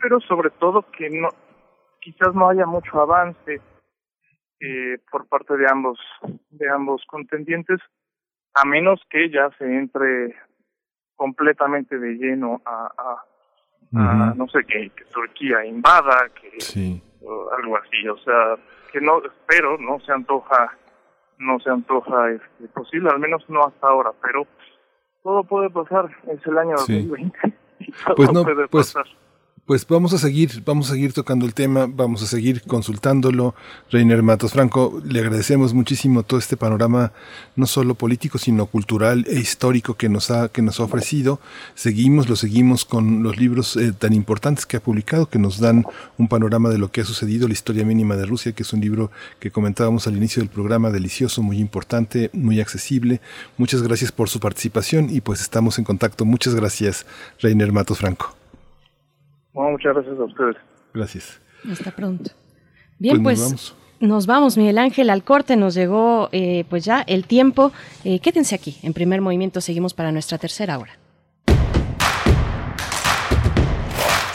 pero sobre todo que no quizás no haya mucho avance eh, por parte de ambos de ambos contendientes, a menos que ya se entre completamente de lleno a, a, a no sé que, que Turquía invada, que Sí. o algo así, o sea, que no espero, no se antoja no se antoja este, posible, al menos no hasta ahora, pero todo puede pasar, es el año Sí. 2020 y (laughs) todo Pues no, puede pues, pasar. Pues vamos a seguir, vamos a seguir tocando el tema, vamos a seguir consultándolo. Reiner Matos Franco, le agradecemos muchísimo todo este panorama, no solo político, sino cultural e histórico que nos ha, que nos ha ofrecido. Seguimos, lo seguimos con los libros eh, tan importantes que ha publicado, que nos dan un panorama de lo que ha sucedido, la historia mínima de Rusia, que es un libro que comentábamos al inicio del programa, delicioso, muy importante, muy accesible. Muchas gracias por su participación y pues estamos en contacto. Muchas gracias, Reiner Matos Franco. Bueno, muchas gracias a ustedes. Gracias. Hasta pronto. Bien, Pues pues, nos vamos. nos vamos, Miguel Ángel, al corte nos llegó eh, pues ya el tiempo. Eh, quédense aquí, en primer movimiento seguimos para nuestra tercera hora.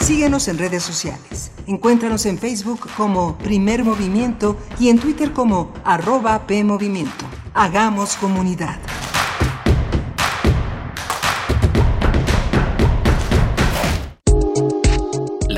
Síguenos en redes sociales. Encuéntranos en Facebook como Primer Movimiento y en Twitter como arroba PMovimiento. Hagamos comunidad.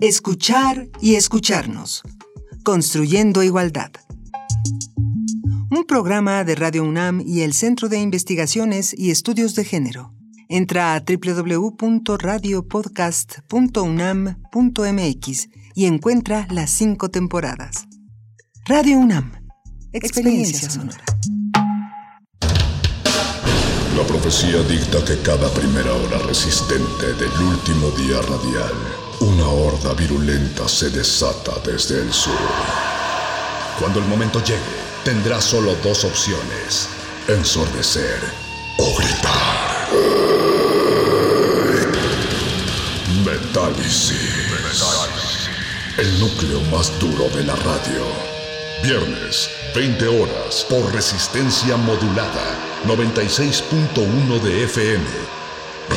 Escuchar y escucharnos. Construyendo igualdad. Un programa de Radio UNAM y el Centro de Investigaciones y Estudios de Género. Entra a www.radiopodcast.unam.mx y encuentra las cinco temporadas. Radio UNAM. Experiencia sonora. La profecía dicta que cada primera hora resistente del último día radial, una horda virulenta se desata desde el sur. Cuando el momento llegue, tendrá solo dos opciones. Ensordecer o gritar. Metálisis. El núcleo más duro de la radio. Viernes, 20 horas, por resistencia modulada. 96.1 de FM.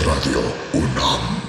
Radio UNAM.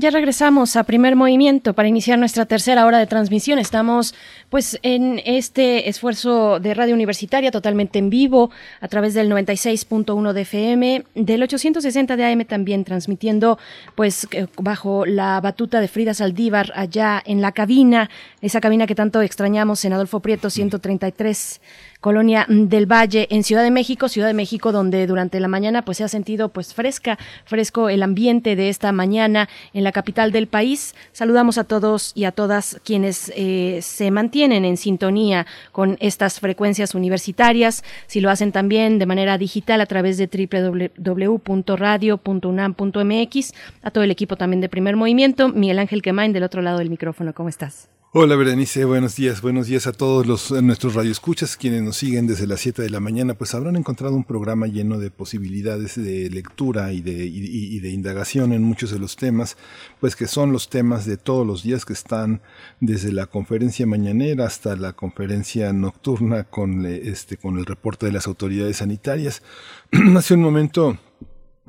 Ya regresamos a primer movimiento para iniciar nuestra tercera hora de transmisión. Estamos pues en este esfuerzo de radio universitaria totalmente en vivo a través del 96.1 de FM, del 860 de AM también transmitiendo pues bajo la batuta de Frida Saldívar allá en la cabina, esa cabina que tanto extrañamos en Adolfo Prieto 133 Colonia del Valle en Ciudad de México, Ciudad de México donde durante la mañana pues se ha sentido pues fresca, fresco el ambiente de esta mañana en la capital del país. Saludamos a todos y a todas quienes eh, se mantienen en sintonía con estas frecuencias universitarias, si lo hacen también de manera digital a través de www.radio.unam.mx, a todo el equipo también de Primer Movimiento, Miguel Ángel Quemain del otro lado del micrófono, ¿cómo estás? Hola Berenice, buenos días, buenos días a todos los, nuestros radioescuchas, quienes nos siguen desde las 7 de la mañana, pues habrán encontrado un programa lleno de posibilidades de lectura y de, y, de indagación en muchos de los temas, pues que son los temas de todos los días que están desde la conferencia mañanera hasta la conferencia nocturna con, este, con el reporte de las autoridades sanitarias. (clears throat) Hace un momento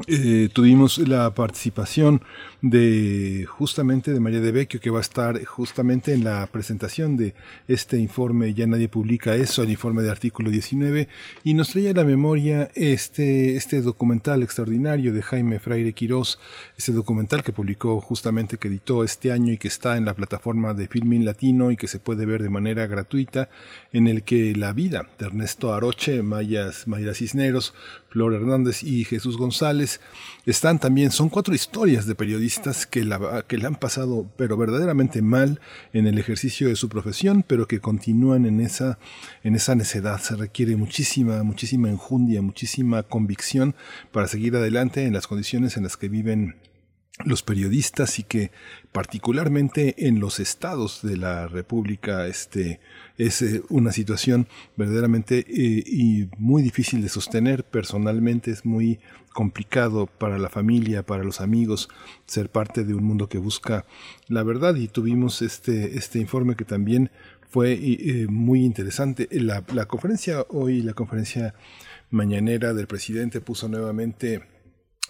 eh, tuvimos la participación de justamente de María de Vecchio que va a estar justamente en la presentación de este informe ya nadie publica eso el informe de artículo 19 y nos traía a la memoria este este documental extraordinario de Jaime Freire Quirós ese documental que publicó justamente que editó este año y que está en la plataforma de Filmin Latino y que se puede ver de manera gratuita en el que la vida de Ernesto Aroche Mayas Mayra Cisneros Flor Hernández y Jesús González están también, son cuatro historias de periodistas que la, que han pasado, pero verdaderamente mal en el ejercicio de su profesión, pero que continúan en esa, en esa necedad. Se requiere muchísima, muchísima enjundia, muchísima convicción para seguir adelante en las condiciones en las que viven los periodistas y que particularmente en los estados de la República este, es eh, una situación verdaderamente eh, y muy difícil de sostener. Personalmente es muy complicado para la familia, para los amigos, ser parte de un mundo que busca la verdad y tuvimos este, este informe que también fue eh, muy interesante. La, la conferencia hoy, la conferencia mañanera del presidente puso nuevamente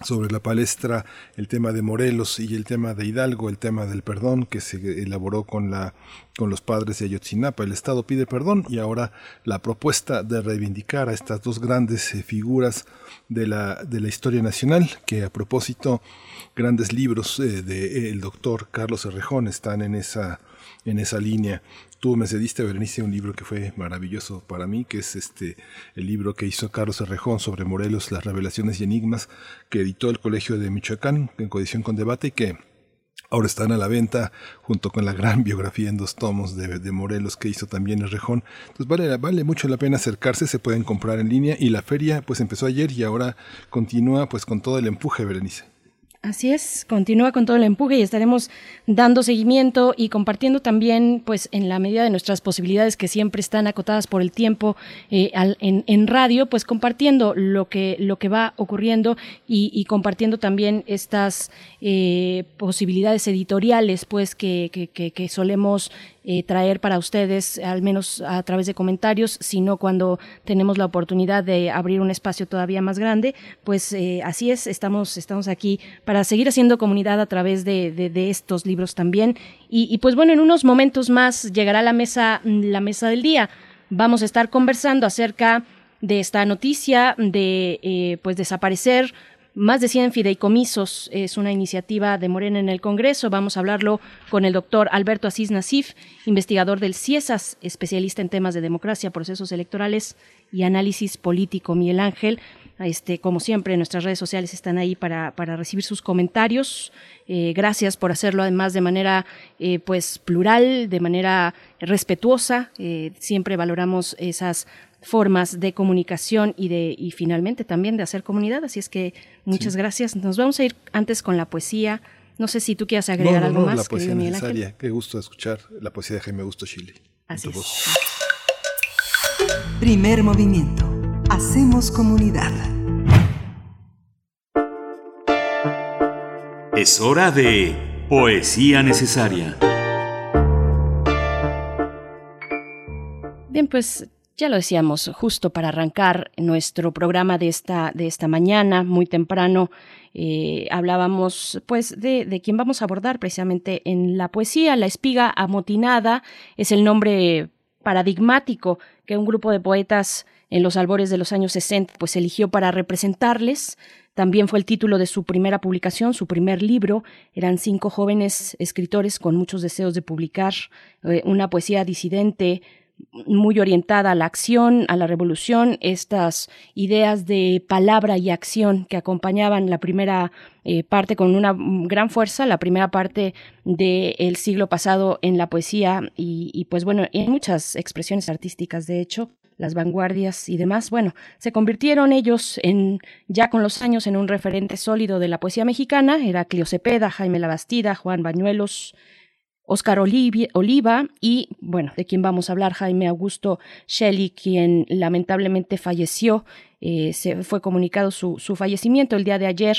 sobre la palestra el tema de Morelos y el tema de Hidalgo, el tema del perdón que se elaboró con la con los padres de Ayotzinapa. El Estado pide perdón y ahora la propuesta de reivindicar a estas dos grandes eh, figuras de la, de la historia nacional, que a propósito grandes libros eh, del doctor Carlos Herrejón están en esa en esa línea. Tú me cediste, Berenice, un libro que fue maravilloso para mí, que es este el libro que hizo Carlos Herrejón sobre Morelos, las revelaciones y enigmas, que editó el Colegio de Michoacán en coedición con debate y que ahora están a la venta junto con la gran (laughs) biografía en dos tomos de, de Morelos que hizo también Herrejón. Entonces vale, vale mucho la pena acercarse, se pueden comprar en línea y la feria pues empezó ayer y ahora continúa pues con todo el empuje, Berenice. Así es, continúa con todo el empuje y estaremos dando seguimiento y compartiendo también, pues en la medida de nuestras posibilidades que siempre están acotadas por el tiempo eh, en, radio, pues compartiendo lo que, lo que va ocurriendo y, compartiendo también estas eh, posibilidades editoriales, pues que, solemos eh, traer para ustedes, al menos a través de comentarios, sino cuando tenemos la oportunidad de abrir un espacio todavía más grande, pues eh, así es, estamos, estamos aquí para seguir haciendo comunidad a través de, de, estos libros también. Y, pues bueno, en unos momentos más llegará la mesa, la mesa del día. Vamos a estar conversando acerca de esta noticia de pues desaparecer más de 100 fideicomisos es una iniciativa de Morena en el Congreso. Vamos a hablarlo con el doctor Alberto Asís Nasif, investigador del CIESAS, especialista en temas de democracia, procesos electorales y análisis político. Miguel Ángel, este, como siempre, nuestras redes sociales están ahí para, para recibir sus comentarios. Eh, gracias por hacerlo, además, de manera eh, pues plural, de manera respetuosa. Eh, siempre valoramos esas formas de comunicación y de y finalmente también de hacer comunidad. Así es que muchas gracias. Nos vamos a ir antes con la poesía. No sé si tú quieras agregar algo más. La poesía necesaria. Qué gusto escuchar la poesía de Jaime Augusto Chile. Así es. Primer movimiento. Hacemos comunidad. Es hora de poesía necesaria. Bien, pues ya lo decíamos, justo para arrancar nuestro programa de esta, de esta mañana, muy temprano, eh, hablábamos pues de, de quien vamos a abordar precisamente en la poesía. La espiga amotinada es el nombre paradigmático que un grupo de poetas en los albores de los años 60 pues eligió para representarles. También fue el título de su primera publicación, su primer libro. Eran cinco jóvenes escritores con muchos deseos de publicar eh, una poesía disidente, muy orientada a la acción, a la revolución, estas ideas de palabra y acción que acompañaban la primera eh, parte con una gran fuerza, la primera parte del siglo pasado en la poesía y, pues bueno, en muchas expresiones artísticas, de hecho las vanguardias y demás, bueno, se convirtieron ellos en, ya con los años, en un referente sólido de la poesía mexicana, era Clio Cepeda, Jaime Labastida, Juan Bañuelos, Oscar Oliva y, bueno, de quien vamos a hablar, Jaime Augusto Shelley, quien lamentablemente falleció. Eh, se fue comunicado su, su, fallecimiento el día de ayer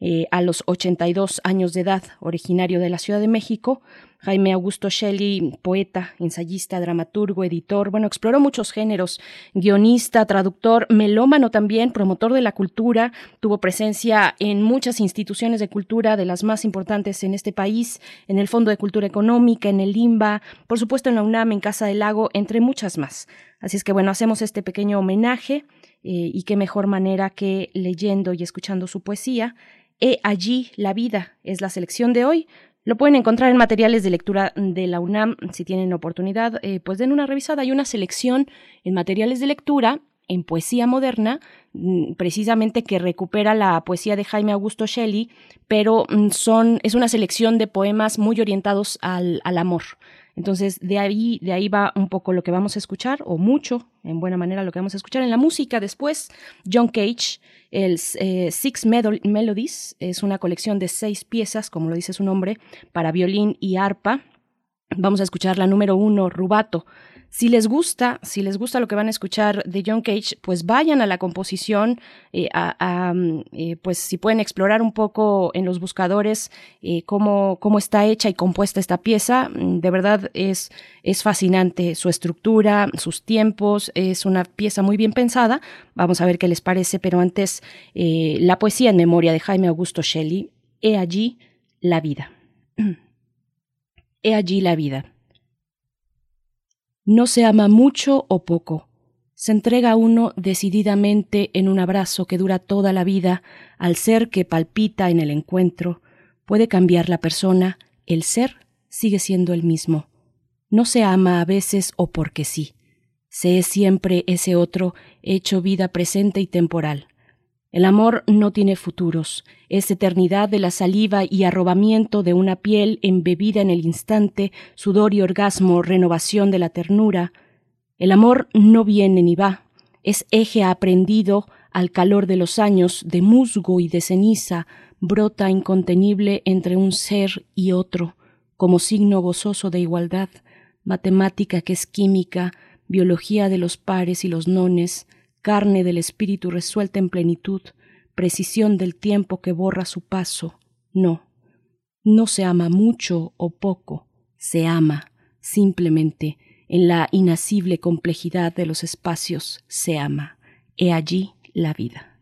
eh, a los 82 años de edad, originario de la Ciudad de México. Jaime Augusto Shelley, poeta, ensayista, dramaturgo, editor, bueno, exploró muchos géneros, guionista, traductor, melómano también, promotor de la cultura, tuvo presencia en muchas instituciones de cultura de las más importantes en este país, en el Fondo de Cultura Económica, en el LIMBA, por supuesto en la UNAM, en Casa del Lago, entre muchas más. Así es que bueno, hacemos este pequeño homenaje eh, y qué mejor manera que leyendo y escuchando su poesía. He allí la vida es la selección de hoy. Lo pueden encontrar en materiales de lectura de la UNAM, si tienen oportunidad, eh, pues den una revisada. Hay una selección en materiales de lectura en poesía moderna, mm, precisamente que recupera la poesía de Jaime Augusto Shelley, pero mm, son, es una selección de poemas muy orientados al, al amor. Entonces, de ahí, de ahí va un poco lo que vamos a escuchar, o mucho, en buena manera, lo que vamos a escuchar en la música. Después, John Cage, el eh, Six Melodies, es una colección de seis piezas, como lo dice su nombre, para violín y arpa. Vamos a escuchar la número uno, Rubato. Si les gusta, si les gusta lo que van a escuchar de John Cage, pues vayan a la composición, eh, mm, eh, pues si pueden explorar un poco en los buscadores eh, cómo, cómo está hecha y compuesta esta pieza. Mm, de verdad es, es fascinante su estructura, sus tiempos, es una pieza muy bien pensada. Vamos a ver qué les parece, pero antes la poesía en memoria de Jaime Augusto Shelley, He allí la vida. (clears throat) He allí la vida. No se ama mucho o poco. Se entrega uno decididamente en un abrazo que dura toda la vida al ser que palpita en el encuentro. Puede cambiar la persona, el ser sigue siendo el mismo. No se ama a veces o porque sí. Se es siempre ese otro hecho vida presente y temporal. El amor no tiene futuros, es eternidad de la saliva y arrobamiento de una piel embebida en el instante, sudor y orgasmo, renovación de la ternura. El amor no viene ni va, es eje aprendido al calor de los años, de musgo y de ceniza, brota incontenible entre un ser y otro, como signo gozoso de igualdad, matemática que es química, biología de los pares y los nones, carne del espíritu resuelta en plenitud, precisión del tiempo que borra su paso. No, no se ama mucho o poco, se ama simplemente en la inacible complejidad de los espacios se ama. He allí la vida.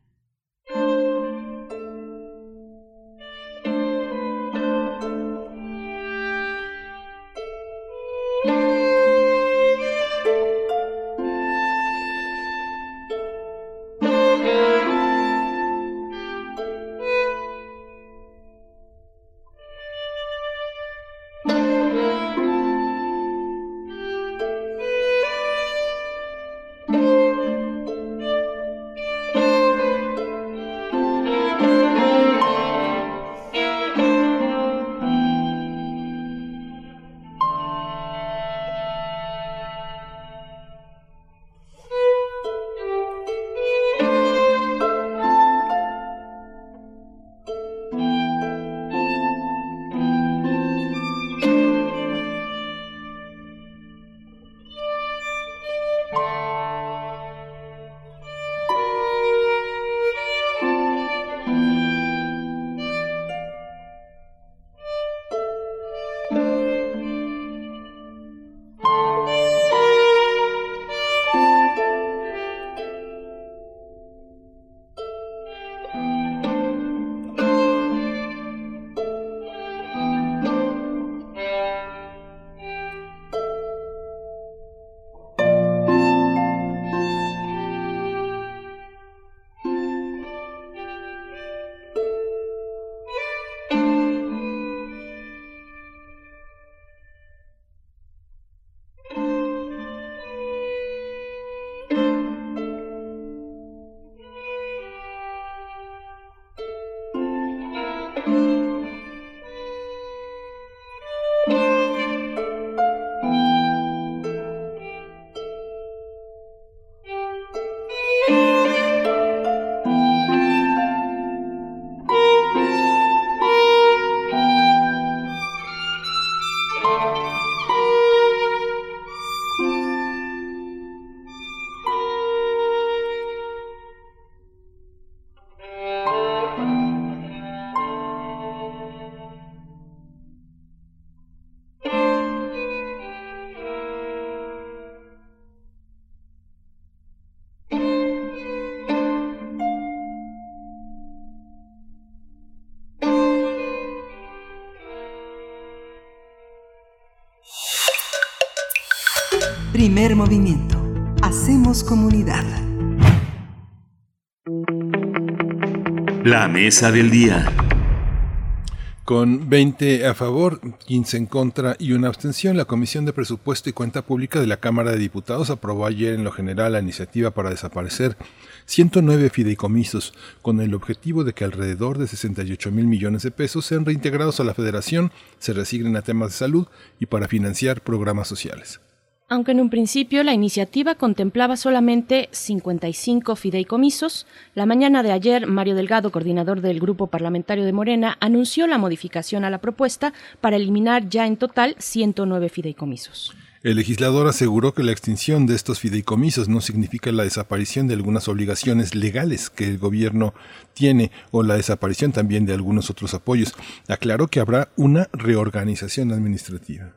Primer movimiento. Hacemos comunidad. La mesa del día. Con 20 a favor, 15 en contra y una abstención, la Comisión de Presupuesto y Cuenta Pública de la Cámara de Diputados aprobó ayer en lo general la iniciativa para desaparecer 109 fideicomisos, con el objetivo de que alrededor de 68 mil millones de pesos sean reintegrados a la Federación, se resignen a temas de salud y para financiar programas sociales. Aunque en un principio la iniciativa contemplaba solamente 55 fideicomisos, la mañana de ayer Mario Delgado, coordinador del Grupo Parlamentario de Morena, anunció la modificación a la propuesta para eliminar ya en total 109 fideicomisos. El legislador aseguró que la extinción de estos fideicomisos no significa la desaparición de algunas obligaciones legales que el gobierno tiene o la desaparición también de algunos otros apoyos. Aclaró que habrá una reorganización administrativa.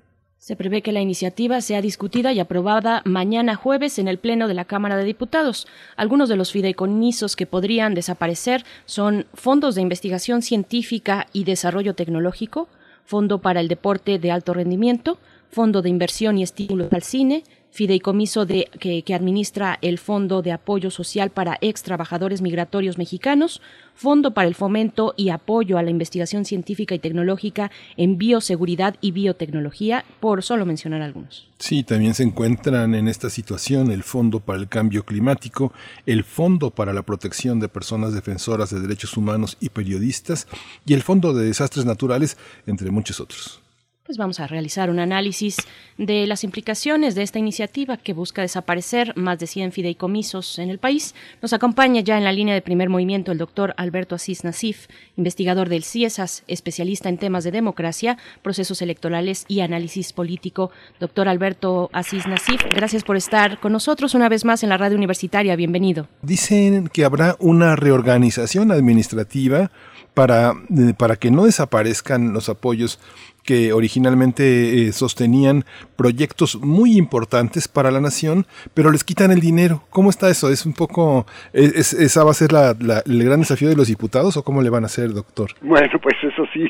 Se prevé que la iniciativa sea discutida y aprobada mañana jueves en el Pleno de la Cámara de Diputados. Algunos de los fideicomisos que podrían desaparecer son fondos de investigación científica y desarrollo tecnológico, Fondo para el Deporte de Alto Rendimiento, Fondo de Inversión y Estímulos al Cine, fideicomiso de, que, que, administra el Fondo de Apoyo Social para Ex Trabajadores Migratorios Mexicanos, Fondo para el Fomento y Apoyo a la Investigación Científica y Tecnológica en Bioseguridad y Biotecnología, por solo mencionar algunos. Sí, también se encuentran en esta situación el Fondo para el Cambio Climático, el Fondo para la Protección de Personas Defensoras de Derechos Humanos y Periodistas y el Fondo de Desastres Naturales, entre muchos otros. Pues vamos a realizar un análisis de las implicaciones de esta iniciativa que busca desaparecer más de 100 fideicomisos en el país. Nos acompaña ya en la línea de primer movimiento el doctor Alberto Asís Nasif, investigador del CIESAS, especialista en temas de democracia, procesos electorales y análisis político. Doctor Alberto Asís Nasif, gracias por estar con nosotros una vez más en la radio universitaria. Bienvenido. Dicen que habrá una reorganización administrativa para, eh, para que no desaparezcan los apoyos que originalmente eh, sostenían proyectos muy importantes para la nación, pero les quitan el dinero. ¿Cómo está eso? ¿Es un poco, es, esa va a ser la, el gran desafío de los diputados o cómo le van a hacer, doctor? Bueno, pues eso sí,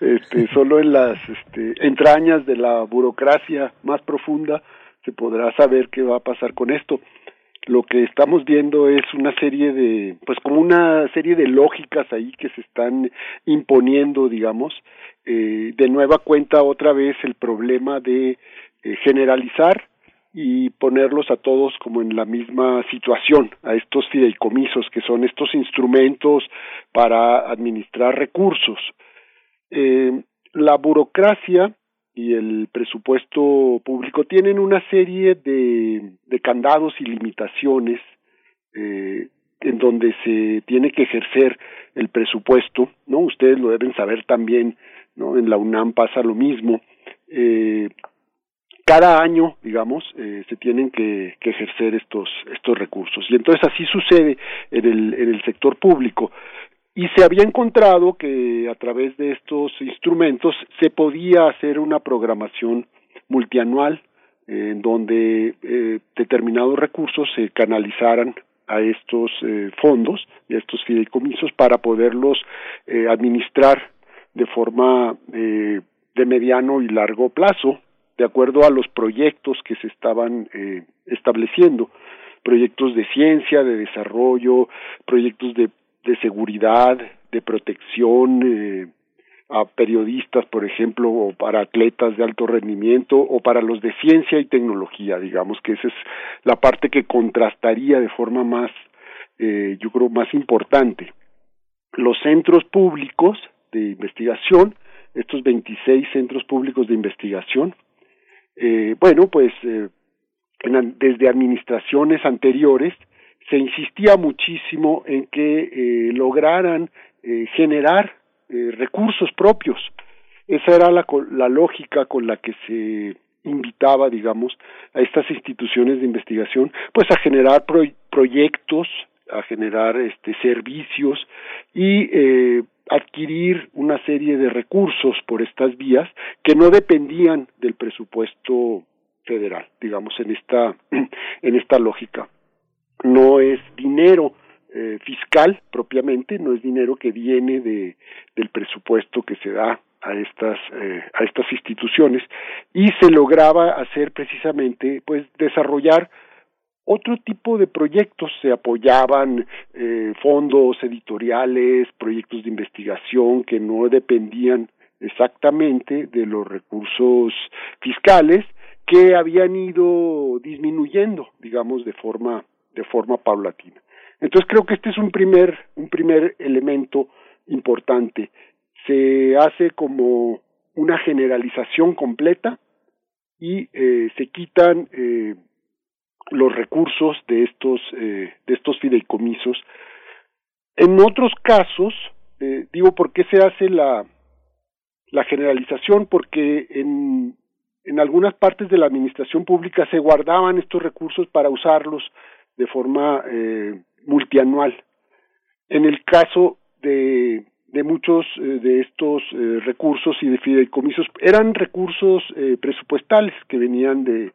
este, solo en las este, entrañas de la burocracia más profunda se podrá saber qué va a pasar con esto lo que estamos viendo es una serie de, pues como una serie de lógicas ahí que se están imponiendo, digamos, eh, de nueva cuenta otra vez el problema de eh, generalizar y ponerlos a todos como en la misma situación, a estos fideicomisos, que son estos instrumentos para administrar recursos. Eh, la burocracia y el presupuesto público tienen una serie de, de candados y limitaciones eh, en donde se tiene que ejercer el presupuesto, ¿no? Ustedes lo deben saber también, ¿no? En la UNAM pasa lo mismo. Eh, cada año, digamos, eh, se tienen que, que, ejercer estos estos recursos y entonces así sucede en el en el sector público y se había encontrado que a través de estos instrumentos se podía hacer una programación multianual en donde eh, determinados recursos se canalizaran a estos eh, fondos y a estos fideicomisos para poderlos eh, administrar de forma de mediano y largo plazo de acuerdo a los proyectos que se estaban estableciendo. Proyectos de ciencia, de desarrollo, proyectos de de seguridad, de protección eh, a periodistas, por ejemplo, o para atletas de alto rendimiento, o para los de ciencia y tecnología, digamos que esa es la parte que contrastaría de forma más, eh, yo creo, más importante. Los centros públicos de investigación, estos 26 centros públicos de investigación, eh, bueno, pues eh, desde administraciones anteriores, se insistía muchísimo en que eh, lograran eh, generar eh, recursos propios. Esa era la, la lógica con la que se invitaba, digamos, a estas instituciones de investigación, pues a generar proyectos, a generar este servicios y eh, adquirir una serie de recursos por estas vías que no dependían del presupuesto federal, digamos, en esta, (clears throat) en esta lógica no es dinero eh, fiscal propiamente, no es dinero que viene de, del presupuesto que se da a estas eh, a estas instituciones. Y se lograba hacer precisamente pues desarrollar otro tipo de proyectos. Se apoyaban eh, fondos editoriales proyectos de investigación que no dependían exactamente de los recursos fiscales que habían ido disminuyendo digamos de forma de forma paulatina. Entonces creo que este es un primer, un primer elemento importante. Se hace como una generalización completa y eh, se quitan eh, los recursos de estos eh, de estos fideicomisos. En otros casos, digo por qué se hace la la generalización porque en en algunas partes de la administración pública se guardaban estos recursos para usarlos de forma eh, multianual. En el caso de, muchos eh, de estos eh, recursos y de fideicomisos, eran recursos eh, presupuestales que venían de,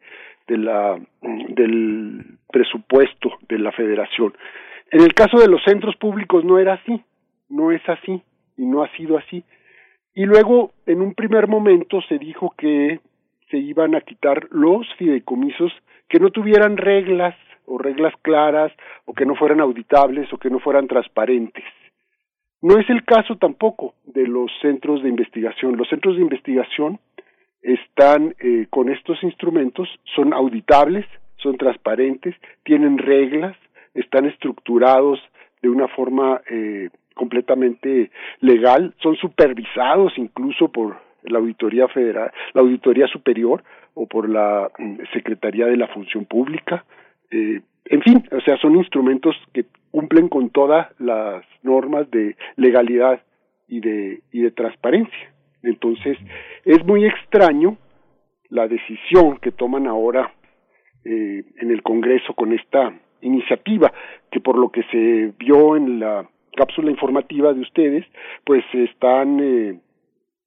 de la, del presupuesto de la federación. En el caso de los centros públicos no era así, no es así y no ha sido así. Y luego, en un primer momento, se dijo que se iban a quitar los fideicomisos que no tuvieran reglas o reglas claras o que no fueran auditables o que no fueran transparentes. No es el caso tampoco de los centros de investigación. Los centros de investigación están eh, con estos instrumentos, son auditables, son transparentes, tienen reglas, están estructurados de una forma eh, completamente legal, son supervisados incluso por la Auditoría Federal, la Auditoría Superior o por la mm, Secretaría de la Función Pública. Eh, en fin, o sea, son instrumentos que cumplen con todas las normas de legalidad y de, y de transparencia. Entonces, es muy extraño la decisión que toman ahora eh, en el Congreso con esta iniciativa, que por lo que se vio en la cápsula informativa de ustedes, pues están eh,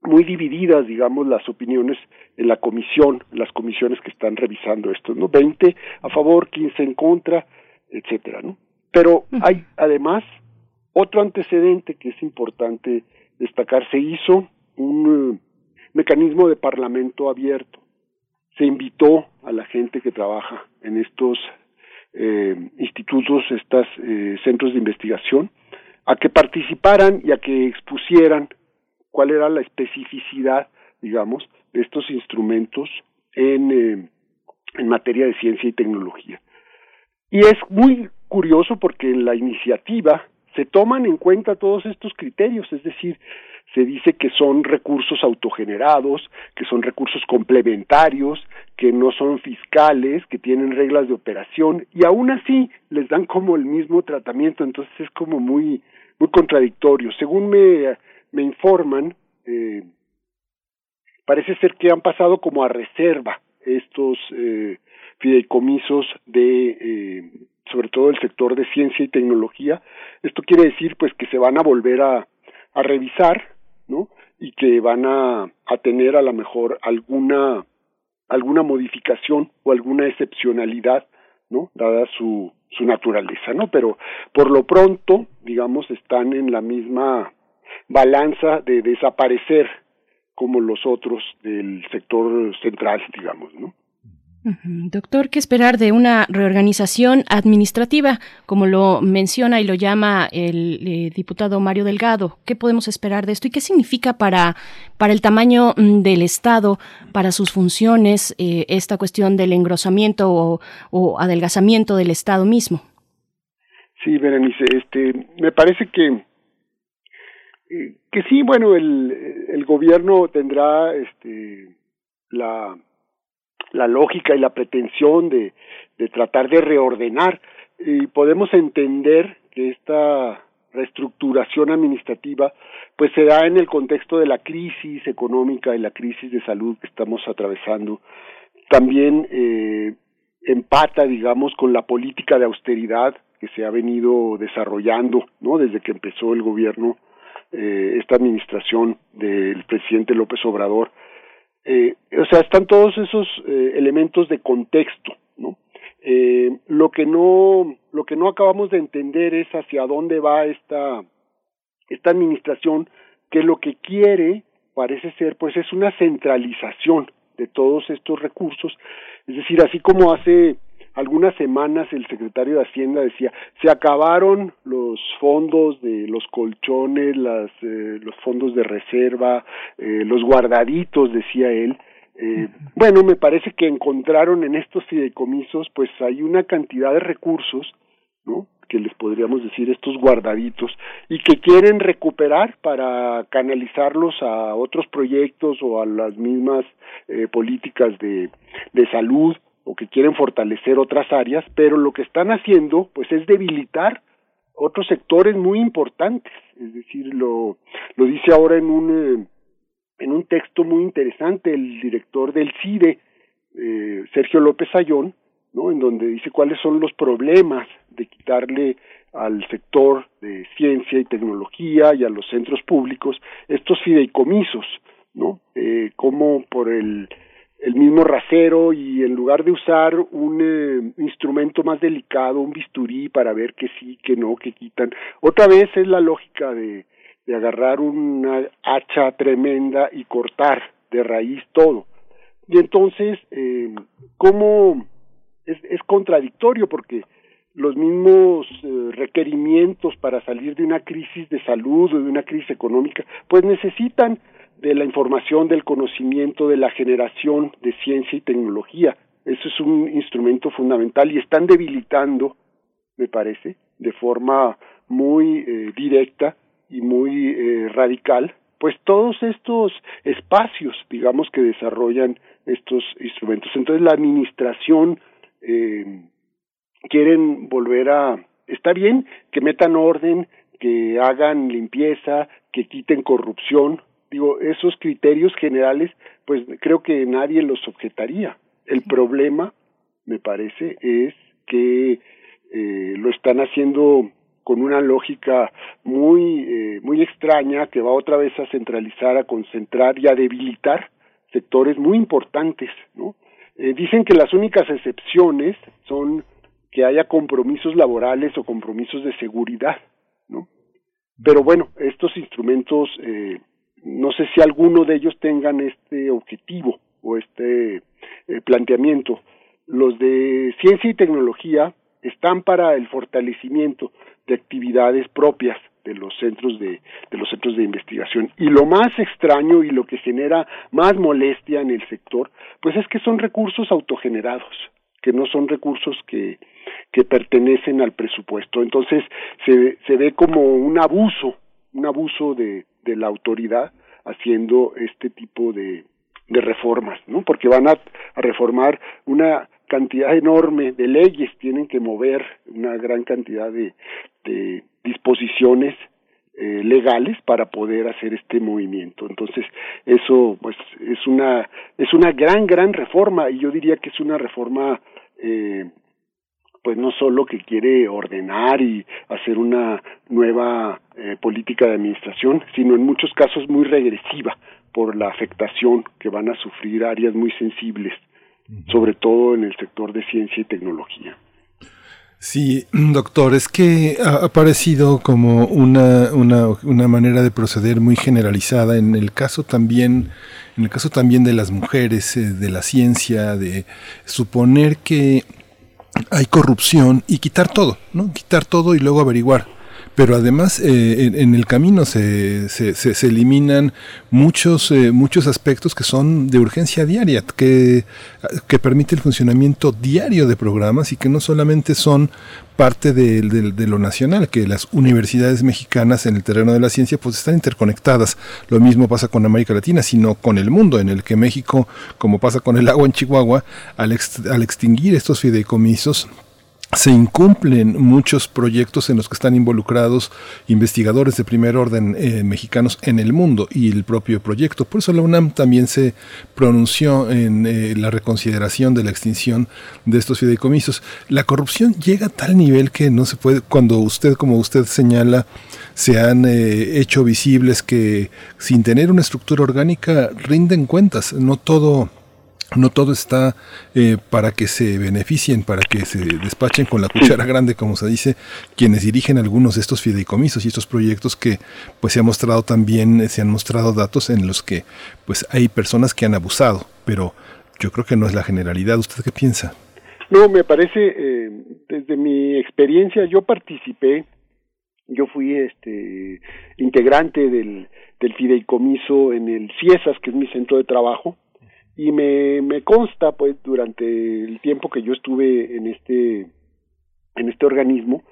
muy divididas, digamos, las opiniones en la comisión, las comisiones que están revisando esto, ¿no? 20 a favor, 15 en contra, etcétera, ¿no? Pero hay además otro antecedente que es importante destacar. Se hizo un eh, mecanismo de parlamento abierto. Se invitó a la gente que trabaja en estos eh, institutos, estos eh, centros de investigación, a que participaran y a que expusieran cuál era la especificidad, digamos, de estos instrumentos en, eh, en materia de ciencia y tecnología. Y es muy curioso porque en la iniciativa se toman en cuenta todos estos criterios, es decir, se dice que son recursos autogenerados, que son recursos complementarios, que no son fiscales, que tienen reglas de operación y aún así les dan como el mismo tratamiento, entonces es como muy muy contradictorio. Según me, me informan, eh, parece ser que han pasado como a reserva estos eh, fideicomisos de eh, sobre todo el sector de ciencia y tecnología. Esto quiere decir pues que se van a volver a, a revisar, ¿no? Y que van a, a tener a lo mejor alguna alguna modificación o alguna excepcionalidad, ¿no? Dada su su naturaleza, ¿no? Pero por lo pronto, digamos, están en la misma balanza de desaparecer como los otros del sector central, digamos, ¿no? Doctor, ¿qué esperar de una reorganización administrativa, como lo menciona y lo llama el eh, diputado Mario Delgado? ¿Qué podemos esperar de esto y qué significa para, para el tamaño mm, del Estado, para sus funciones, eh, esta cuestión del engrosamiento o, adelgazamiento del Estado mismo? Sí, Berenice, este, me parece que que sí, bueno, el, el gobierno tendrá este, la la lógica y la pretensión de, de tratar de reordenar y podemos entender que esta reestructuración administrativa pues se da en el contexto de la crisis económica y la crisis de salud que estamos atravesando. También eh, empata digamos con la política de austeridad que se ha venido desarrollando no desde que empezó el gobierno eh, esta administración del presidente López Obrador eh, o sea, están todos esos eh, elementos de contexto, ¿no? Lo que no, lo que no acabamos de entender es hacia dónde va esta, esta administración, que lo que quiere, parece ser, pues es una centralización de todos estos recursos, es decir, así como hace algunas semanas el secretario de Hacienda decía, se acabaron los fondos de los colchones, las, eh, los fondos de reserva, eh, los guardaditos, decía él. Eh, bueno, me parece que encontraron en estos fideicomisos, pues hay una cantidad de recursos, ¿no? que les podríamos decir estos guardaditos y que quieren recuperar para canalizarlos a otros proyectos o a las mismas eh, políticas de, de salud o que quieren fortalecer otras áreas, pero lo que están haciendo pues es debilitar otros sectores muy importantes, es decir, lo, lo dice ahora en un, eh, en un texto muy interesante el director del CIDE, eh, Sergio López Ayón, ¿no? en donde dice cuáles son los problemas de quitarle al sector de ciencia y tecnología y a los centros públicos estos fideicomisos, ¿no? Eh, como por el el mismo rasero y en lugar de usar un eh, instrumento más delicado, un bisturí para ver que sí, que no, que quitan. Otra vez es la lógica de, de agarrar una hacha tremenda y cortar de raíz todo. Y entonces, eh, ¿cómo es, es contradictorio? Porque los mismos eh, requerimientos para salir de una crisis de salud o de una crisis económica, pues necesitan de la información, del conocimiento, de la generación de ciencia y tecnología. Eso es un instrumento fundamental y están debilitando, me parece, de forma muy eh, directa y muy eh, radical pues todos estos espacios, digamos, que desarrollan estos instrumentos. Entonces la administración eh, quieren volver a, está bien que metan orden, que hagan limpieza, que quiten corrupción, digo, esos criterios generales, pues creo que nadie los objetaría. El problema, me parece, es que eh, lo están haciendo con una lógica muy eh, muy extraña que va otra vez a centralizar, a concentrar y a debilitar sectores muy importantes, ¿no? Eh, dicen que las únicas excepciones son que haya compromisos laborales o compromisos de seguridad, ¿no? Pero bueno, estos instrumentos, eh, no sé si alguno de ellos tengan este objetivo o este eh, planteamiento. Los de ciencia y tecnología están para el fortalecimiento de actividades propias de los centros de, de los centros de investigación y lo más extraño y lo que genera más molestia en el sector pues es que son recursos autogenerados que no son recursos que, que pertenecen al presupuesto entonces se, se ve como un abuso un abuso de, de la autoridad haciendo este tipo de, de reformas, ¿no? Porque van a, reformar una cantidad enorme de leyes, tienen que mover una gran cantidad de, de disposiciones eh, legales para poder hacer este movimiento. Entonces, eso pues es una es una gran gran reforma y yo diría que es una reforma eh, pues no solo que quiere ordenar y hacer una nueva eh, política de administración, sino en muchos casos muy regresiva por la afectación que van a sufrir áreas muy sensibles, sobre todo en el sector de ciencia y tecnología. Sí, (clears throat) doctor, es que ha aparecido como una, una, una, manera de proceder muy generalizada en el caso también, en el caso también de las mujeres, eh, de la ciencia, de suponer que hay corrupción y quitar todo, ¿no? Quitar todo y luego averiguar pero además eh, en, el camino se, se, se, eliminan muchos, eh, muchos aspectos que son de urgencia diaria, que, que permite el funcionamiento diario de programas y que no solamente son parte de, de, lo nacional, que las universidades mexicanas en el terreno de la ciencia pues están interconectadas. Lo mismo pasa con América Latina, sino con el mundo, en el que México, como pasa con el agua en Chihuahua, al, al extinguir estos fideicomisos, se incumplen muchos proyectos en los que están involucrados investigadores de primer orden eh, mexicanos en el mundo y el propio proyecto. Por eso la UNAM también se pronunció en eh, la reconsideración de la extinción de estos fideicomisos. La corrupción llega a tal nivel que no se puede, cuando usted, como usted señala, se han eh, hecho visibles que sin tener una estructura orgánica rinden cuentas. No todo no todo está eh, para que se beneficien, para que se despachen con la cuchara grande, como se dice, quienes dirigen algunos de estos fideicomisos y estos proyectos que pues se ha mostrado también, se han mostrado datos en los que pues hay personas que han abusado, pero yo creo que no es la generalidad. ¿Usted qué piensa? No, me parece, eh, desde mi experiencia, yo participé, yo fui este integrante del, del fideicomiso en el CIESAS, que es mi centro de trabajo, y me, me consta pues durante el tiempo que yo estuve en este en este organismo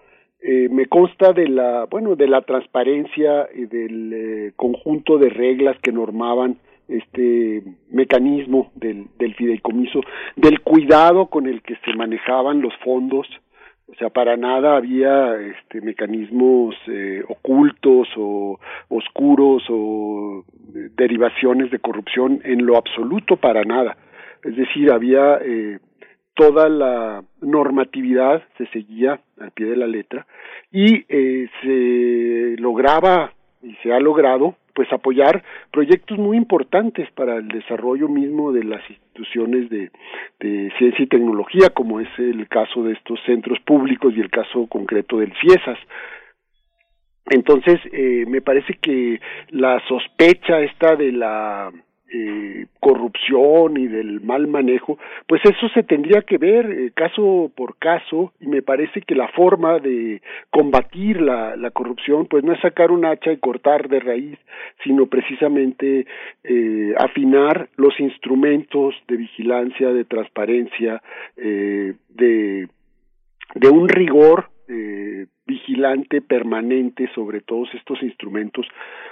eh, me consta de la bueno de la transparencia y del eh, conjunto de reglas que normaban este mecanismo del, del fideicomiso del cuidado con el que se manejaban los fondos o sea, para nada había este, mecanismos eh, ocultos o oscuros o derivaciones de corrupción en lo absoluto, para nada. Es decir, había eh, toda la normatividad se seguía al pie de la letra y eh, se lograba y se ha logrado pues apoyar proyectos muy importantes para el desarrollo mismo de las instituciones de, ciencia y tecnología, como es el caso de estos centros públicos y el caso concreto del CIESAS. Entonces, eh, me parece que la sospecha esta de la eh, corrupción y del mal manejo, pues eso se tendría que ver eh, caso por caso y me parece que la forma de combatir la, corrupción pues no es sacar un hacha y cortar de raíz, sino precisamente eh, afinar los instrumentos de vigilancia, de transparencia, eh, de, de un rigor eh, vigilante permanente sobre todos estos instrumentos,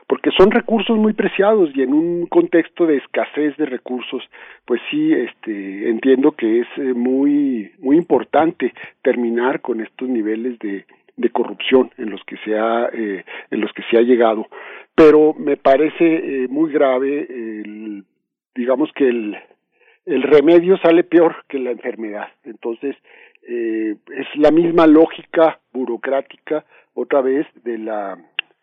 porque son recursos muy preciados y en un contexto de escasez de recursos, pues sí, este, entiendo que es eh, muy, muy importante terminar con estos niveles de, corrupción en los que se ha, eh, en los que se ha llegado. Pero me parece muy grave el, digamos que el, el remedio sale peor que la enfermedad. Entonces, eh, es la misma lógica burocrática, otra vez, de la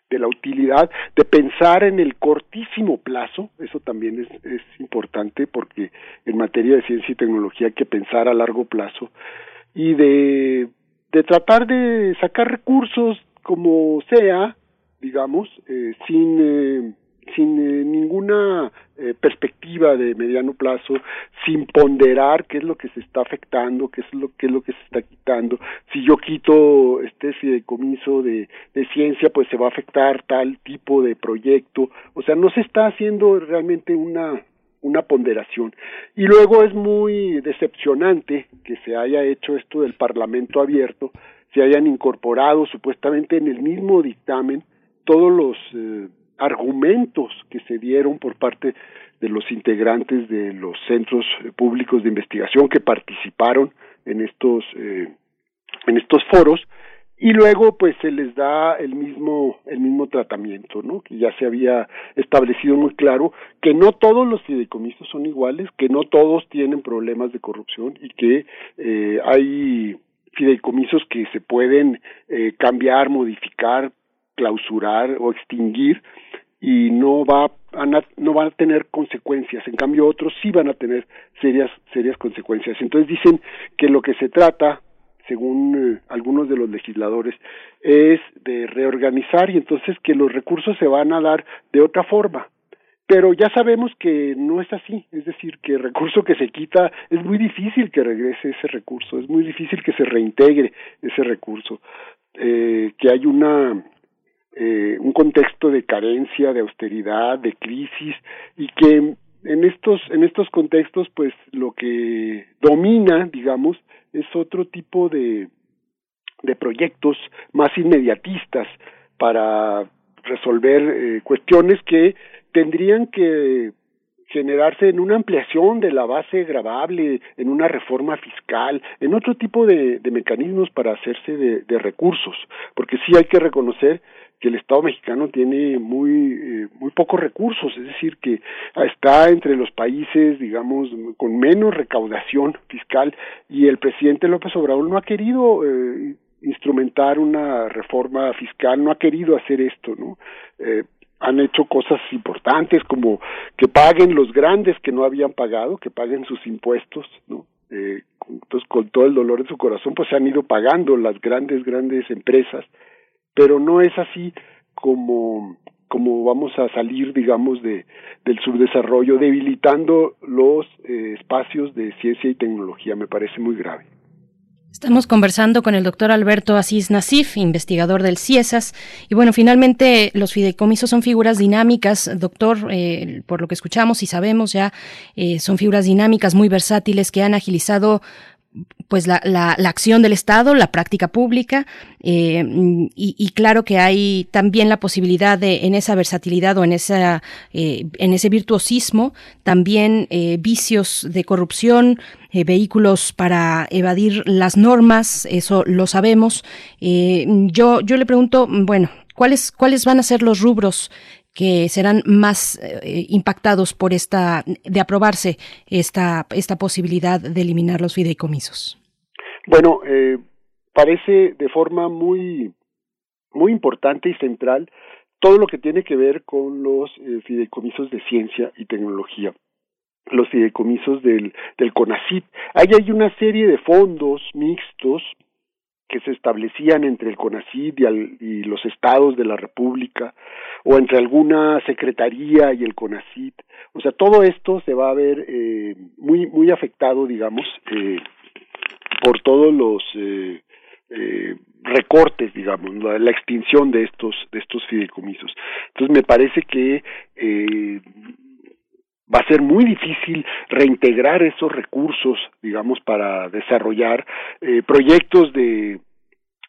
de la utilidad de pensar en el cortísimo plazo, eso también es, es importante porque en materia de ciencia y tecnología hay que pensar a largo plazo. Y de, de tratar de sacar recursos como sea, digamos, eh, sin eh, sin eh, ninguna eh, perspectiva de mediano plazo, sin ponderar qué es lo que se está afectando, qué es lo qué es lo que se está quitando. Si yo quito este fideicomiso de, ciencia, pues se va a afectar tal tipo de proyecto. O sea, no se está haciendo realmente una una ponderación. Y luego es muy decepcionante que se haya hecho esto del Parlamento abierto, se hayan incorporado supuestamente en el mismo dictamen todos los eh, argumentos que se dieron por parte de los integrantes de los centros públicos de investigación que participaron en estos eh, en estos foros y luego pues se les da el mismo el mismo tratamiento no que ya se había establecido muy claro que no todos los fideicomisos son iguales que no todos tienen problemas de corrupción y que eh, hay fideicomisos que se pueden eh, cambiar modificar clausurar o extinguir y no va a, no van a tener consecuencias. En cambio otros sí van a tener serias serias consecuencias. Entonces dicen que lo que se trata según eh, algunos de los legisladores es de reorganizar y entonces que los recursos se van a dar de otra forma. Pero ya sabemos que no es así, es decir, que el recurso que se quita es muy difícil que regrese ese recurso, es muy difícil que se reintegre ese recurso, eh, que hay una eh, un contexto de carencia, de austeridad, de crisis y que en estos en estos contextos pues lo que domina, digamos, es otro tipo de de proyectos más inmediatistas para resolver eh, cuestiones que tendrían que generarse en una ampliación de la base grabable, en una reforma fiscal, en otro tipo de, de mecanismos para hacerse de, de recursos, porque sí hay que reconocer que el Estado mexicano tiene muy eh, muy pocos recursos, es decir, que está entre los países, digamos, con menos recaudación fiscal y el presidente López Obrador no ha querido eh, instrumentar una reforma fiscal, no ha querido hacer esto, ¿no? Eh, han hecho cosas importantes como que paguen los grandes que no habían pagado, que paguen sus impuestos, ¿no? Eh, entonces, con todo el dolor de su corazón, pues se han ido pagando las grandes, grandes empresas pero no es así como como vamos a salir, digamos, de, del subdesarrollo, debilitando los eh, espacios de ciencia y tecnología. Me parece muy grave. Estamos conversando con el doctor Alberto Asís Nasif, investigador del CIESAS. Y bueno, finalmente los fideicomisos son figuras dinámicas, doctor, eh, por lo que escuchamos y sabemos ya, eh, son figuras dinámicas muy versátiles que han agilizado pues la, la, acción del Estado, la práctica pública, eh, y, claro que hay también la posibilidad de, en esa versatilidad o en, esa, eh, en ese virtuosismo, también eh, vicios de corrupción, vehículos para evadir las normas, eso lo sabemos. yo, yo le pregunto, bueno, ¿cuáles, cuáles van a ser los rubros que serán más eh, impactados por esta, de aprobarse esta, esta posibilidad de eliminar los fideicomisos? Bueno, eh, parece de forma muy, muy importante y central todo lo que tiene que ver con los eh, fideicomisos de ciencia y tecnología los fideicomisos del, del CONACYT. Ahí hay una serie de fondos mixtos que se establecían entre el CONACYT y, los estados de la República o entre alguna secretaría y el CONACYT. O sea, todo esto se va a ver eh, muy muy afectado, digamos, eh, por todos los eh, eh recortes, digamos, la, extinción de estos de estos fideicomisos. Entonces me parece que eh, va a ser muy difícil reintegrar esos recursos, digamos, para desarrollar proyectos de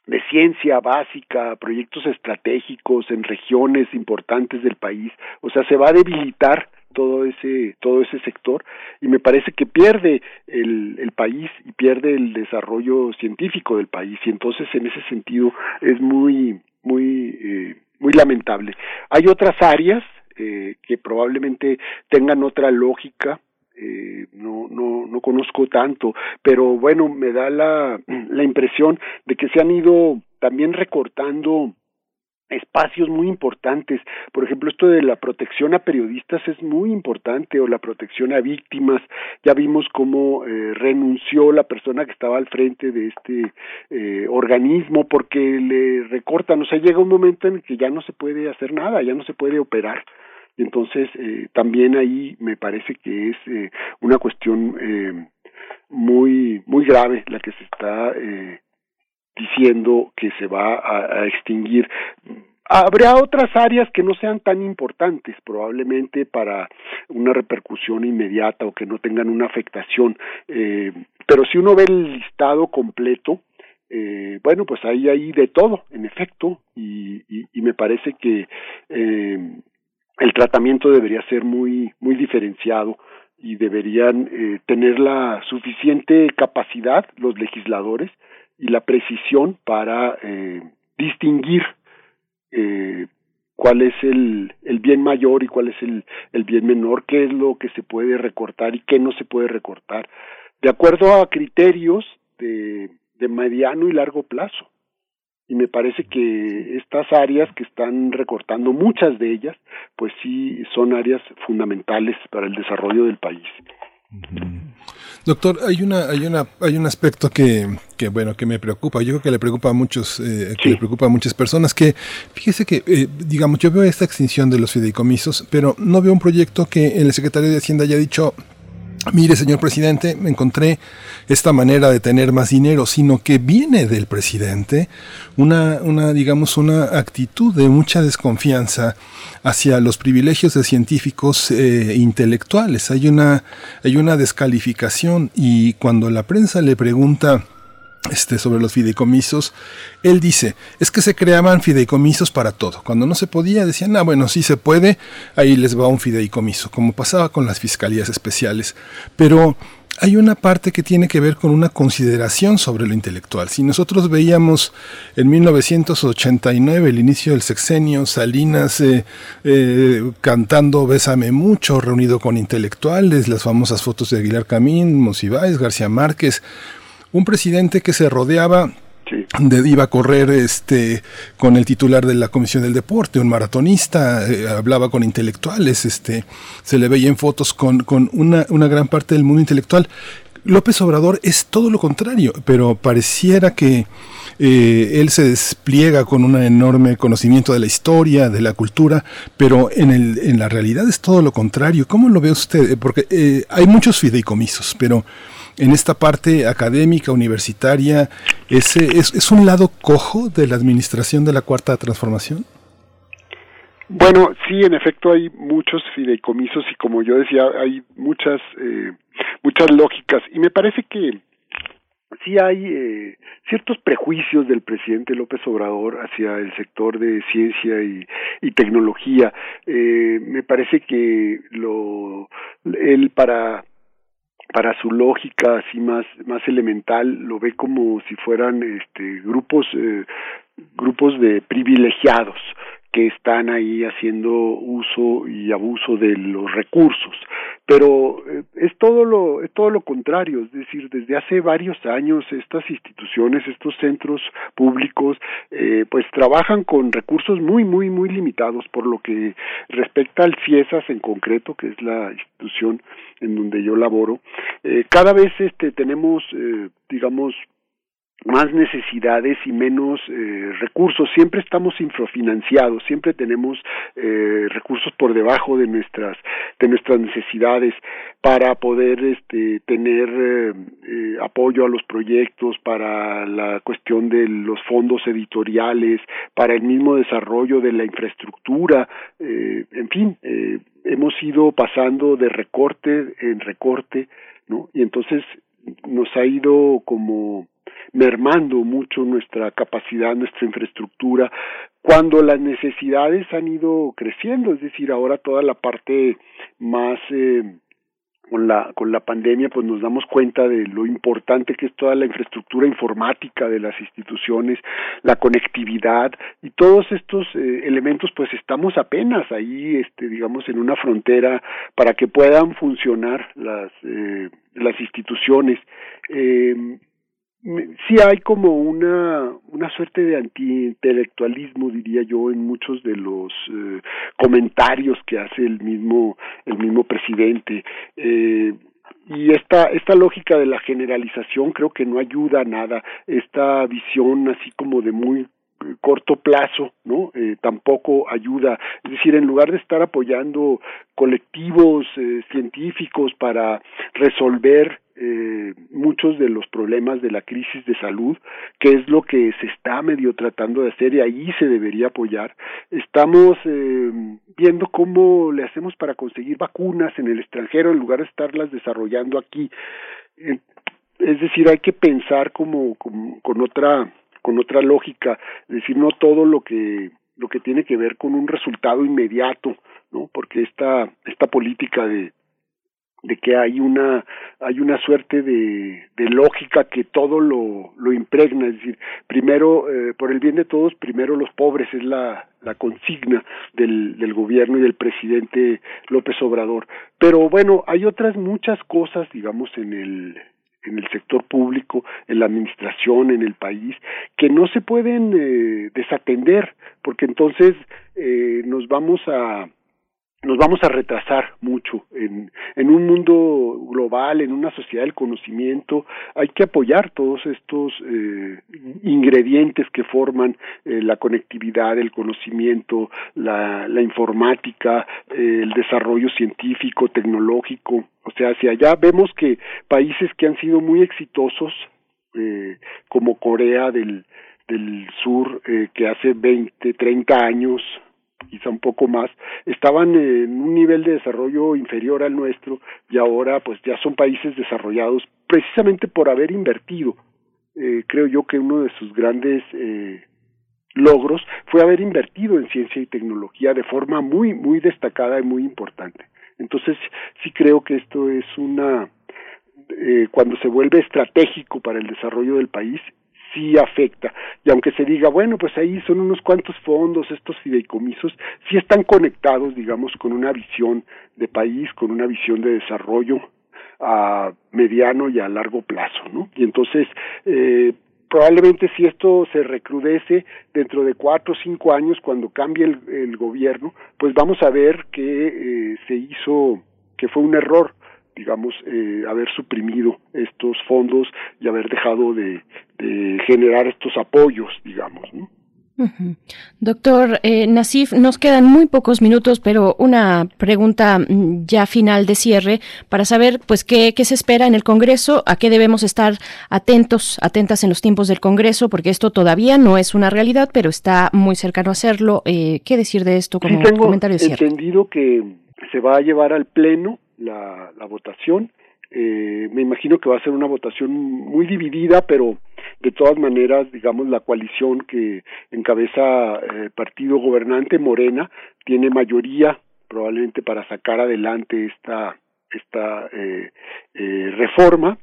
de ciencia básica, proyectos estratégicos en regiones importantes del país, o sea, se va a debilitar todo ese todo ese sector y me parece que pierde el, el país y pierde el desarrollo científico del país. Y entonces en ese sentido es muy muy eh, muy lamentable. Hay otras áreas eh, que probablemente tengan otra lógica eh, no, no, no conozco tanto, pero bueno, me da la, (clears throat) la impresión de que se han ido también recortando espacios muy importantes. Por ejemplo, esto de la protección a periodistas es muy importante o la protección a víctimas. Ya vimos cómo eh, renunció la persona que estaba al frente de este eh, organismo porque le recortan. O sea, llega un momento en que ya no se puede hacer nada, ya no se puede operar. Entonces eh, también ahí me parece que es eh, una cuestión eh, muy muy grave la que se está eh, diciendo que se va a, extinguir. Habrá otras áreas que no sean tan importantes probablemente para una repercusión inmediata o que no tengan una afectación, eh, pero si uno ve el listado completo, eh, bueno, pues ahí hay de todo, en efecto, y, y, y me parece que eh, el tratamiento debería ser muy muy diferenciado y deberían eh, tener la suficiente capacidad los legisladores y la precisión para eh, distinguir eh, cuál es el, el bien mayor y cuál es el, el bien menor, qué es lo que se puede recortar y qué no se puede recortar, de acuerdo a criterios de, de mediano y largo plazo y me parece que estas áreas que están recortando, muchas de ellas, pues sí son áreas fundamentales para el desarrollo del país. Doctor, hay una, hay una, hay un aspecto que, que bueno, que me preocupa. Yo creo que le preocupa a muchos, eh, que le preocupa a muchas personas. Que fíjese que, eh, digamos, yo veo esta extinción de los fideicomisos, pero no veo un proyecto que el secretario de Hacienda haya dicho mire señor presidente, me encontré esta manera de tener más dinero, sino que viene del presidente una, una, digamos, una actitud de mucha desconfianza hacia los privilegios de científicos eh, intelectuales. Hay una, hay una descalificación y cuando la prensa le pregunta este, sobre los fideicomisos, él dice, es que se creaban fideicomisos para todo. Cuando no se podía, decían, ah, bueno, sí se puede, ahí les va un fideicomiso, como pasaba con las fiscalías especiales. Pero hay una parte que tiene que ver con una consideración sobre lo intelectual. Si nosotros veíamos en 1989, el inicio del sexenio, Salinas eh, eh, cantando Bésame mucho, reunido con intelectuales, las famosas fotos de Aguilar Camín, Monsiváis, García Márquez, un presidente que se rodeaba de, iba a correr este con el titular de la Comisión del Deporte, un maratonista, eh, hablaba con intelectuales, este se le veía en fotos con, con una, una gran parte del mundo intelectual. López Obrador es todo lo contrario, pero pareciera que eh, él se despliega con un enorme conocimiento de la historia, de la cultura, pero en, el, en la realidad es todo lo contrario. ¿Cómo lo ve usted? Porque eh, hay muchos fideicomisos, pero en esta parte académica, universitaria, ¿ese es, un lado cojo de la administración de la Cuarta Transformación? Bueno, sí, en efecto hay muchos fideicomisos y como yo decía, hay muchas eh, muchas lógicas y me parece que sí hay eh, ciertos prejuicios del presidente López Obrador hacia el sector de ciencia y, y tecnología. Eh, me parece que lo él para para su lógica así más más elemental lo ve como si fueran este grupos eh, grupos de privilegiados que están ahí haciendo uso y abuso de los recursos. Pero eh, es todo lo es todo lo contrario es decir desde hace varios años estas instituciones estos centros públicos eh, pues trabajan con recursos muy muy muy limitados por lo que respecta al CIESAS en concreto que es la institución en donde yo laboro eh, cada vez este tenemos eh, digamos más necesidades y menos eh, recursos. Siempre estamos infrafinanciados, siempre tenemos eh, recursos por debajo de nuestras de nuestras necesidades para poder este, tener eh, eh, apoyo a los proyectos, para la cuestión de los fondos editoriales, para el mismo desarrollo de la infraestructura, eh, en fin, eh, hemos ido pasando de recorte en recorte, ¿no? Y entonces nos ha ido como mermando mucho nuestra capacidad, nuestra infraestructura, cuando las necesidades han ido creciendo, es decir, ahora toda la parte más eh, con la con la pandemia pues nos damos cuenta de lo importante que es toda la infraestructura informática de las instituciones, la conectividad y todos estos eh, elementos pues estamos apenas ahí este digamos en una frontera para que puedan funcionar las eh, las instituciones. Eh, sí hay como una una suerte de antiintelectualismo diría yo en muchos de los eh, comentarios que hace el mismo el mismo presidente eh, y esta esta lógica de la generalización creo que no ayuda a nada esta visión así como de muy corto plazo, ¿no? Eh, tampoco ayuda. Es decir, en lugar de estar apoyando colectivos eh, científicos para resolver eh, muchos de los problemas de la crisis de salud, que es lo que se está medio tratando de hacer y ahí se debería apoyar. Estamos eh, viendo cómo le hacemos para conseguir vacunas en el extranjero en lugar de estarlas desarrollando aquí. Eh, es decir, hay que pensar como, con otra con otra lógica, es decir, no todo lo que lo que tiene que ver con un resultado inmediato, ¿no? Porque esta esta política de de que hay una hay una suerte de, lógica que todo lo, impregna, es decir, primero eh, por el bien de todos, primero los pobres es la, la consigna del, del gobierno y del presidente López Obrador. Pero bueno, hay otras muchas cosas, digamos, en el en el sector público, en la administración, en el país, que no se pueden eh, desatender, porque entonces eh, nos vamos a nos vamos a retrasar mucho en, en un mundo global, en una sociedad del conocimiento. Hay que apoyar todos estos eh, ingredientes que forman eh, la conectividad, el conocimiento, la, la informática, eh, el desarrollo científico, tecnológico. O sea, hacia allá vemos que países que han sido muy exitosos, eh, como Corea del, del Sur, eh, que hace 20, 30 años quizá un poco más, estaban en un nivel de desarrollo inferior al nuestro y ahora pues ya son países desarrollados precisamente por haber invertido. Eh, creo yo que uno de sus grandes eh, logros fue haber invertido en ciencia y tecnología de forma muy, muy destacada y muy importante. Entonces, sí creo que esto es una, eh, cuando se vuelve estratégico para el desarrollo del país, sí afecta. Y aunque se diga, bueno, pues ahí son unos cuantos fondos, estos fideicomisos, sí están conectados, digamos, con una visión de país, con una visión de desarrollo a mediano y a largo plazo, ¿no? Y entonces, eh, probablemente si esto se recrudece dentro de cuatro o cinco años, cuando cambie el, el gobierno, pues vamos a ver que eh, se hizo, que fue un error digamos, eh, haber suprimido estos fondos y haber dejado de, de generar estos apoyos, digamos. ¿no? Doctor eh, Nasif, nos quedan muy pocos minutos, pero una pregunta mm, ya final de cierre para saber, pues, qué, qué se espera en el Congreso, a qué debemos estar atentos, atentas en los tiempos del Congreso, porque esto todavía no es una realidad, pero está muy cercano a hacerlo. Eh, ¿Qué decir de esto como sí, tengo comentario de cierre? entendido que se va a llevar al Pleno la, la votación. Eh, me imagino que va a ser una votación muy dividida, pero de todas maneras, digamos, la coalición que encabeza el partido gobernante Morena tiene mayoría probablemente para sacar adelante esta esta eh, eh, reforma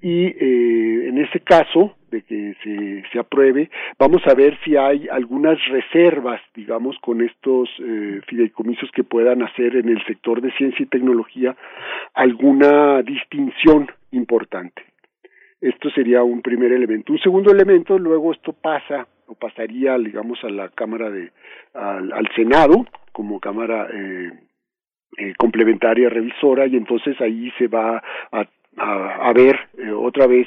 y eh, en ese caso de que se, se apruebe, vamos a ver si hay algunas reservas, digamos, con estos eh, fideicomisos que puedan hacer en el sector de ciencia y tecnología alguna distinción importante. Esto sería un primer elemento. Un segundo elemento, luego esto pasa o pasaría, digamos, a la Cámara de, al, al Senado como Cámara eh, eh, complementaria revisora y entonces ahí se va a a, a ver eh, otra vez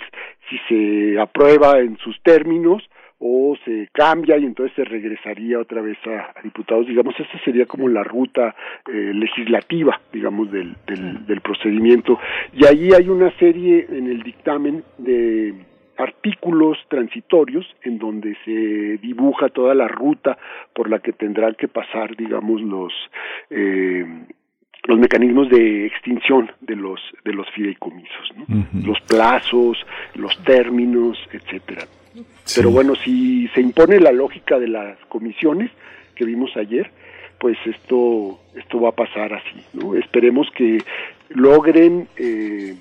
si se aprueba en sus términos o se cambia y entonces se regresaría otra vez a, a diputados. Digamos, esa sería como la ruta eh, legislativa, digamos, del, del, del procedimiento. Y ahí hay una serie en el dictamen de artículos transitorios en donde se dibuja toda la ruta por la que tendrán que pasar, digamos, los eh, los mecanismos de extinción de los de los fideicomisos, los plazos, los términos, etcétera. Pero bueno, si se impone la lógica de las comisiones que vimos ayer, pues esto esto va a pasar así, ¿no? Esperemos que logren eh,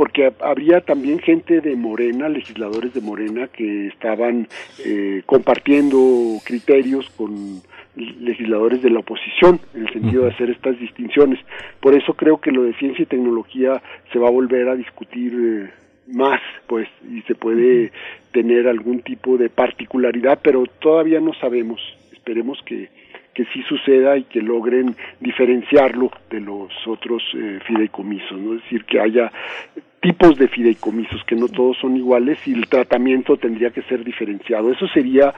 porque habría también gente de Morena, legisladores de Morena, que estaban eh, compartiendo criterios con legisladores de la oposición en el sentido de hacer estas distinciones. Por eso creo que lo de ciencia y tecnología se va a volver a discutir eh, más, pues, y se puede tener algún tipo de particularidad, pero todavía no sabemos. Esperemos que, que sí suceda y que logren diferenciarlo de los otros eh, fideicomisos, ¿no? Es decir, que haya tipos de fideicomisos, que no todos son iguales y el tratamiento tendría que ser diferenciado. Eso sería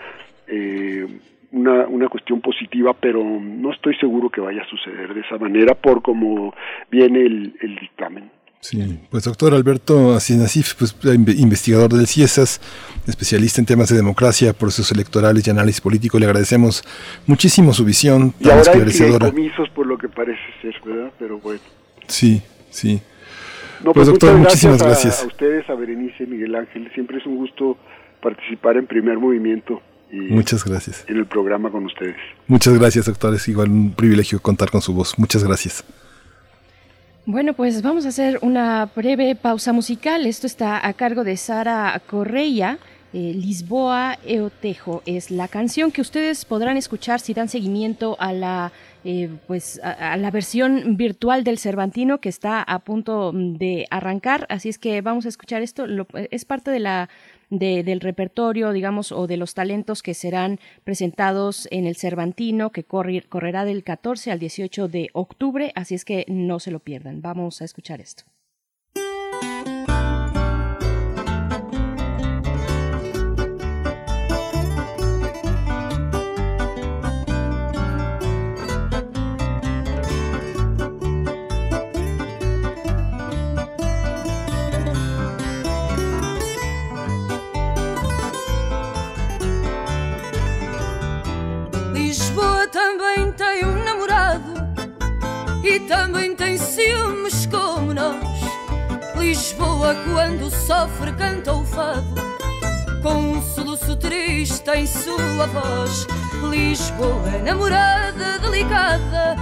eh, una, una cuestión positiva, pero no estoy seguro que vaya a suceder de esa manera por cómo viene el, el dictamen. Sí, pues doctor Alberto Asinasif, pues investigador del CIESAS, especialista en temas de democracia, procesos electorales y análisis político, le agradecemos muchísimo su visión tan y ahora esclarecedora. Hay por lo que parece ser, ¿verdad? Pero bueno. Sí, sí. No, pues, pues doctor, muchísimas gracias. A, a ustedes, a Berenice, Miguel Ángel, siempre es un gusto participar en primer movimiento Muchas gracias. En el programa con ustedes. Muchas gracias, doctor. Es igual un privilegio contar con su voz. Muchas gracias. Bueno, pues vamos a hacer una breve pausa musical. Esto está a cargo de Sara Correia. Eh, Lisboa Eotejo es la canción que ustedes podrán escuchar si dan seguimiento a la eh, pues a, la versión virtual del Cervantino que está a punto de arrancar así es que vamos a escuchar esto es parte de la del repertorio, digamos, o de los talentos que serán presentados en el Cervantino, que correrá del 14 al 18 de octubre, así es que no se lo pierdan. Vamos a escuchar esto. Também tem ciúmes como nós. Lisboa, quando sofre, canta o fado com um soluço triste em sua voz. Lisboa, namorada delicada,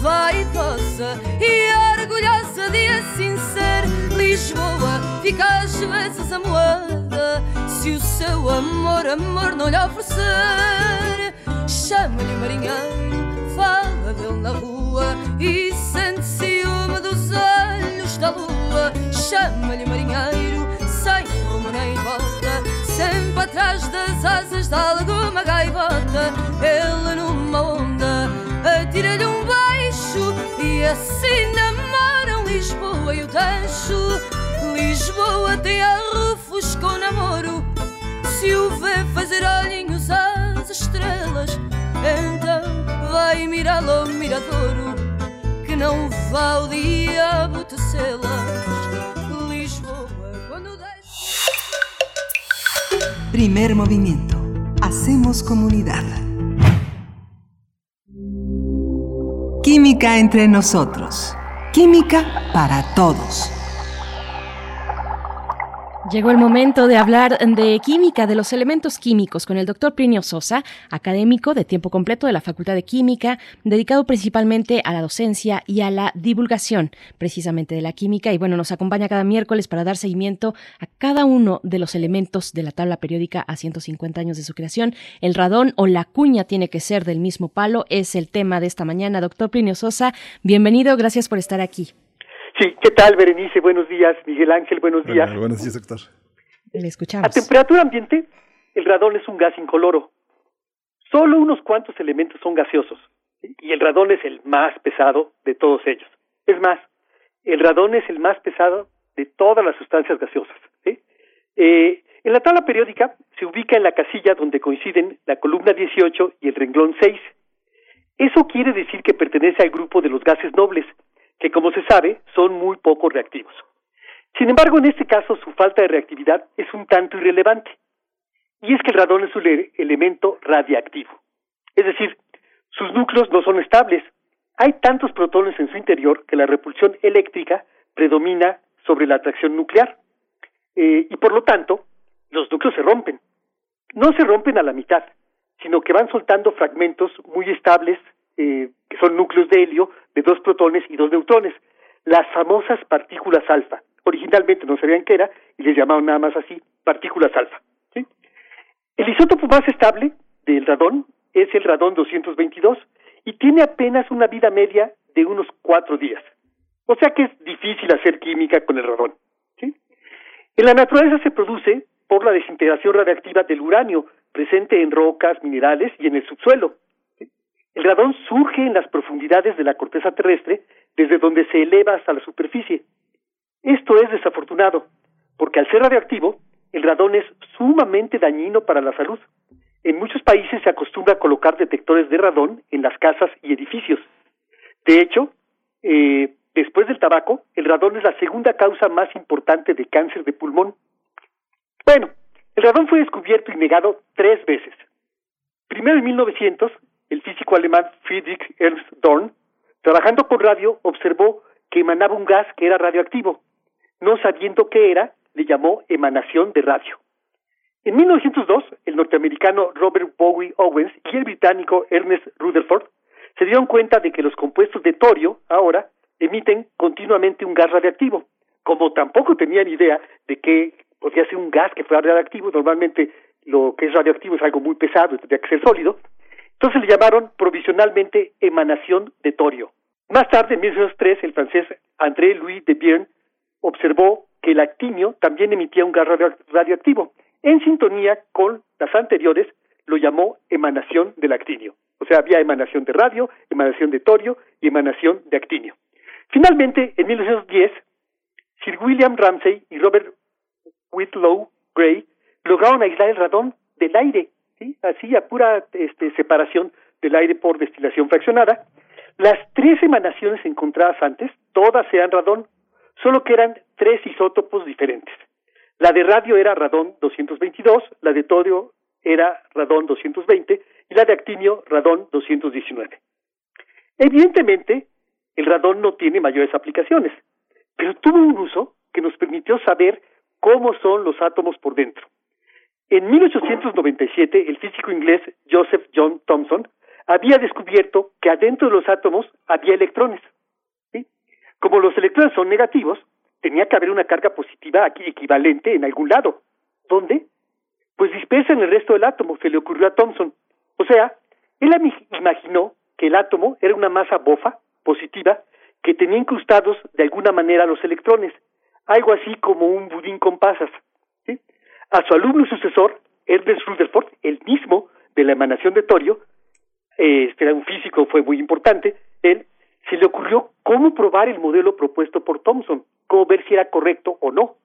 vaidosa e orgulhosa de assim ser. Lisboa fica às vezes amoada se o seu amor, amor não lhe oferecer. Chama-lhe marinheiro, fala dele na rua e sente ciúme dos olhos da lua. Chama-lhe marinheiro, sem rumo nem volta, sempre atrás das asas de alguma gaivota. Ele numa onda atira-lhe um beijo e assim namoram Lisboa e o Tancho. Lisboa tem arrufos com namoro. Se o vê fazer olhinhos às estrelas, então miradouro, que. Lisboa. Primer movimiento. Hacemos comunidad. Química entre nosotros. Química para todos. Llegó el momento de hablar de química, de los elementos químicos, con el doctor Plinio Sosa, académico de tiempo completo de la Facultad de Química, dedicado principalmente a la docencia y a la divulgación precisamente de la química. Y bueno, nos acompaña cada miércoles para dar seguimiento a cada uno de los elementos de la tabla periódica a 150 años de su creación. El radón o la cuña tiene que ser del mismo palo, es el tema de esta mañana. Doctor Plinio Sosa, bienvenido, gracias por estar aquí. Sí, ¿qué tal, Berenice? Buenos días, Miguel Ángel, buenos días. buenos días, doctor. Le escuchamos. A temperatura ambiente, el radón es un gas incoloro. Solo unos cuantos elementos son gaseosos, y el radón es el más pesado de todos ellos. Es más, el radón es el más pesado de todas las sustancias gaseosas. Eh, en la tabla periódica se ubica en la casilla donde coinciden la columna 18 y el renglón 6. Eso quiere decir que pertenece al grupo de los gases nobles, que como se sabe son muy poco reactivos. Sin embargo, en este caso su falta de reactividad es un tanto irrelevante. Y es que el radón es un elemento radiactivo. Es decir, sus núcleos no son estables, hay tantos protones en su interior que la repulsión eléctrica predomina sobre la atracción nuclear. Eh, y por lo tanto, los núcleos se rompen. No se rompen a la mitad, sino que van soltando fragmentos muy estables, eh, que son núcleos de helio, de dos protones y dos neutrones, las famosas partículas alfa. Originalmente no sabían qué era y les llamaban nada más así, partículas alfa. El isótopo más estable del radón es el radón 222 y tiene apenas una vida media de unos cuatro días. O sea que es difícil hacer química con el radón. En la naturaleza se produce por la desintegración radiactiva del uranio presente en rocas, minerales y en el subsuelo. El radón surge en las profundidades de la corteza terrestre, desde donde se eleva hasta la superficie. Esto es desafortunado, porque al ser radioactivo, el radón es sumamente dañino para la salud. En muchos países se acostumbra a colocar detectores de radón en las casas y edificios. De hecho, eh, después del tabaco, el radón es la segunda causa más importante de cáncer de pulmón. Bueno, el radón fue descubierto y negado tres veces. Primero en 1900, el físico alemán Friedrich Ernst Dorn, trabajando con radio, observó que emanaba un gas que era radioactivo. No sabiendo qué era, le llamó emanación de radio. En 1902, el norteamericano Robert Bowie Owens y el británico Ernest Rutherford se dieron cuenta de que los compuestos de torio, ahora, emiten continuamente un gas radiactivo. Como tampoco tenían idea de que podría ser un gas que fuera radioactivo, normalmente lo que es radioactivo es algo muy pesado, tendría que ser sólido, entonces le llamaron provisionalmente emanación de torio. Más tarde, en 1903, el francés André Louis de Bierne observó que el actinio también emitía un gas radioactivo en sintonía con las anteriores, lo llamó emanación del actinio. O sea, había emanación de radio, emanación de torio y emanación de actinio. Finalmente, en 1910, Sir William Ramsay y Robert Whitlow Gray lograron aislar el radón del aire, ¿sí? así a pura este, separación del aire por destilación fraccionada. Las tres emanaciones encontradas antes, todas eran radón, solo que eran tres isótopos diferentes. La de radio era radón 222, la de torio era radón 220 y la de actinio radón 219. Evidentemente, el radón no tiene mayores aplicaciones, pero tuvo un uso que nos permitió saber cómo son los átomos por dentro. En 1897, el físico inglés Joseph John Thomson había descubierto que adentro de los átomos había electrones. Como los electrones son negativos, tenía que haber una carga positiva aquí equivalente en algún lado. ¿Dónde? Pues dispersa en el resto del átomo, se le ocurrió a Thomson. O sea, él imaginó que el átomo era una masa bofa, positiva, que tenía incrustados de alguna manera los electrones, algo así como un budín con pasas. A su alumno sucesor, Ernest Rutherford, el mismo de la emanación de torio, este era un físico, fue muy importante, él se le ocurrió cómo probar el modelo propuesto por Thomson, cómo ver si era correcto o no.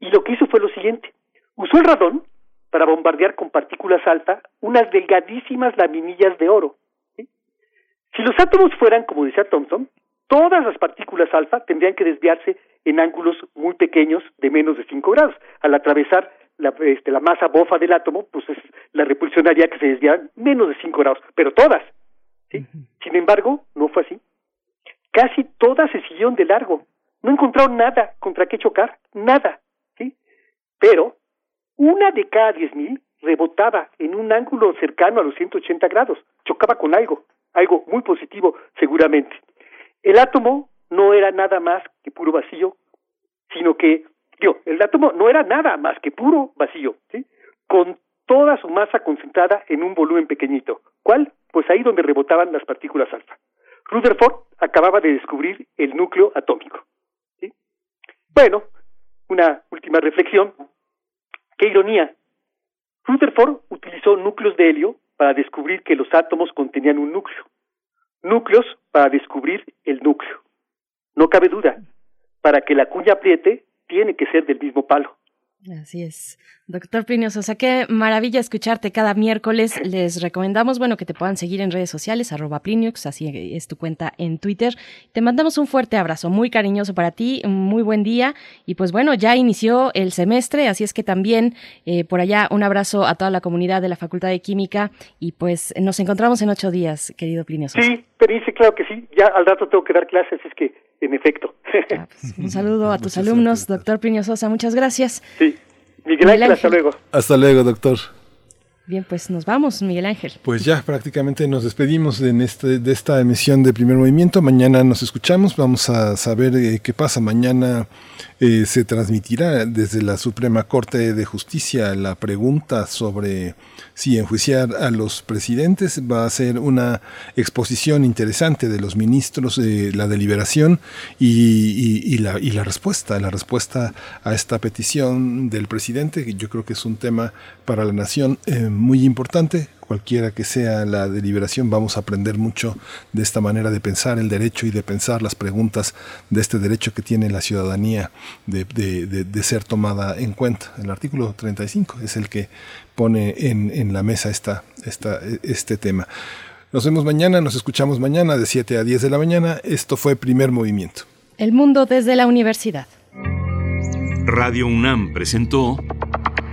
Y lo que hizo fue lo siguiente. Usó el radón para bombardear con partículas alfa unas delgadísimas laminillas de oro. Si los átomos fueran, como decía Thomson, todas las partículas alfa tendrían que desviarse en ángulos muy pequeños de menos de 5 grados. Al atravesar la, este, la masa bofa del átomo, pues es, la repulsión haría que se desviaran menos de 5 grados, pero todas. Sin embargo, no fue así casi todas se siguieron de largo. No encontraron nada contra qué chocar, nada. ¿sí? Pero una de cada diez mil rebotaba en un ángulo cercano a los 180 grados, chocaba con algo, algo muy positivo seguramente. El átomo no era nada más que puro vacío, sino que, el átomo no era nada más que puro vacío, ¿sí? con toda su masa concentrada en un volumen pequeñito. ¿Cuál? Pues ahí donde rebotaban las partículas alfa. Rutherford acababa de descubrir el núcleo atómico. Bueno, una última reflexión. Qué ironía. Rutherford utilizó núcleos de helio para descubrir que los átomos contenían un núcleo. Núcleos para descubrir el núcleo. No cabe duda, para que la cuña apriete, tiene que ser del mismo palo. Así es. Doctor Plinio Sosa, qué maravilla escucharte cada miércoles. (laughs) Les recomendamos, bueno, que te puedan seguir en redes sociales, arroba Pliniox, así es tu cuenta en Twitter. Te mandamos un fuerte abrazo, muy cariñoso para ti, muy buen día. Y pues bueno, ya inició el semestre, así es que también eh, por allá un abrazo a toda la comunidad de la Facultad de Química. Y pues nos encontramos en ocho días, querido Plinio Sosa. Sí, dice claro que sí. Ya al rato tengo que dar clases, es que en efecto. Ah, pues, (laughs) un saludo a tus alumnos, doctor Plinio Sosa, muchas gracias. Sí. Miguel Ángel, hasta luego. Hasta luego, doctor. Bien, pues nos vamos, Miguel Ángel. Pues ya prácticamente nos despedimos en este, de esta emisión de Primer Movimiento. Mañana nos escuchamos, vamos a saber eh, qué pasa. Mañana eh, se transmitirá desde la Suprema Corte de Justicia la pregunta sobre si enjuiciar a los presidentes. Va a ser una exposición interesante de los ministros, de la deliberación y, la, y la respuesta, la respuesta a esta petición del presidente, que yo creo que es un tema para la nación eh, muy importante cualquiera que sea la deliberación, vamos a aprender mucho de esta manera de pensar el derecho y de pensar las preguntas de este derecho que tiene la ciudadanía de, de, ser tomada en cuenta. El artículo 35 es el que pone en, en la mesa esta, esta, este tema. Nos vemos mañana, nos escuchamos mañana de 7 a 10 de la mañana. Esto fue Primer Movimiento. El mundo desde la universidad. Radio UNAM presentó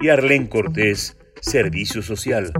Y Arlén Cortés, Servicio Social.